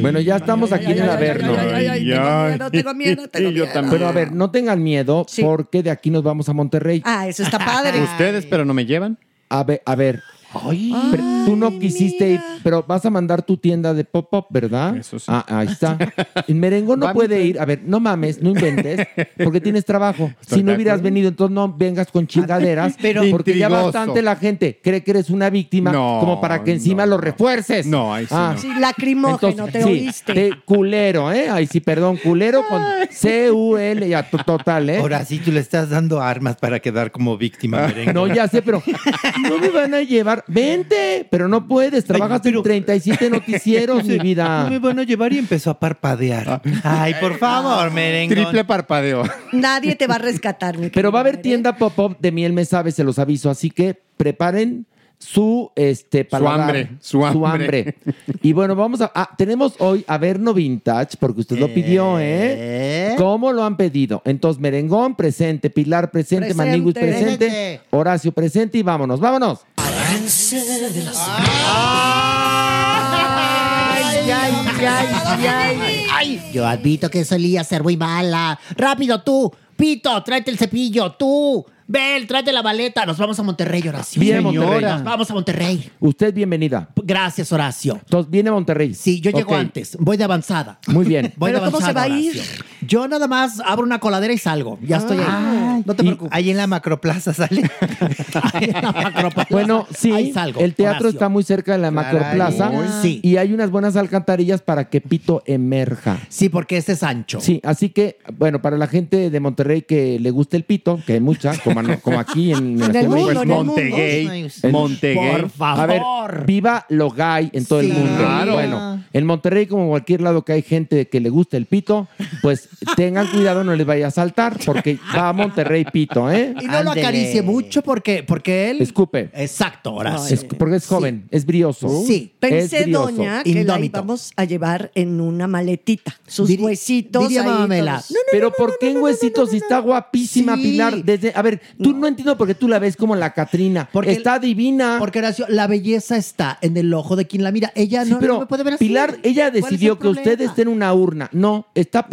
Speaker 3: Bueno, ya estamos aquí en el Averno.
Speaker 4: ay, ay, tengo miedo, tengo miedo, tengo miedo.
Speaker 3: Pero a ver, no tengan miedo porque de aquí nos vamos a Monterrey.
Speaker 4: Ah, eso está padre.
Speaker 6: Ustedes, pero no me llevan.
Speaker 3: A ver, a ver. Pero tú no quisiste ir, pero vas a mandar tu tienda de pop-up, ¿verdad? Eso sí. Ah, ahí está. <laughs> El merengón no
Speaker 6: Va,
Speaker 3: puede ir. A ver, no mames, no inventes, porque tienes trabajo.
Speaker 6: Estoy <laughs>
Speaker 3: Si no hubieras
Speaker 6: acuerdo.
Speaker 3: venido, entonces no vengas con chingaderas, <laughs>
Speaker 6: Pero-
Speaker 3: porque ya bastante la gente cree que eres una víctima,
Speaker 6: No,
Speaker 3: como para que encima lo refuerces.
Speaker 6: No, ahí sí
Speaker 3: Ah.
Speaker 4: Sí, lacrimógeno,
Speaker 3: Entonces,
Speaker 4: te
Speaker 3: sí,
Speaker 4: oíste.
Speaker 3: te- culero, ¿eh? Ay, sí, perdón, culero con C-U-L, ya, to- total, ¿eh?
Speaker 7: Ahora sí, tú le estás dando armas para quedar como víctima, merengue.
Speaker 3: No, ya sé, pero no me van a llevar. Vente, pero no puedes. Trabajas en 37 noticieros, <laughs> mi vida.
Speaker 7: No me van a llevar y empezó a parpadear. Ay, por favor, merengue.
Speaker 6: Triple parpadeo.
Speaker 4: Nadie te va a rescatar, mi
Speaker 3: Pero va a haber tienda pop-up de miel me sabe, se los aviso. Así que preparen su este paladar,
Speaker 6: hambre, su hambre. <laughs>
Speaker 3: Y bueno, vamos a. ah, tenemos hoy Averno Vintage, porque usted lo pidió, ¿eh? ¿Cómo lo han pedido? Entonces, Merengón presente, Pilar presente,
Speaker 4: Presente.
Speaker 3: Maniguis presente,
Speaker 4: Presente.
Speaker 3: Horacio presente y vámonos, vámonos.
Speaker 14: Ay, ay, ay, ay, ay. Yo admito que solía ser muy mala. Rápido tú, Pito, tráete el cepillo, tú. Bel, tráete la maleta. Nos vamos a Monterrey, Horacio.
Speaker 3: Bien, Monterrey.
Speaker 14: Nos vamos a Monterrey.
Speaker 3: Usted bienvenida.
Speaker 14: Gracias, Horacio.
Speaker 3: Entonces, viene a Monterrey.
Speaker 14: Sí, yo llego antes. Voy de avanzada.
Speaker 3: Muy bien.
Speaker 14: Voy
Speaker 4: ¿Pero
Speaker 14: de
Speaker 4: cómo se
Speaker 14: avanzada,
Speaker 4: va a ir?
Speaker 14: Horacio. Yo nada más abro una coladera y salgo. Ya estoy ahí.
Speaker 7: Ay,
Speaker 14: no te preocupes.
Speaker 7: Ahí en la macroplaza sale. <laughs>
Speaker 3: Bueno, sí,
Speaker 14: Ahí salgo,
Speaker 3: el teatro
Speaker 14: Horacio.
Speaker 3: está muy cerca de la macroplaza
Speaker 14: Sí.
Speaker 3: y hay unas buenas alcantarillas para que Pito emerja.
Speaker 14: Sí, porque este es ancho.
Speaker 3: Sí, así que, bueno, para la gente de Monterrey que le guste el pito, que hay mucha, como, como aquí en, <laughs>
Speaker 4: En el mundo, en.
Speaker 6: Montegay.
Speaker 3: En-
Speaker 6: Montegay.
Speaker 14: Por favor.
Speaker 3: A ver, viva lo gay en todo el mundo.
Speaker 6: Claro.
Speaker 3: Bueno, en Monterrey, como en cualquier lado que hay gente que le gusta el pito, pues tengan cuidado, no les vaya a saltar, porque va a Monterrey pito, ¿eh?
Speaker 14: Y no lo acaricie mucho porque, porque él.
Speaker 3: Escupe.
Speaker 14: Exacto, Horacio.
Speaker 3: Es- porque es joven, es brioso.
Speaker 4: Sí, pensé,
Speaker 3: Es brioso.
Speaker 4: doña, que la
Speaker 14: Indómito.
Speaker 4: íbamos a llevar en una maletita. Sus
Speaker 14: Diri-
Speaker 4: huesitos
Speaker 14: diría
Speaker 4: ahí
Speaker 14: Mamela,
Speaker 4: todos.
Speaker 3: Pero ¿por qué en huesitos si está guapísima
Speaker 14: Sí.
Speaker 3: Pilar? Desde, a ver, tú no. entiendo por qué tú la ves como la Catrina.
Speaker 14: Porque-
Speaker 3: está divina.
Speaker 14: Porque Horacio, la belleza está en el ojo de quien la mira. Ella
Speaker 3: Sí,
Speaker 14: no,
Speaker 3: pero
Speaker 14: no me puede ver así.
Speaker 3: Pilar, ella
Speaker 14: ¿Cuál es
Speaker 3: decidió
Speaker 14: el
Speaker 3: que usted
Speaker 14: problema?
Speaker 3: esté en una urna. No, está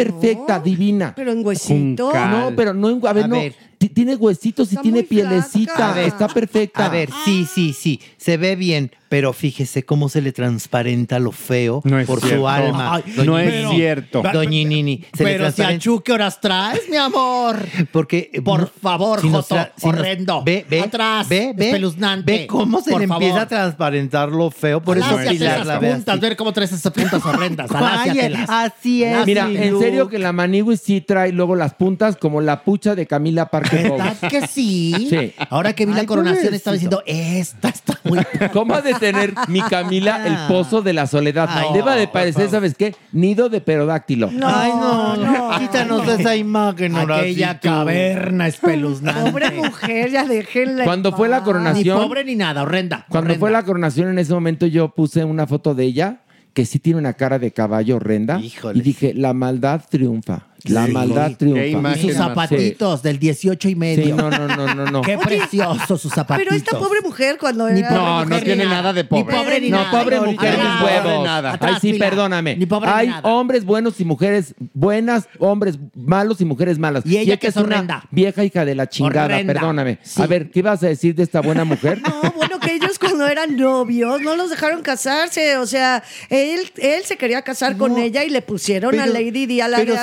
Speaker 3: divina.
Speaker 4: Pero en huesitos.
Speaker 6: Cal.
Speaker 3: No, pero no, en- a ver,
Speaker 7: A
Speaker 3: no.
Speaker 7: ver.
Speaker 3: Ti- Tiene huesitos y
Speaker 4: Está
Speaker 3: tiene pielecita.
Speaker 4: Ver.
Speaker 3: Está perfecta.
Speaker 7: A ver, sí, sí, sí. Se ve bien, pero fíjese cómo se le transparenta lo feo
Speaker 6: No
Speaker 7: por
Speaker 6: cierto.
Speaker 7: su alma.
Speaker 14: Ay,
Speaker 6: no es cierto.
Speaker 7: Doña Nini. Se le
Speaker 14: Pero si a Chu, ¿qué horas traes, mi amor?
Speaker 7: Porque. eh,
Speaker 14: Por
Speaker 7: no-
Speaker 14: favor,
Speaker 7: si
Speaker 14: Joto,
Speaker 7: si
Speaker 14: horrendo.
Speaker 7: Ve, ve.
Speaker 14: Atrás,
Speaker 7: ve, ve.
Speaker 14: espeluznante.
Speaker 7: Ve cómo se
Speaker 14: Por
Speaker 7: le empieza
Speaker 14: favor.
Speaker 7: a transparentar lo feo. Por eso Pilar
Speaker 14: esas
Speaker 7: la ve
Speaker 14: puntas,
Speaker 7: así.
Speaker 14: ver cómo traes esas puntas horrendas. <laughs> Aláciatelas.
Speaker 7: así es.
Speaker 3: Mira,
Speaker 7: mi
Speaker 3: en serio que la Manigui sí trae luego las puntas como la pucha de Camila Bowles.
Speaker 14: ¿Verdad que sí?
Speaker 3: Sí.
Speaker 14: Ahora que vi la coronación estaba diciendo, esta está muy... <laughs>
Speaker 3: ¿Cómo ha de tener mi Camila el pozo de la soledad?
Speaker 14: Ay,
Speaker 3: Deba de
Speaker 14: no,
Speaker 3: parecer, ¿sabes qué? Nido de perodáctilo.
Speaker 4: No,
Speaker 7: Ay, no,
Speaker 4: no.
Speaker 7: Quítanos esa imagen,
Speaker 14: Aquella
Speaker 7: Horacito.
Speaker 14: caverna <laughs> espeluznante.
Speaker 4: Pobre mujer, ya déjenla. en
Speaker 3: Cuando fue la
Speaker 4: paz.
Speaker 14: Ni
Speaker 3: coronación,
Speaker 14: pobre ni nada, horrenda.
Speaker 3: cuando
Speaker 14: horrenda.
Speaker 3: fue la coronación en ese momento yo puse una foto de ella que sí tiene una cara de caballo horrenda
Speaker 7: Híjole.
Speaker 3: y dije, la maldad triunfa. La
Speaker 14: Sí.
Speaker 3: maldad
Speaker 6: Qué
Speaker 3: triunfa.
Speaker 14: Y sus zapatitos del 18 y medio.
Speaker 3: Sí, no, no, no, no, no.
Speaker 14: Qué preciosos sus zapatitos.
Speaker 4: Pero esta pobre mujer cuando
Speaker 14: Ni
Speaker 4: era...
Speaker 14: pobre
Speaker 6: No, no tiene
Speaker 14: ni
Speaker 6: nada de
Speaker 14: Ni
Speaker 6: pobre.
Speaker 14: pobre ni
Speaker 3: No,
Speaker 14: nada.
Speaker 3: pobre mujer mis huevos.
Speaker 6: nada.
Speaker 14: Atrás,
Speaker 3: Ay, sí, perdóname.
Speaker 14: Ni pobre
Speaker 3: Hay
Speaker 14: ni nada.
Speaker 3: hombres buenos y mujeres buenas, hombres malos y mujeres malas.
Speaker 14: Y ella que
Speaker 3: es una vieja hija de la chingada,
Speaker 14: Horrenda.
Speaker 3: perdóname.
Speaker 14: Sí.
Speaker 3: A ver, ¿qué ibas a decir de esta buena mujer? <laughs>
Speaker 4: No, bueno, que ellos cuando eran novios no los dejaron casarse. O sea, él, él se quería casar con
Speaker 7: No,
Speaker 4: ella y le pusieron a Lady Di a la
Speaker 7: pero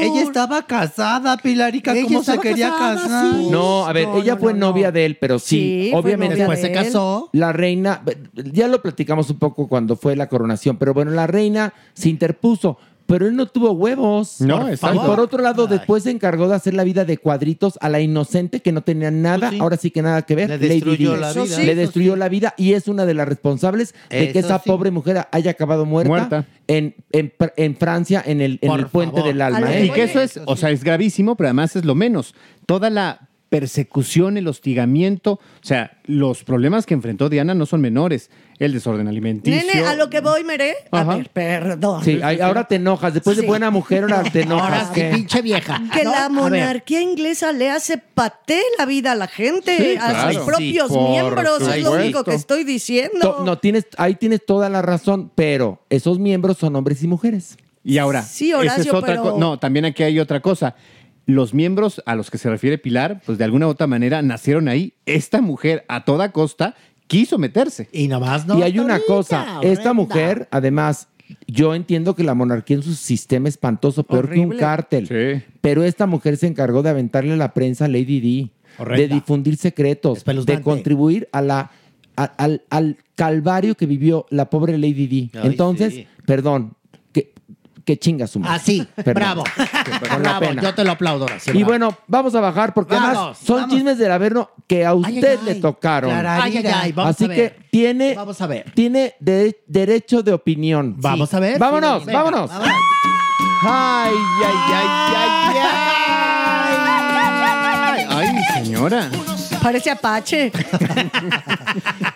Speaker 7: Ella estaba casada, Pilarica.
Speaker 14: Ella
Speaker 7: ¿Cómo se quería
Speaker 14: casada,
Speaker 7: casar?
Speaker 14: sí.
Speaker 3: No, a ver,
Speaker 4: No,
Speaker 3: ella
Speaker 4: no,
Speaker 3: fue
Speaker 4: no,
Speaker 3: novia
Speaker 4: no.
Speaker 3: de él, pero sí, obviamente.
Speaker 14: Después
Speaker 4: de
Speaker 14: se casó.
Speaker 3: La reina, ya lo platicamos un poco cuando fue la coronación, pero bueno, la reina se interpuso, pero él no tuvo huevos.
Speaker 6: No,
Speaker 3: Por
Speaker 6: exacto.
Speaker 3: Y por otro lado, después se encargó de hacer la vida de cuadritos a la inocente que no tenía nada,
Speaker 7: Pues sí.
Speaker 3: ahora sí que nada que ver.
Speaker 7: Le destruyó la vida.
Speaker 4: sí.
Speaker 3: Le destruyó la vida y es una de las responsables de que esa
Speaker 7: sí.
Speaker 3: pobre mujer haya acabado muerta,
Speaker 6: Muerta.
Speaker 3: En, en, en Francia, en el, en
Speaker 14: Por
Speaker 3: el puente
Speaker 14: favor.
Speaker 3: del alma. ¿eh?
Speaker 6: Y que eso es, o sea, es gravísimo, pero además es lo menos. Toda la persecución, el hostigamiento. O sea, los problemas que enfrentó Diana no son menores. El desorden alimenticio.
Speaker 4: Nene, a lo que voy, Meré. A
Speaker 6: Ajá.
Speaker 4: ver, perdón.
Speaker 3: Sí, ay, ahora te enojas. Después de
Speaker 4: Sí.
Speaker 3: buena mujer, ahora te enojas.
Speaker 14: Ahora sí,
Speaker 3: ¿qué?
Speaker 14: pinche vieja.
Speaker 4: Que
Speaker 14: ¿no?
Speaker 4: la
Speaker 14: ver.
Speaker 4: monarquía inglesa le hace paté la vida a la gente,
Speaker 3: Sí,
Speaker 4: a
Speaker 3: claro.
Speaker 4: sus propios
Speaker 3: Sí, por
Speaker 4: miembros, es lo
Speaker 3: supuesto.
Speaker 4: único que estoy diciendo.
Speaker 3: To- No, tienes, ahí tienes toda la razón, pero esos miembros son hombres y mujeres.
Speaker 6: Y ahora,
Speaker 4: Sí,
Speaker 6: esa es
Speaker 4: Horacio,
Speaker 6: otra
Speaker 4: pero-
Speaker 6: co- No, también aquí hay otra cosa. Los miembros a los que se refiere Pilar, pues de alguna u otra manera nacieron ahí. Esta mujer, a toda costa, quiso meterse.
Speaker 14: Y nomás
Speaker 3: y hay una cosa, esta mujer, además, yo entiendo que la monarquía es un sistema espantoso, peor que un cártel. Pero esta mujer se encargó de aventarle a la prensa a Lady Di,
Speaker 14: Horrenda.
Speaker 3: de difundir secretos, de contribuir a la, a- al, al calvario que vivió la pobre Lady Di.
Speaker 14: Ay,
Speaker 3: Entonces,
Speaker 14: sí.
Speaker 3: perdón, que, chinga su madre.
Speaker 14: Así,
Speaker 3: Perdón.
Speaker 14: bravo. <laughs>
Speaker 3: Con la
Speaker 14: bravo,
Speaker 3: pena.
Speaker 14: yo te lo aplaudo.
Speaker 3: Y
Speaker 14: bravo.
Speaker 3: bueno, vamos a bajar porque además
Speaker 14: Vamos,
Speaker 3: son
Speaker 14: vamos.
Speaker 3: chismes del Averno que a usted le tocaron.
Speaker 14: Ay, ay, ay, vamos
Speaker 3: Así
Speaker 14: a ver.
Speaker 3: que tiene,
Speaker 14: Vamos a ver.
Speaker 3: tiene de- derecho de opinión.
Speaker 14: Vamos a ver.
Speaker 3: Vámonos,
Speaker 14: Sí, venga,
Speaker 3: vámonos.
Speaker 14: vámonos.
Speaker 3: Ay, ay, ay, ay,
Speaker 6: Ay, señora.
Speaker 4: Parece Apache. <laughs>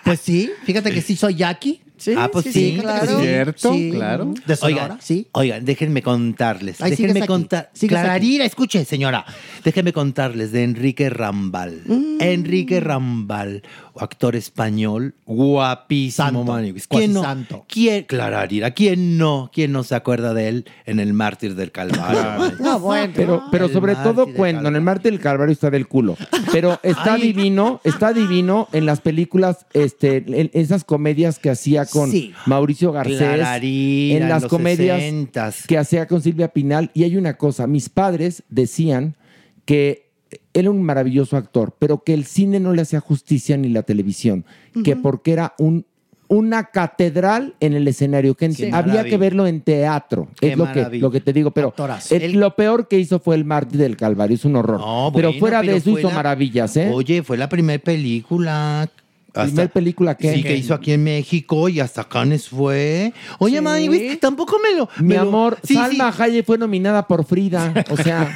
Speaker 14: Pues sí, fíjate que sí soy Jackie.
Speaker 4: Sí,
Speaker 7: Ah, pues
Speaker 4: sí,
Speaker 7: sí,
Speaker 4: sí, claro.
Speaker 6: Cierto,
Speaker 14: Sí.
Speaker 6: claro.
Speaker 14: De
Speaker 7: Oigan,
Speaker 14: sí.
Speaker 7: oigan, déjenme contarles.
Speaker 14: Ay,
Speaker 7: déjenme contar. Clarira, escuche, señora. Déjenme contarles de Enrique Rambal.
Speaker 14: Mm.
Speaker 7: Enrique Rambal, actor español, guapísimo,
Speaker 14: Santo,
Speaker 7: ¿Quién no?
Speaker 14: santo.
Speaker 7: ¿Quién, Clararira, ¿quién no? ¿Quién no se acuerda de él en El Mártir del Calvario? <laughs>
Speaker 4: No, bueno.
Speaker 3: Pero, pero
Speaker 7: El
Speaker 3: sobre
Speaker 7: mártir
Speaker 3: todo cuento, en el Marte del Calvario está del culo. Pero está
Speaker 7: Ay.
Speaker 3: divino, está divino en las películas, este, en esas comedias que hacía con
Speaker 7: Sí.
Speaker 3: Mauricio Garcés.
Speaker 7: Clararira,
Speaker 3: en las comedias
Speaker 7: 60s.
Speaker 3: que hacía con Silvia Pinal. Y hay una cosa, mis padres decían que él era un maravilloso actor, pero que el cine no le hacía justicia ni la televisión, que porque era un una catedral en el escenario, que había que verlo en teatro.
Speaker 7: Qué
Speaker 3: es lo que, lo que te digo, pero el- lo peor que hizo fue el Mártir del Calvario, es un horror.
Speaker 7: No,
Speaker 3: pero fuera de eso hizo
Speaker 7: la-
Speaker 3: maravillas, ¿eh?
Speaker 7: Oye, fue la primera película.
Speaker 3: ¿Primer película qué?
Speaker 7: Sí, que hizo aquí en México y hasta Cannes fue. Oye,
Speaker 4: Sí.
Speaker 7: Maniguis, tampoco me lo.
Speaker 3: Mi
Speaker 7: me lo-
Speaker 3: amor,
Speaker 7: Sí,
Speaker 3: Salma Hayek fue nominada por Frida. O sea,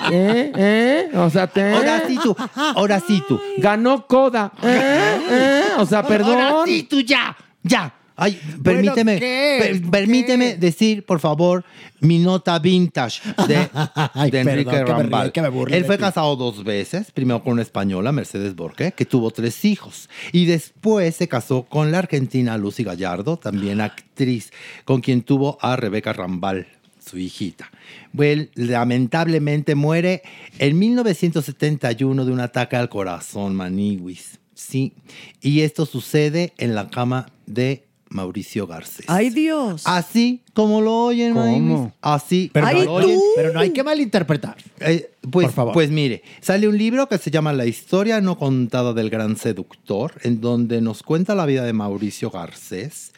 Speaker 3: <laughs> ¿eh? ¿eh? O sea, te...
Speaker 7: Ahora sí tú, ahora sí tú.
Speaker 3: Ganó Coda. ¿eh? ¿eh? O sea, perdón.
Speaker 7: Ahora sí tú, ya, ya. Ay, permíteme,
Speaker 14: ¿qué?
Speaker 7: per- permíteme decir, por favor, mi nota vintage de, <laughs>
Speaker 14: Ay,
Speaker 7: de Enrique
Speaker 14: perdón, que me
Speaker 7: Rambal.
Speaker 14: ríe, que me
Speaker 7: Él fue casado dos veces, primero con una española, Mercedes Borque, que tuvo tres hijos, y después se casó con la argentina Lucy Gallardo, también actriz, con quien tuvo a Rebeca Rambal, su hijita. Bueno, lamentablemente muere en 1971 de un ataque al corazón, Maniwis. Sí, y esto sucede en la cama de Mauricio Garcés.
Speaker 4: Ay, Dios.
Speaker 7: Así como lo oyen,
Speaker 6: ¿Cómo?
Speaker 7: Así
Speaker 14: Pero,
Speaker 4: Ay,
Speaker 14: no,
Speaker 4: tú.
Speaker 14: oye, pero no hay que malinterpretar.
Speaker 7: eh, pues,
Speaker 14: Por favor.
Speaker 7: pues mire, sale un libro que se llama La historia no contada del gran seductor, en donde nos cuenta la vida de Mauricio Garcés.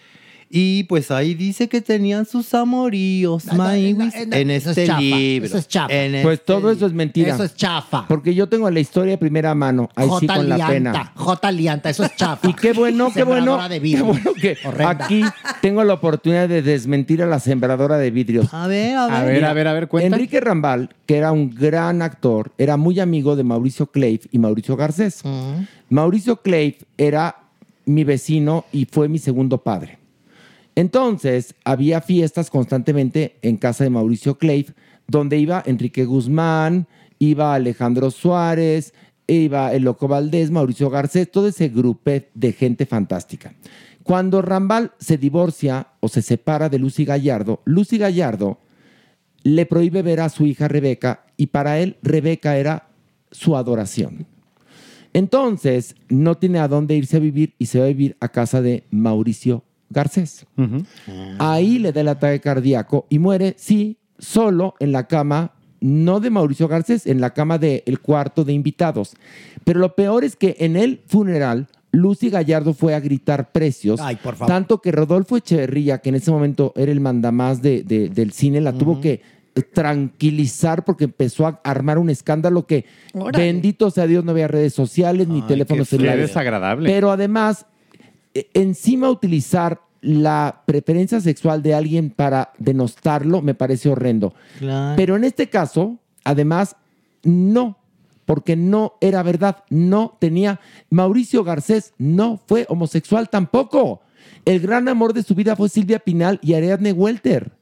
Speaker 7: Y pues ahí dice que tenían sus amoríos,
Speaker 14: No, no,
Speaker 7: Maniwis,
Speaker 14: no, no,
Speaker 7: en
Speaker 14: eso es
Speaker 7: este
Speaker 14: chafa,
Speaker 7: libro.
Speaker 14: eso es chafa.
Speaker 7: En
Speaker 3: Pues
Speaker 7: este
Speaker 3: todo eso es mentira.
Speaker 14: Eso es chafa.
Speaker 3: Porque yo tengo la historia de primera mano. Ahí sí
Speaker 14: J.
Speaker 3: con la pena.
Speaker 14: J. Lianta, eso es chafa. <laughs>
Speaker 3: Y qué bueno, qué bueno,
Speaker 14: de
Speaker 3: qué bueno que
Speaker 14: Horrenda.
Speaker 3: aquí tengo la oportunidad de desmentir a la sembradora de vidrios.
Speaker 7: A ver, a ver.
Speaker 6: A ver, a ver, a ver, cuenta.
Speaker 3: Enrique Rambal, que era un gran actor, era muy amigo de Mauricio Cleif y Mauricio Garcés. Mauricio Cleif era mi vecino y fue mi segundo padre. Entonces, había fiestas constantemente en casa de Mauricio Cleif, donde iba Enrique Guzmán, iba Alejandro Suárez, iba el Loco Valdés, Mauricio Garcés, todo ese grupo de gente fantástica. Cuando Rambal se divorcia o se separa de Lucy Gallardo, Lucy Gallardo le prohíbe ver a su hija Rebeca y para él Rebeca era su adoración. Entonces no tiene a dónde irse a vivir y se va a vivir a casa de Mauricio Garcés. Ahí le da el ataque cardíaco y muere, sí, solo en la cama, no de Mauricio Garcés, en la cama del cuarto de invitados. Pero lo peor es que en el funeral, Lucy Gallardo fue a gritar precios,
Speaker 14: Ay, por favor.
Speaker 3: tanto que Rodolfo Echeverría, que en ese momento era el mandamás de- de- del cine, la tuvo que tranquilizar porque empezó a armar un escándalo que,
Speaker 4: Órale.
Speaker 3: bendito sea Dios, no había redes sociales ni
Speaker 7: Ay,
Speaker 3: teléfonos celulares.
Speaker 6: desagradable.
Speaker 3: Pero además, encima utilizar la preferencia sexual de alguien para denostarlo me parece horrendo.
Speaker 7: Claro.
Speaker 3: Pero en este caso, además, no, porque no era verdad, no tenía. Mauricio Garcés no fue homosexual tampoco. El gran amor de su vida fue Silvia Pinal y Ariadne Welter.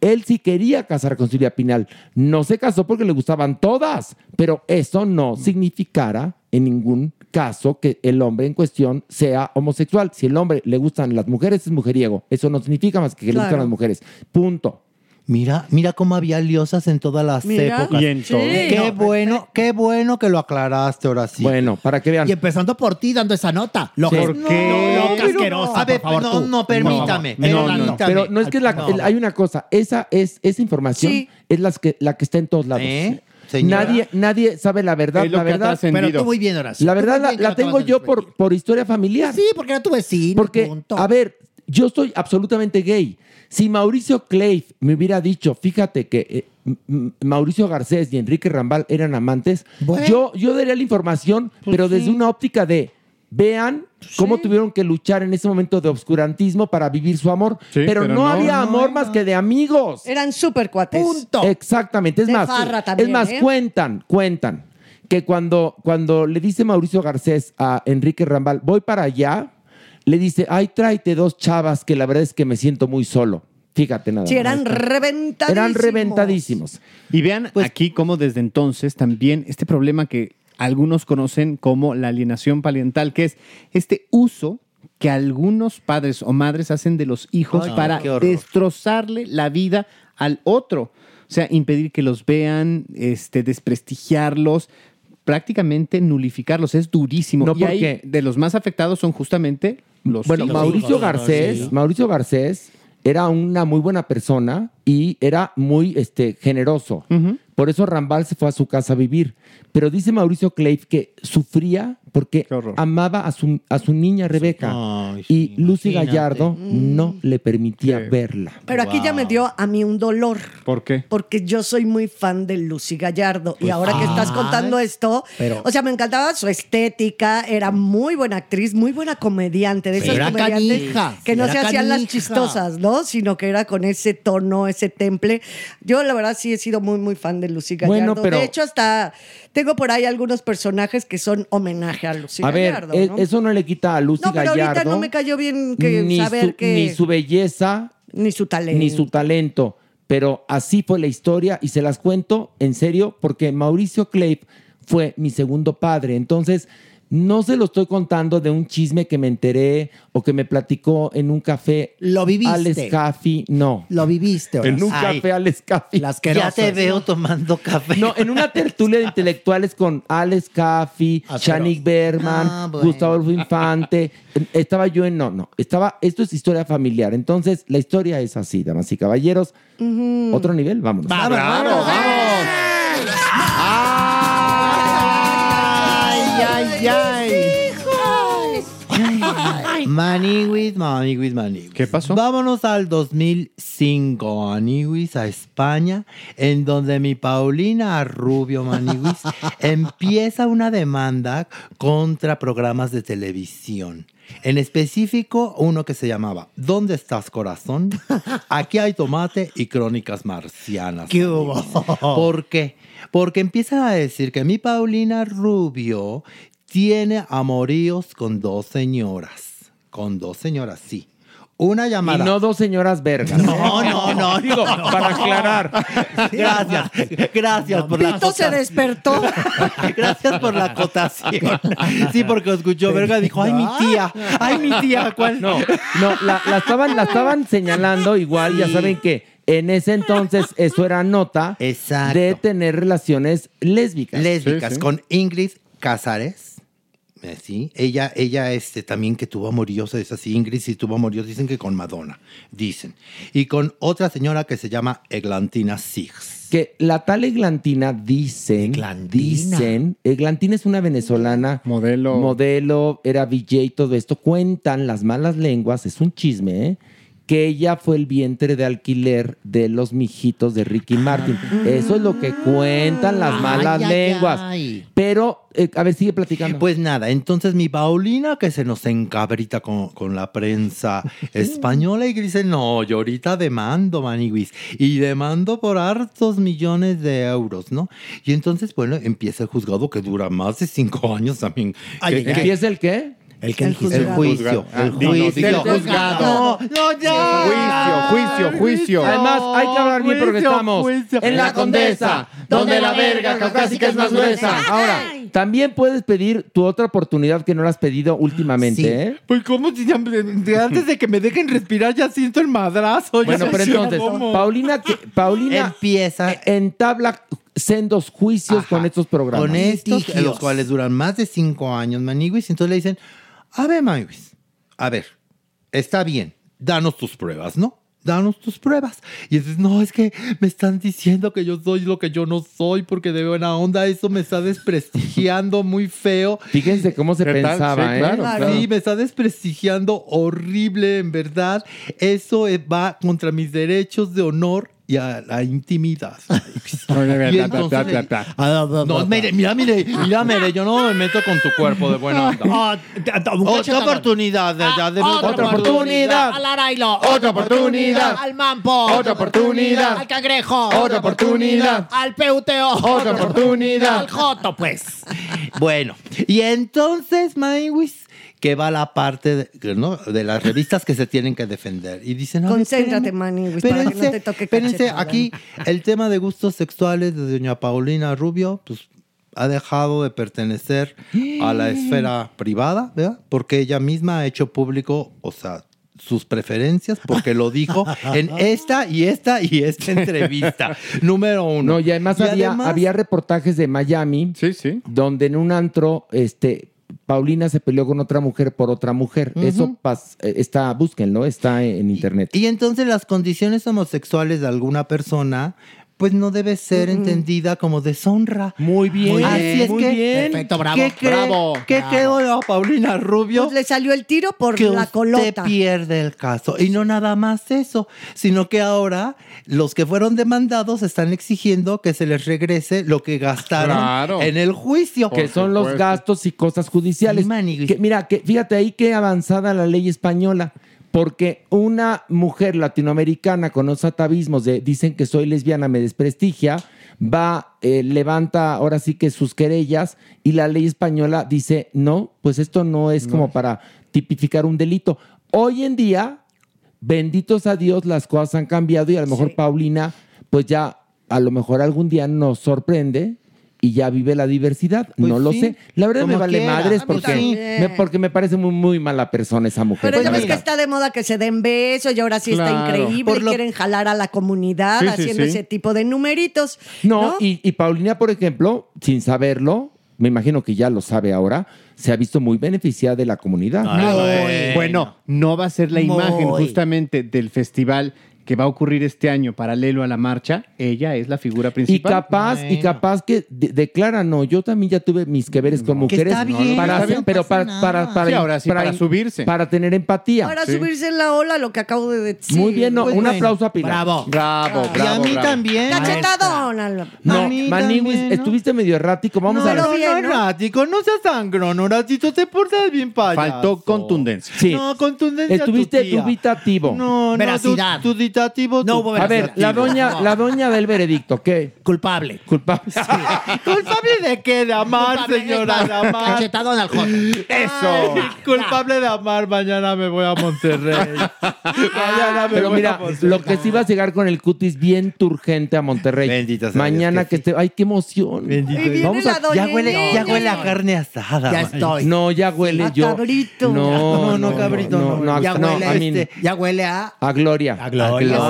Speaker 3: Él sí quería casar con Silvia Pinal. No se casó porque le gustaban todas, pero eso no significara en ningún caso que el hombre en cuestión sea homosexual. Si el hombre le gustan las mujeres, es mujeriego. Eso no significa más que que le gustan
Speaker 7: Claro.
Speaker 3: las mujeres. Punto.
Speaker 7: Mira, mira cómo había liosas en todas las
Speaker 3: Mira.
Speaker 7: épocas.
Speaker 3: Y en todo. Sí.
Speaker 7: Qué bueno, qué bueno que lo aclaraste ahora sí.
Speaker 3: Bueno, para que vean.
Speaker 14: Y empezando por ti dando esa nota. Lo
Speaker 7: Sí.
Speaker 14: que
Speaker 7: ¿Por qué?
Speaker 14: No, loca,
Speaker 7: Pero-
Speaker 14: asquerosa,
Speaker 7: a ver,
Speaker 14: por favor,
Speaker 7: no, no, permítame,
Speaker 3: No, no, no,
Speaker 7: permítame.
Speaker 3: Pero no es que la-
Speaker 7: No.
Speaker 3: el- hay una cosa, esa es esa información
Speaker 7: Sí.
Speaker 3: es las que, la que está en todos lados.
Speaker 7: ¿Eh? Señora.
Speaker 3: Nadie, nadie sabe la verdad,
Speaker 6: Es lo
Speaker 3: la
Speaker 6: que
Speaker 3: verdad.
Speaker 6: Pero tú
Speaker 14: muy bien, Horacio.
Speaker 3: La verdad la, la tengo yo por, por historia familiar.
Speaker 14: Sí, porque era tu vecino.
Speaker 3: Porque,
Speaker 14: punto.
Speaker 3: a ver, yo estoy absolutamente gay. Si Mauricio Clay me hubiera dicho, fíjate que eh, Mauricio Garcés y Enrique Rambal eran amantes, yo, yo daría la información, pero desde una óptica de vean cómo tuvieron que luchar en ese momento de obscurantismo para vivir su amor. pero,
Speaker 4: pero
Speaker 3: no,
Speaker 4: no,
Speaker 3: había
Speaker 4: no,
Speaker 3: amor más que de amigos.
Speaker 4: Eran súper cuates.
Speaker 3: Exactamente. Es
Speaker 4: De
Speaker 3: más,
Speaker 4: farra también,
Speaker 3: es más,
Speaker 4: ¿eh?
Speaker 3: cuentan, cuentan que cuando, cuando le dice Mauricio Garcés a Enrique Rambal, voy para allá, le dice, ay, tráete dos chavas que la verdad es que me siento muy solo. Fíjate nada
Speaker 4: Sí, eran reventadísimos.
Speaker 3: Eran reventadísimos.
Speaker 6: Y vean aquí cómo desde entonces también este problema que algunos conocen como la alienación parental, que es este uso que algunos padres o madres hacen de los hijos
Speaker 7: Ay,
Speaker 6: para destrozarle la vida al otro. O sea, impedir que los vean, este, desprestigiarlos, prácticamente nulificarlos. Es durísimo.
Speaker 3: No,
Speaker 6: y ahí,
Speaker 3: porque-
Speaker 6: de los más afectados son justamente los
Speaker 3: Bueno,
Speaker 6: hijos.
Speaker 3: Mauricio Garcés, Mauricio Garcés era una muy buena persona y era muy este, generoso. Por eso Rambal se fue a su casa a vivir. Pero dice Mauricio Clay que sufría porque amaba a su, a su niña Rebeca. y Lucy
Speaker 4: imagínate.
Speaker 3: Gallardo no le permitía verla.
Speaker 4: Pero aquí ya me dio a mí un dolor.
Speaker 6: ¿Por qué?
Speaker 4: Porque yo soy muy fan de Lucy Gallardo. y
Speaker 3: Pues,
Speaker 4: ahora que estás contando esto,
Speaker 3: pero-
Speaker 4: o sea, me encantaba su estética, era muy buena actriz, muy buena comediante, de esas comediantes
Speaker 14: canija,
Speaker 4: que no se hacían las chistosas, ¿no? Sino que era con ese tono, ese temple. Yo, la verdad, sí he sido muy, muy fan de Lucy Gallardo.
Speaker 3: Bueno, pero-
Speaker 4: De hecho, hasta tengo por ahí algunos personajes que son homenaje a Lucy
Speaker 3: a ver,
Speaker 4: Gallardo.
Speaker 3: e-
Speaker 4: ¿no?
Speaker 3: eso no le quita a Lucy
Speaker 4: No, pero
Speaker 3: Gallardo.
Speaker 4: ahorita no me cayó bien que
Speaker 3: ni,
Speaker 4: saber
Speaker 3: su,
Speaker 4: que...
Speaker 3: ni su belleza,
Speaker 4: ni su talento.
Speaker 3: ni su talento. Pero así fue la historia y se las cuento en serio porque Mauricio Clay fue mi segundo padre. Entonces, no se lo estoy contando de un chisme que me enteré o que me platicó en un café.
Speaker 14: Lo viviste.
Speaker 3: Alex Caffi, no.
Speaker 14: Lo viviste,
Speaker 3: En un
Speaker 14: Horacio.
Speaker 3: café Alex Caffi.
Speaker 14: Las
Speaker 7: Ya te veo tomando café.
Speaker 3: No, en una tertulia de intelectuales con Alex Caffi, Shanik Berman,
Speaker 7: Ah, bueno.
Speaker 3: Gustavo Infante. Estaba yo en. No, no. Estaba. Esto es historia familiar. Entonces, la historia es así, damas y caballeros. Otro nivel, vámonos.
Speaker 14: Vamos, vamos,
Speaker 7: Ay, ay, ay. Maniwis, maniwis, maniwis.
Speaker 6: ¿Qué pasó?
Speaker 7: Vámonos al 2005, maniwis, a España, en donde mi Paulina Rubio, maniwis, <laughs> empieza una demanda contra programas de televisión. En específico, uno que se llamaba ¿Dónde estás, corazón? Aquí hay tomate y crónicas marcianas.
Speaker 14: ¿Qué hubo?
Speaker 7: ¿Por qué? Porque empiezan a decir que mi Paulina Rubio tiene amoríos con dos señoras. Con dos señoras, sí. Una
Speaker 3: Y
Speaker 7: llamada.
Speaker 3: no dos señoras vergas.
Speaker 7: No, no, no, <laughs>
Speaker 3: Digo,
Speaker 7: no.
Speaker 3: para aclarar.
Speaker 7: Gracias, gracias por la
Speaker 4: Pito se despertó. <laughs>
Speaker 7: Gracias por la acotación. Sí, porque escuchó verga y dijo, ay, mi tía, ay, mi tía, ¿cuál?
Speaker 3: No, no, la, la estaban, la estaban señalando igual, ya saben que en ese entonces eso era nota de tener relaciones lésbicas.
Speaker 7: Lésbicas, con Ingrid Casares. Sí, ella, ella este, también que tuvo amoríos, es así, Ingrid sí tuvo amoríos, dicen que con Madonna, dicen. Y con otra señora que se llama Eglantina Six.
Speaker 3: Que la tal Eglantina dicen, dicen, Eglantina es una venezolana,
Speaker 6: modelo,
Speaker 3: modelo, era VJ y todo esto. Cuentan las malas lenguas, es un chisme, ¿eh? Que ella fue el vientre de alquiler de los mijitos de Ricky Martin. Eso es lo que cuentan las malas
Speaker 7: Ay, ay,
Speaker 3: lenguas.
Speaker 7: ay.
Speaker 3: Pero, eh, a ver, sigue platicando.
Speaker 7: Pues nada, entonces mi Paulina que se nos encabrita con, con la prensa <laughs> española y que dice, no, yo ahorita demando, maniguis, y demando por hartos millones de euros, ¿no? Y entonces, bueno, empieza el juzgado que dura más de cinco años también.
Speaker 3: ¿Empieza el qué?
Speaker 10: El,
Speaker 7: que el juicio.
Speaker 6: Ah,
Speaker 7: El
Speaker 6: no, no,
Speaker 7: juicio.
Speaker 6: el juzgado.
Speaker 7: No, no, ya.
Speaker 6: Juicio, juicio, juicio.
Speaker 3: Además, hay que hablar bien porque
Speaker 7: Juicio,
Speaker 3: estamos
Speaker 7: juicio.
Speaker 3: en la Condesa, donde la verga caucásica es más gruesa. Ahora, también puedes pedir tu otra oportunidad que no la has pedido últimamente,
Speaker 7: Sí.
Speaker 3: ¿eh?
Speaker 7: Pues cómo si ya- antes de que me dejen respirar ya siento el madrazo.
Speaker 3: Bueno,
Speaker 7: no
Speaker 3: pero entonces,
Speaker 7: cómo.
Speaker 3: Paulina, que- Paulina
Speaker 7: empieza
Speaker 3: entabla sendos juicios con estos programas.
Speaker 7: Con estos, los cuales duran más de cinco años, Maniguis. Entonces le dicen, a ver, Maniguis, a ver, está bien, danos tus pruebas, ¿no? Danos tus pruebas. Y entonces, no, es que me están diciendo que yo soy lo que yo no soy porque de buena onda eso me está desprestigiando muy feo.
Speaker 3: Fíjense cómo se pensaba,
Speaker 7: Sí,
Speaker 3: ¿eh?
Speaker 7: claro,
Speaker 3: Claro.
Speaker 7: Sí, me está desprestigiando horrible, en verdad. Eso eh, va contra mis derechos de honor y a la intimidad. Y entonces le- No, mire, mira, mire, mira, mire, yo no me meto con tu cuerpo de buena onda. Otra oportunidad, ya de-
Speaker 14: Otra
Speaker 3: oportunidad.
Speaker 14: Al Arailo.
Speaker 3: Otra oportunidad.
Speaker 14: Al Mampo.
Speaker 3: Otra oportunidad.
Speaker 14: Al Cangrejo.
Speaker 3: Otra oportunidad.
Speaker 14: Al Peuteo.
Speaker 3: Otra oportunidad.
Speaker 14: Al Joto, pues.
Speaker 7: Bueno, y entonces, Maywis, que va la parte de, ¿no? de las revistas que se tienen que defender. Y dicen, ver,
Speaker 4: Concéntrate, Manny, para que no
Speaker 7: espérense,
Speaker 4: te toque
Speaker 7: espérense, aquí <laughs> el tema de gustos sexuales de doña Paulina Rubio, pues ha dejado de pertenecer a la esfera privada, ¿verdad? Porque ella misma ha hecho público, o sea, sus preferencias, porque lo dijo en <laughs> esta y esta y esta entrevista. Número uno.
Speaker 3: No, y además,
Speaker 7: Y
Speaker 3: había,
Speaker 7: además-
Speaker 3: había reportajes de Miami, donde en un antro, este, Paulina se peleó con otra mujer por otra mujer. Eso pas- eh, está, búsquenlo, está en internet.
Speaker 7: Y entonces las condiciones homosexuales de alguna persona, pues no debe ser entendida como deshonra.
Speaker 3: Muy bien,
Speaker 7: Así es
Speaker 4: muy
Speaker 7: que,
Speaker 4: bien. Perfecto, bravo,
Speaker 7: ¿Qué cree,
Speaker 4: bravo,
Speaker 7: ¿qué
Speaker 4: bravo.
Speaker 7: creo yo, Paulina Rubio?
Speaker 4: Pues le salió el tiro por
Speaker 7: que
Speaker 4: la
Speaker 7: usted
Speaker 4: colota.
Speaker 7: pierde el caso. Y no nada más eso, sino que ahora los que fueron demandados están exigiendo que se les regrese lo que gastaron
Speaker 3: Claro.
Speaker 7: en el juicio.
Speaker 3: que son los gastos y cosas judiciales. Que, mira, que fíjate ahí qué avanzada la ley española. Porque una mujer latinoamericana con los atavismos de dicen que soy lesbiana, me desprestigia, va, eh, levanta ahora sí que sus querellas y la ley española dice, no, pues esto no es como para tipificar un delito. Hoy en día, benditos a Dios, las cosas han cambiado y a lo mejor Paulina, pues ya a lo mejor algún día nos sorprende y ya vive la diversidad.
Speaker 7: Pues
Speaker 3: no lo
Speaker 7: sí,
Speaker 3: sé. La verdad me vale
Speaker 7: quiera.
Speaker 3: madres porque me, porque me parece muy, muy mala persona esa mujer.
Speaker 4: Pero ya ves que está de moda que se den besos y ahora sí está increíble
Speaker 3: Por
Speaker 4: y
Speaker 3: lo-
Speaker 4: quieren jalar a la comunidad
Speaker 3: Sí,
Speaker 4: haciendo
Speaker 3: sí.
Speaker 4: ese tipo de numeritos.
Speaker 3: No, Y, y Paulina, por ejemplo, sin saberlo, me imagino que ya lo sabe ahora, se ha visto muy beneficiada de la comunidad.
Speaker 6: Bueno, no va a ser la imagen justamente del festival que va a ocurrir este año paralelo a la marcha. Ella es la figura
Speaker 3: Y
Speaker 6: principal.
Speaker 3: capaz, y capaz que de- declara, no, yo también ya tuve mis que veres con mujeres,
Speaker 6: está bien,
Speaker 3: para
Speaker 6: está bien,
Speaker 3: pero
Speaker 6: no
Speaker 3: para, para, para,
Speaker 6: Sí, ahora sí, para subirse.
Speaker 3: para tener empatía.
Speaker 4: Para subirse en la ola, lo que acabo de decir.
Speaker 3: Muy bien, no,
Speaker 4: Pues
Speaker 3: un
Speaker 4: bueno.
Speaker 3: aplauso a Pilar.
Speaker 4: Bravo.
Speaker 6: Bravo,
Speaker 7: Y a mí también.
Speaker 4: Cachetadón.
Speaker 3: No, Maniwis,
Speaker 7: ¿no?
Speaker 3: estuviste medio errático. Vamos
Speaker 7: no,
Speaker 3: a ver.
Speaker 7: no, no, errático, no seas sangrón, Horatito, te portas bien payaso.
Speaker 6: Faltó contundencia.
Speaker 3: Sí.
Speaker 7: No, contundencia
Speaker 3: Estuviste dubitativo.
Speaker 7: No, no,
Speaker 14: Veracidad.
Speaker 7: tu-
Speaker 14: No hubo
Speaker 3: A ver, la doña, la doña del veredicto, ¿qué?
Speaker 14: Culpable.
Speaker 3: Culpable. <laughs>
Speaker 7: ¿Culpable de qué? De amar,
Speaker 14: Culpable,
Speaker 7: señora, de amar.
Speaker 14: Cachetadón al Joto.
Speaker 7: Eso. culpable de amar, mañana me voy a Monterrey. <laughs> mañana me
Speaker 3: Pero
Speaker 7: voy a
Speaker 3: mira,
Speaker 7: Monterrey.
Speaker 3: lo que sí vas a llegar con el cutis bien turgente a Monterrey.
Speaker 7: Bendito sea
Speaker 3: Mañana
Speaker 7: Dios
Speaker 3: que, esté. Ay, qué emoción.
Speaker 7: Bendito
Speaker 4: Y viene la doña
Speaker 7: ya huele, ya huele a carne asada.
Speaker 14: Ya estoy.
Speaker 3: No, ya huele
Speaker 4: A
Speaker 3: yo.
Speaker 4: cabrito.
Speaker 3: No,
Speaker 7: No, no, cabrito, no.
Speaker 3: No,
Speaker 14: Ya
Speaker 3: no,
Speaker 14: huele,
Speaker 3: a
Speaker 14: este, ya huele a...
Speaker 3: A Gloria.
Speaker 14: A Gloria.
Speaker 3: Es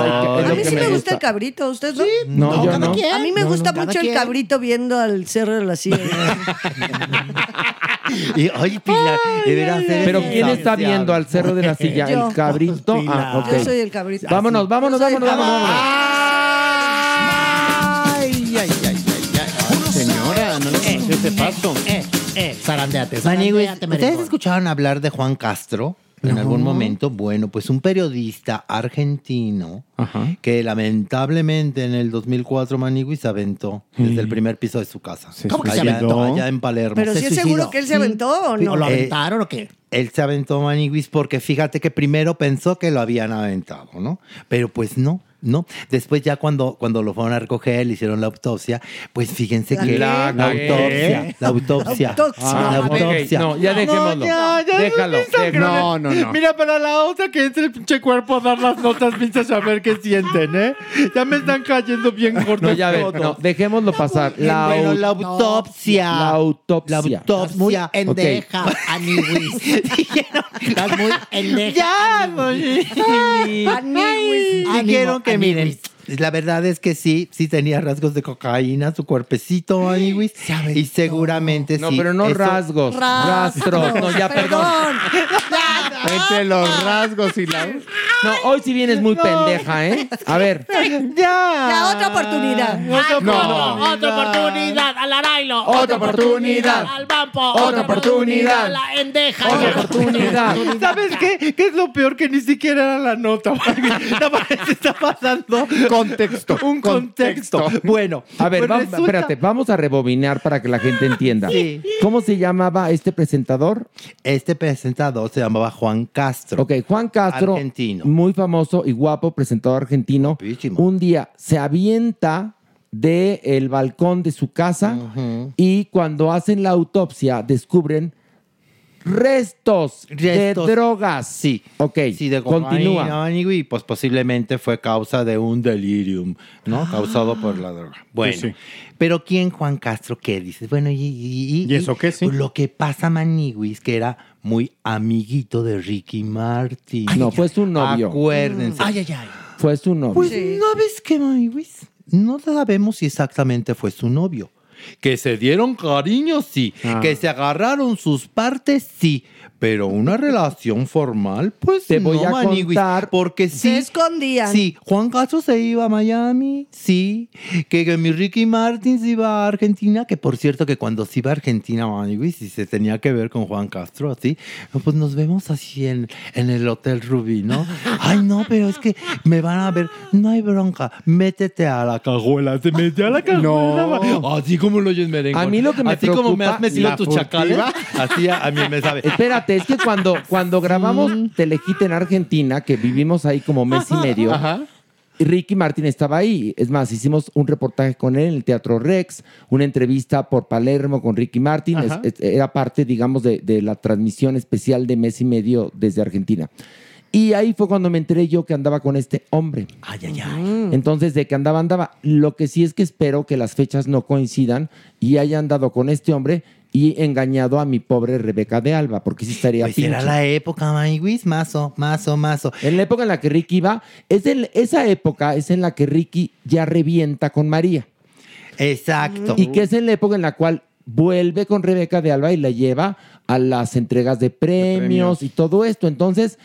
Speaker 4: A mí sí me, gusta el cabrito, ¿usted no?
Speaker 3: No, yo
Speaker 14: cada
Speaker 3: no.
Speaker 14: quien.
Speaker 4: A mí me
Speaker 14: No,
Speaker 4: gusta
Speaker 14: no,
Speaker 4: mucho el
Speaker 14: quien.
Speaker 4: cabrito viendo al cerro de la silla. <laughs>
Speaker 7: Y, Pilar,
Speaker 3: Pero ¿quién está viendo al cerro de la silla?
Speaker 4: Yo.
Speaker 3: ¿El cabrito? Ah.
Speaker 4: Yo soy el cabrito.
Speaker 3: Vámonos, vámonos,
Speaker 4: el
Speaker 3: vámonos, vámonos.
Speaker 14: Ay, ay, ay, ay, ay.
Speaker 6: Señora, no le
Speaker 14: Eh,
Speaker 6: ese paso.
Speaker 14: Eh, eh, zarandeate, zarandeate,
Speaker 7: ¿ustedes escucharon hablar de Juan Castro? En algún momento. Bueno, pues un periodista argentino que lamentablemente en el 2004 Manigui se aventó desde el primer piso de su casa.
Speaker 4: ¿Cómo que se aventó?
Speaker 7: allá en Palermo.
Speaker 4: Pero sí es seguro que él se aventó o no.
Speaker 7: Eh, Él se aventó Maniguis porque fíjate que primero pensó que lo habían aventado, ¿no? Pero pues no. No, después ya cuando, cuando lo fueron a recoger, le hicieron la autopsia, pues fíjense
Speaker 3: ¿La
Speaker 7: que
Speaker 3: qué?
Speaker 7: la,
Speaker 3: ¿La
Speaker 7: autopsia, la autopsia,
Speaker 3: La autopsia.
Speaker 7: la
Speaker 3: Ah, ok,
Speaker 7: autopsia.
Speaker 3: no, ya dejémoslo.
Speaker 7: ya, ya,
Speaker 3: Déjalo,
Speaker 7: no,
Speaker 3: No, no, no.
Speaker 7: Mira, para la otra que entre el pinche cuerpo a dar las notas, piensas a ver qué sienten, ¿eh? Ya me están cayendo bien gordos
Speaker 3: No, ya ve,
Speaker 7: todos.
Speaker 3: no, dejémoslo pasar. La,
Speaker 7: Bueno, la autopsia.
Speaker 3: La autopsia.
Speaker 7: La autopsia.
Speaker 14: Muy endeja, Aniwis. Estás muy endeja. <laughs> <laughs>
Speaker 7: Ya,
Speaker 14: Aniwis.
Speaker 7: Ay, Dijeron que, miren, la verdad es que sí, sí tenía rasgos de cocaína, su cuerpecito, Aniwis. Y seguramente
Speaker 3: No,
Speaker 7: sí.
Speaker 3: pero no
Speaker 7: eso-
Speaker 3: rasgos, rastros. No, ya, perdón.
Speaker 6: Entre los rasgos y la.
Speaker 3: No, hoy sí vienes muy pendeja, ¿eh? A ver.
Speaker 7: Ya.
Speaker 4: Ya, otra oportunidad.
Speaker 14: No. Otra oportunidad. Al Arailo.
Speaker 3: Otra oportunidad.
Speaker 14: Al Bampo.
Speaker 3: Otra oportunidad.
Speaker 14: A la endeja.
Speaker 3: Otra oportunidad.
Speaker 7: ¿Sabes qué? ¿Qué es lo peor? Que ni siquiera era la nota. <laughs> Nada más está pasando
Speaker 6: Contexto.
Speaker 7: un contexto. Bueno,
Speaker 3: A ver,
Speaker 7: pues
Speaker 3: va-
Speaker 7: resulta-
Speaker 3: espérate, vamos a rebobinar para que la gente entienda.
Speaker 7: Sí.
Speaker 3: ¿Cómo se llamaba este presentador?
Speaker 7: Este presentador se llamaba Juan Castro.
Speaker 3: Ok, Juan Castro,
Speaker 7: Argentino.
Speaker 3: muy famoso y guapo presentador argentino. Un día se avienta del el balcón de su casa y cuando hacen la autopsia descubren restos,
Speaker 7: Restos.
Speaker 3: de drogas.
Speaker 7: Sí.
Speaker 3: Ok,
Speaker 7: Sí, de
Speaker 3: continúa.
Speaker 7: y pues posiblemente fue causa de un delirium, ¿no? Causado por la droga. Bueno,
Speaker 6: Sí, sí.
Speaker 7: pero ¿quién Juan Castro qué dices? Bueno, y, y,
Speaker 6: ¿Y eso qué, sí?
Speaker 7: Lo que pasa, Maniguis, que era muy amiguito de Ricky Martin.
Speaker 3: No, fue su novio.
Speaker 7: Acuérdense.
Speaker 14: Ay, ay, ay.
Speaker 3: Fue su novio.
Speaker 7: Pues no ves que Maniguis, no sabemos si exactamente fue su novio. Que se dieron cariño, sí.
Speaker 3: Ah.
Speaker 7: Que se agarraron sus partes, sí. Pero una relación formal, pues
Speaker 3: Te voy
Speaker 7: no,
Speaker 3: a
Speaker 7: Maniguis,
Speaker 3: contar.
Speaker 7: Porque sí.
Speaker 4: Se escondían.
Speaker 7: Sí, Juan Castro se iba a Miami, sí. Que, que mi Ricky Martin se iba a Argentina, que por cierto que cuando se iba a Argentina, Maniguis, y se tenía que ver con Juan Castro, así, pues nos vemos así en, en el Hotel Rubí, ¿no? <laughs> Ay, no, pero es que me van a ver, no hay bronca, métete a la cajuela, se mete a la cajuela. Así como lo oyes merengue.
Speaker 3: A mí lo que me
Speaker 7: Así como me
Speaker 3: preocupa,
Speaker 7: has metido
Speaker 3: la
Speaker 7: tus chacales, así a, a mí me sabe.
Speaker 3: Espérate, es que cuando, cuando grabamos Telehit en Argentina, que vivimos ahí como mes y medio, Ricky Martin estaba ahí. Es más, hicimos un reportaje con él en el Teatro Rex, una entrevista por Palermo con Ricky Martin. Es-
Speaker 6: Ajá.
Speaker 3: es- era parte, digamos, de, de la transmisión especial de mes y medio desde Argentina. Y ahí fue cuando me enteré yo que andaba con este hombre.
Speaker 7: Ay, ay, ay.
Speaker 3: Entonces, de que andaba, andaba. Lo que sí es que espero que las fechas no coincidan y haya andado con este hombre y engañado a mi pobre Rebeca de Alba, porque sí estaría
Speaker 7: Pues era
Speaker 3: pinche.
Speaker 7: la época, Maniguis, mazo, mazo, mazo.
Speaker 3: En la época en la que Ricky iba, es en- esa época es en la que Ricky ya revienta con María.
Speaker 7: Exacto.
Speaker 3: Y que es en la época en la cual vuelve con Rebeca de Alba y la lleva a las entregas de premios,
Speaker 6: premios.
Speaker 3: y todo esto. Entonces,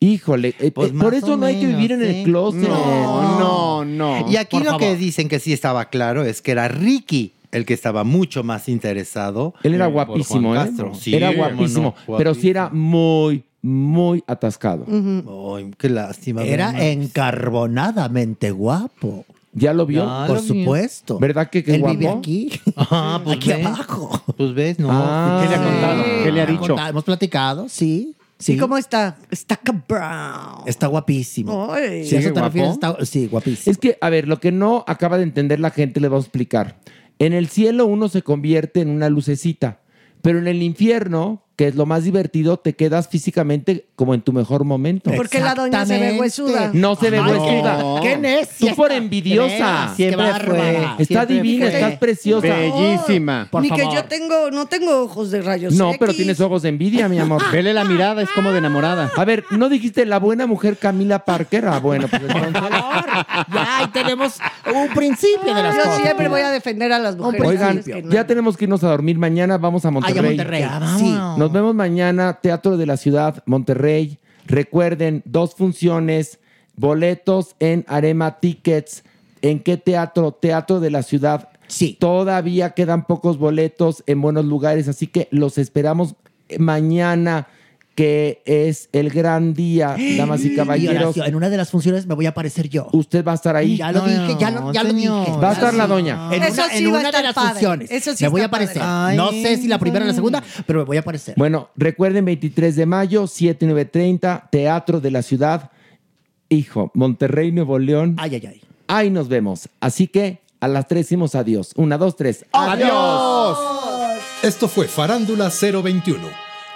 Speaker 3: híjole, eh,
Speaker 7: Pues
Speaker 3: eh, por
Speaker 7: más
Speaker 3: eso no hay que vivir en
Speaker 7: sí.
Speaker 3: el closet.
Speaker 6: No, no.
Speaker 7: Y aquí
Speaker 14: Por
Speaker 7: lo que dicen que sí estaba claro es que era Ricky el que estaba mucho más interesado.
Speaker 3: Él era
Speaker 7: por
Speaker 3: guapísimo,
Speaker 7: Juan
Speaker 3: ¿eh?
Speaker 7: Sí,
Speaker 3: era
Speaker 7: no,
Speaker 3: guapísimo, pero sí era muy, muy atascado.
Speaker 7: Ay, qué lástima.
Speaker 14: Era encarbonadamente guapo.
Speaker 3: ¿Ya lo vio?
Speaker 7: Ya
Speaker 14: Por
Speaker 7: lo
Speaker 14: supuesto.
Speaker 3: ¿Verdad que qué
Speaker 14: Él
Speaker 3: guapo?
Speaker 14: vive aquí.
Speaker 7: Ah, pues
Speaker 14: aquí
Speaker 7: ves.
Speaker 14: abajo.
Speaker 7: Pues ves, no.
Speaker 3: Ah.
Speaker 6: ¿Qué le ha contado? ¿Qué le ha dicho?
Speaker 14: Hemos platicado, sí. Sí,
Speaker 4: ¿Y cómo está? Está cabrón.
Speaker 14: Está guapísimo.
Speaker 4: Ay.
Speaker 14: Si a eso
Speaker 6: ¿Sigue
Speaker 14: te refieres, está, sí, guapísimo.
Speaker 3: Es que, a ver, lo que no acaba de entender la gente, le vamos a explicar. En el cielo uno se convierte en una lucecita, pero en el infierno, que es lo más divertido, te quedas físicamente como en tu mejor momento.
Speaker 4: Porque la doña se ve huesuda.
Speaker 3: No se ve
Speaker 14: Ay,
Speaker 3: huesuda.
Speaker 14: qué- qué necia
Speaker 3: Tú por envidiosa.
Speaker 7: Siempre
Speaker 14: qué
Speaker 7: fue.
Speaker 3: Está
Speaker 7: Siempre
Speaker 3: divina,
Speaker 7: fue.
Speaker 3: estás preciosa.
Speaker 6: Bellísima.
Speaker 14: Por
Speaker 4: Ni que yo tengo, no tengo ojos de rayos
Speaker 3: No,
Speaker 4: X.
Speaker 3: pero tienes ojos de envidia, mi amor. <laughs>
Speaker 6: Vele la mirada, es como de enamorada.
Speaker 3: A ver, ¿no dijiste la buena mujer Camila Parker? Ah, bueno, pues entonces...
Speaker 14: Ya ahí tenemos un principio de las
Speaker 4: Yo
Speaker 14: cosas.
Speaker 4: siempre voy a defender a las mujeres.
Speaker 3: Oigan,
Speaker 4: Es que no.
Speaker 3: ya tenemos que irnos a dormir. Mañana vamos a
Speaker 14: Ay,
Speaker 3: Monterrey.
Speaker 14: a Monterrey. Sí.
Speaker 3: Nos vemos mañana, Teatro de la Ciudad, Monterrey. Recuerden, dos funciones, boletos en Arema Tickets. ¿En qué teatro? Teatro de la Ciudad.
Speaker 14: Sí.
Speaker 3: Todavía quedan pocos boletos en buenos lugares, así que los esperamos mañana. Que es el gran día, <gasps> damas y
Speaker 14: Y
Speaker 3: caballeros.
Speaker 14: Horacio, en una de las funciones me voy a aparecer yo.
Speaker 3: Usted va a estar ahí.
Speaker 14: Ya lo dije, ya lo, ya lo dije.
Speaker 3: Va a estar la doña.
Speaker 14: En
Speaker 4: Eso
Speaker 14: una,
Speaker 4: sí
Speaker 14: en
Speaker 4: va a
Speaker 14: una de
Speaker 4: estar
Speaker 14: las
Speaker 4: padre.
Speaker 14: funciones.
Speaker 4: Eso sí
Speaker 14: me voy a aparecer. no sé si la primera o la segunda, pero me voy a aparecer.
Speaker 3: Bueno, recuerden 23 de mayo, 7 y 9.30, Teatro de la Ciudad. Hijo, Monterrey, Nuevo León.
Speaker 14: Ay, ay, ay.
Speaker 3: Ahí nos vemos. Así que a las 3 decimos adiós. Una, dos, tres. ¡Adiós!
Speaker 2: Esto fue Farándula 021.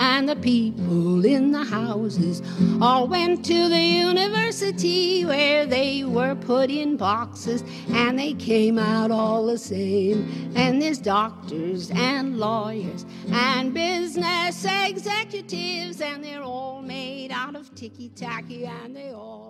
Speaker 15: And the people in the houses all went to the university where they were put in boxes and they came out all the same. And there's doctors and lawyers and business executives, and they're all made out of ticky tacky and they all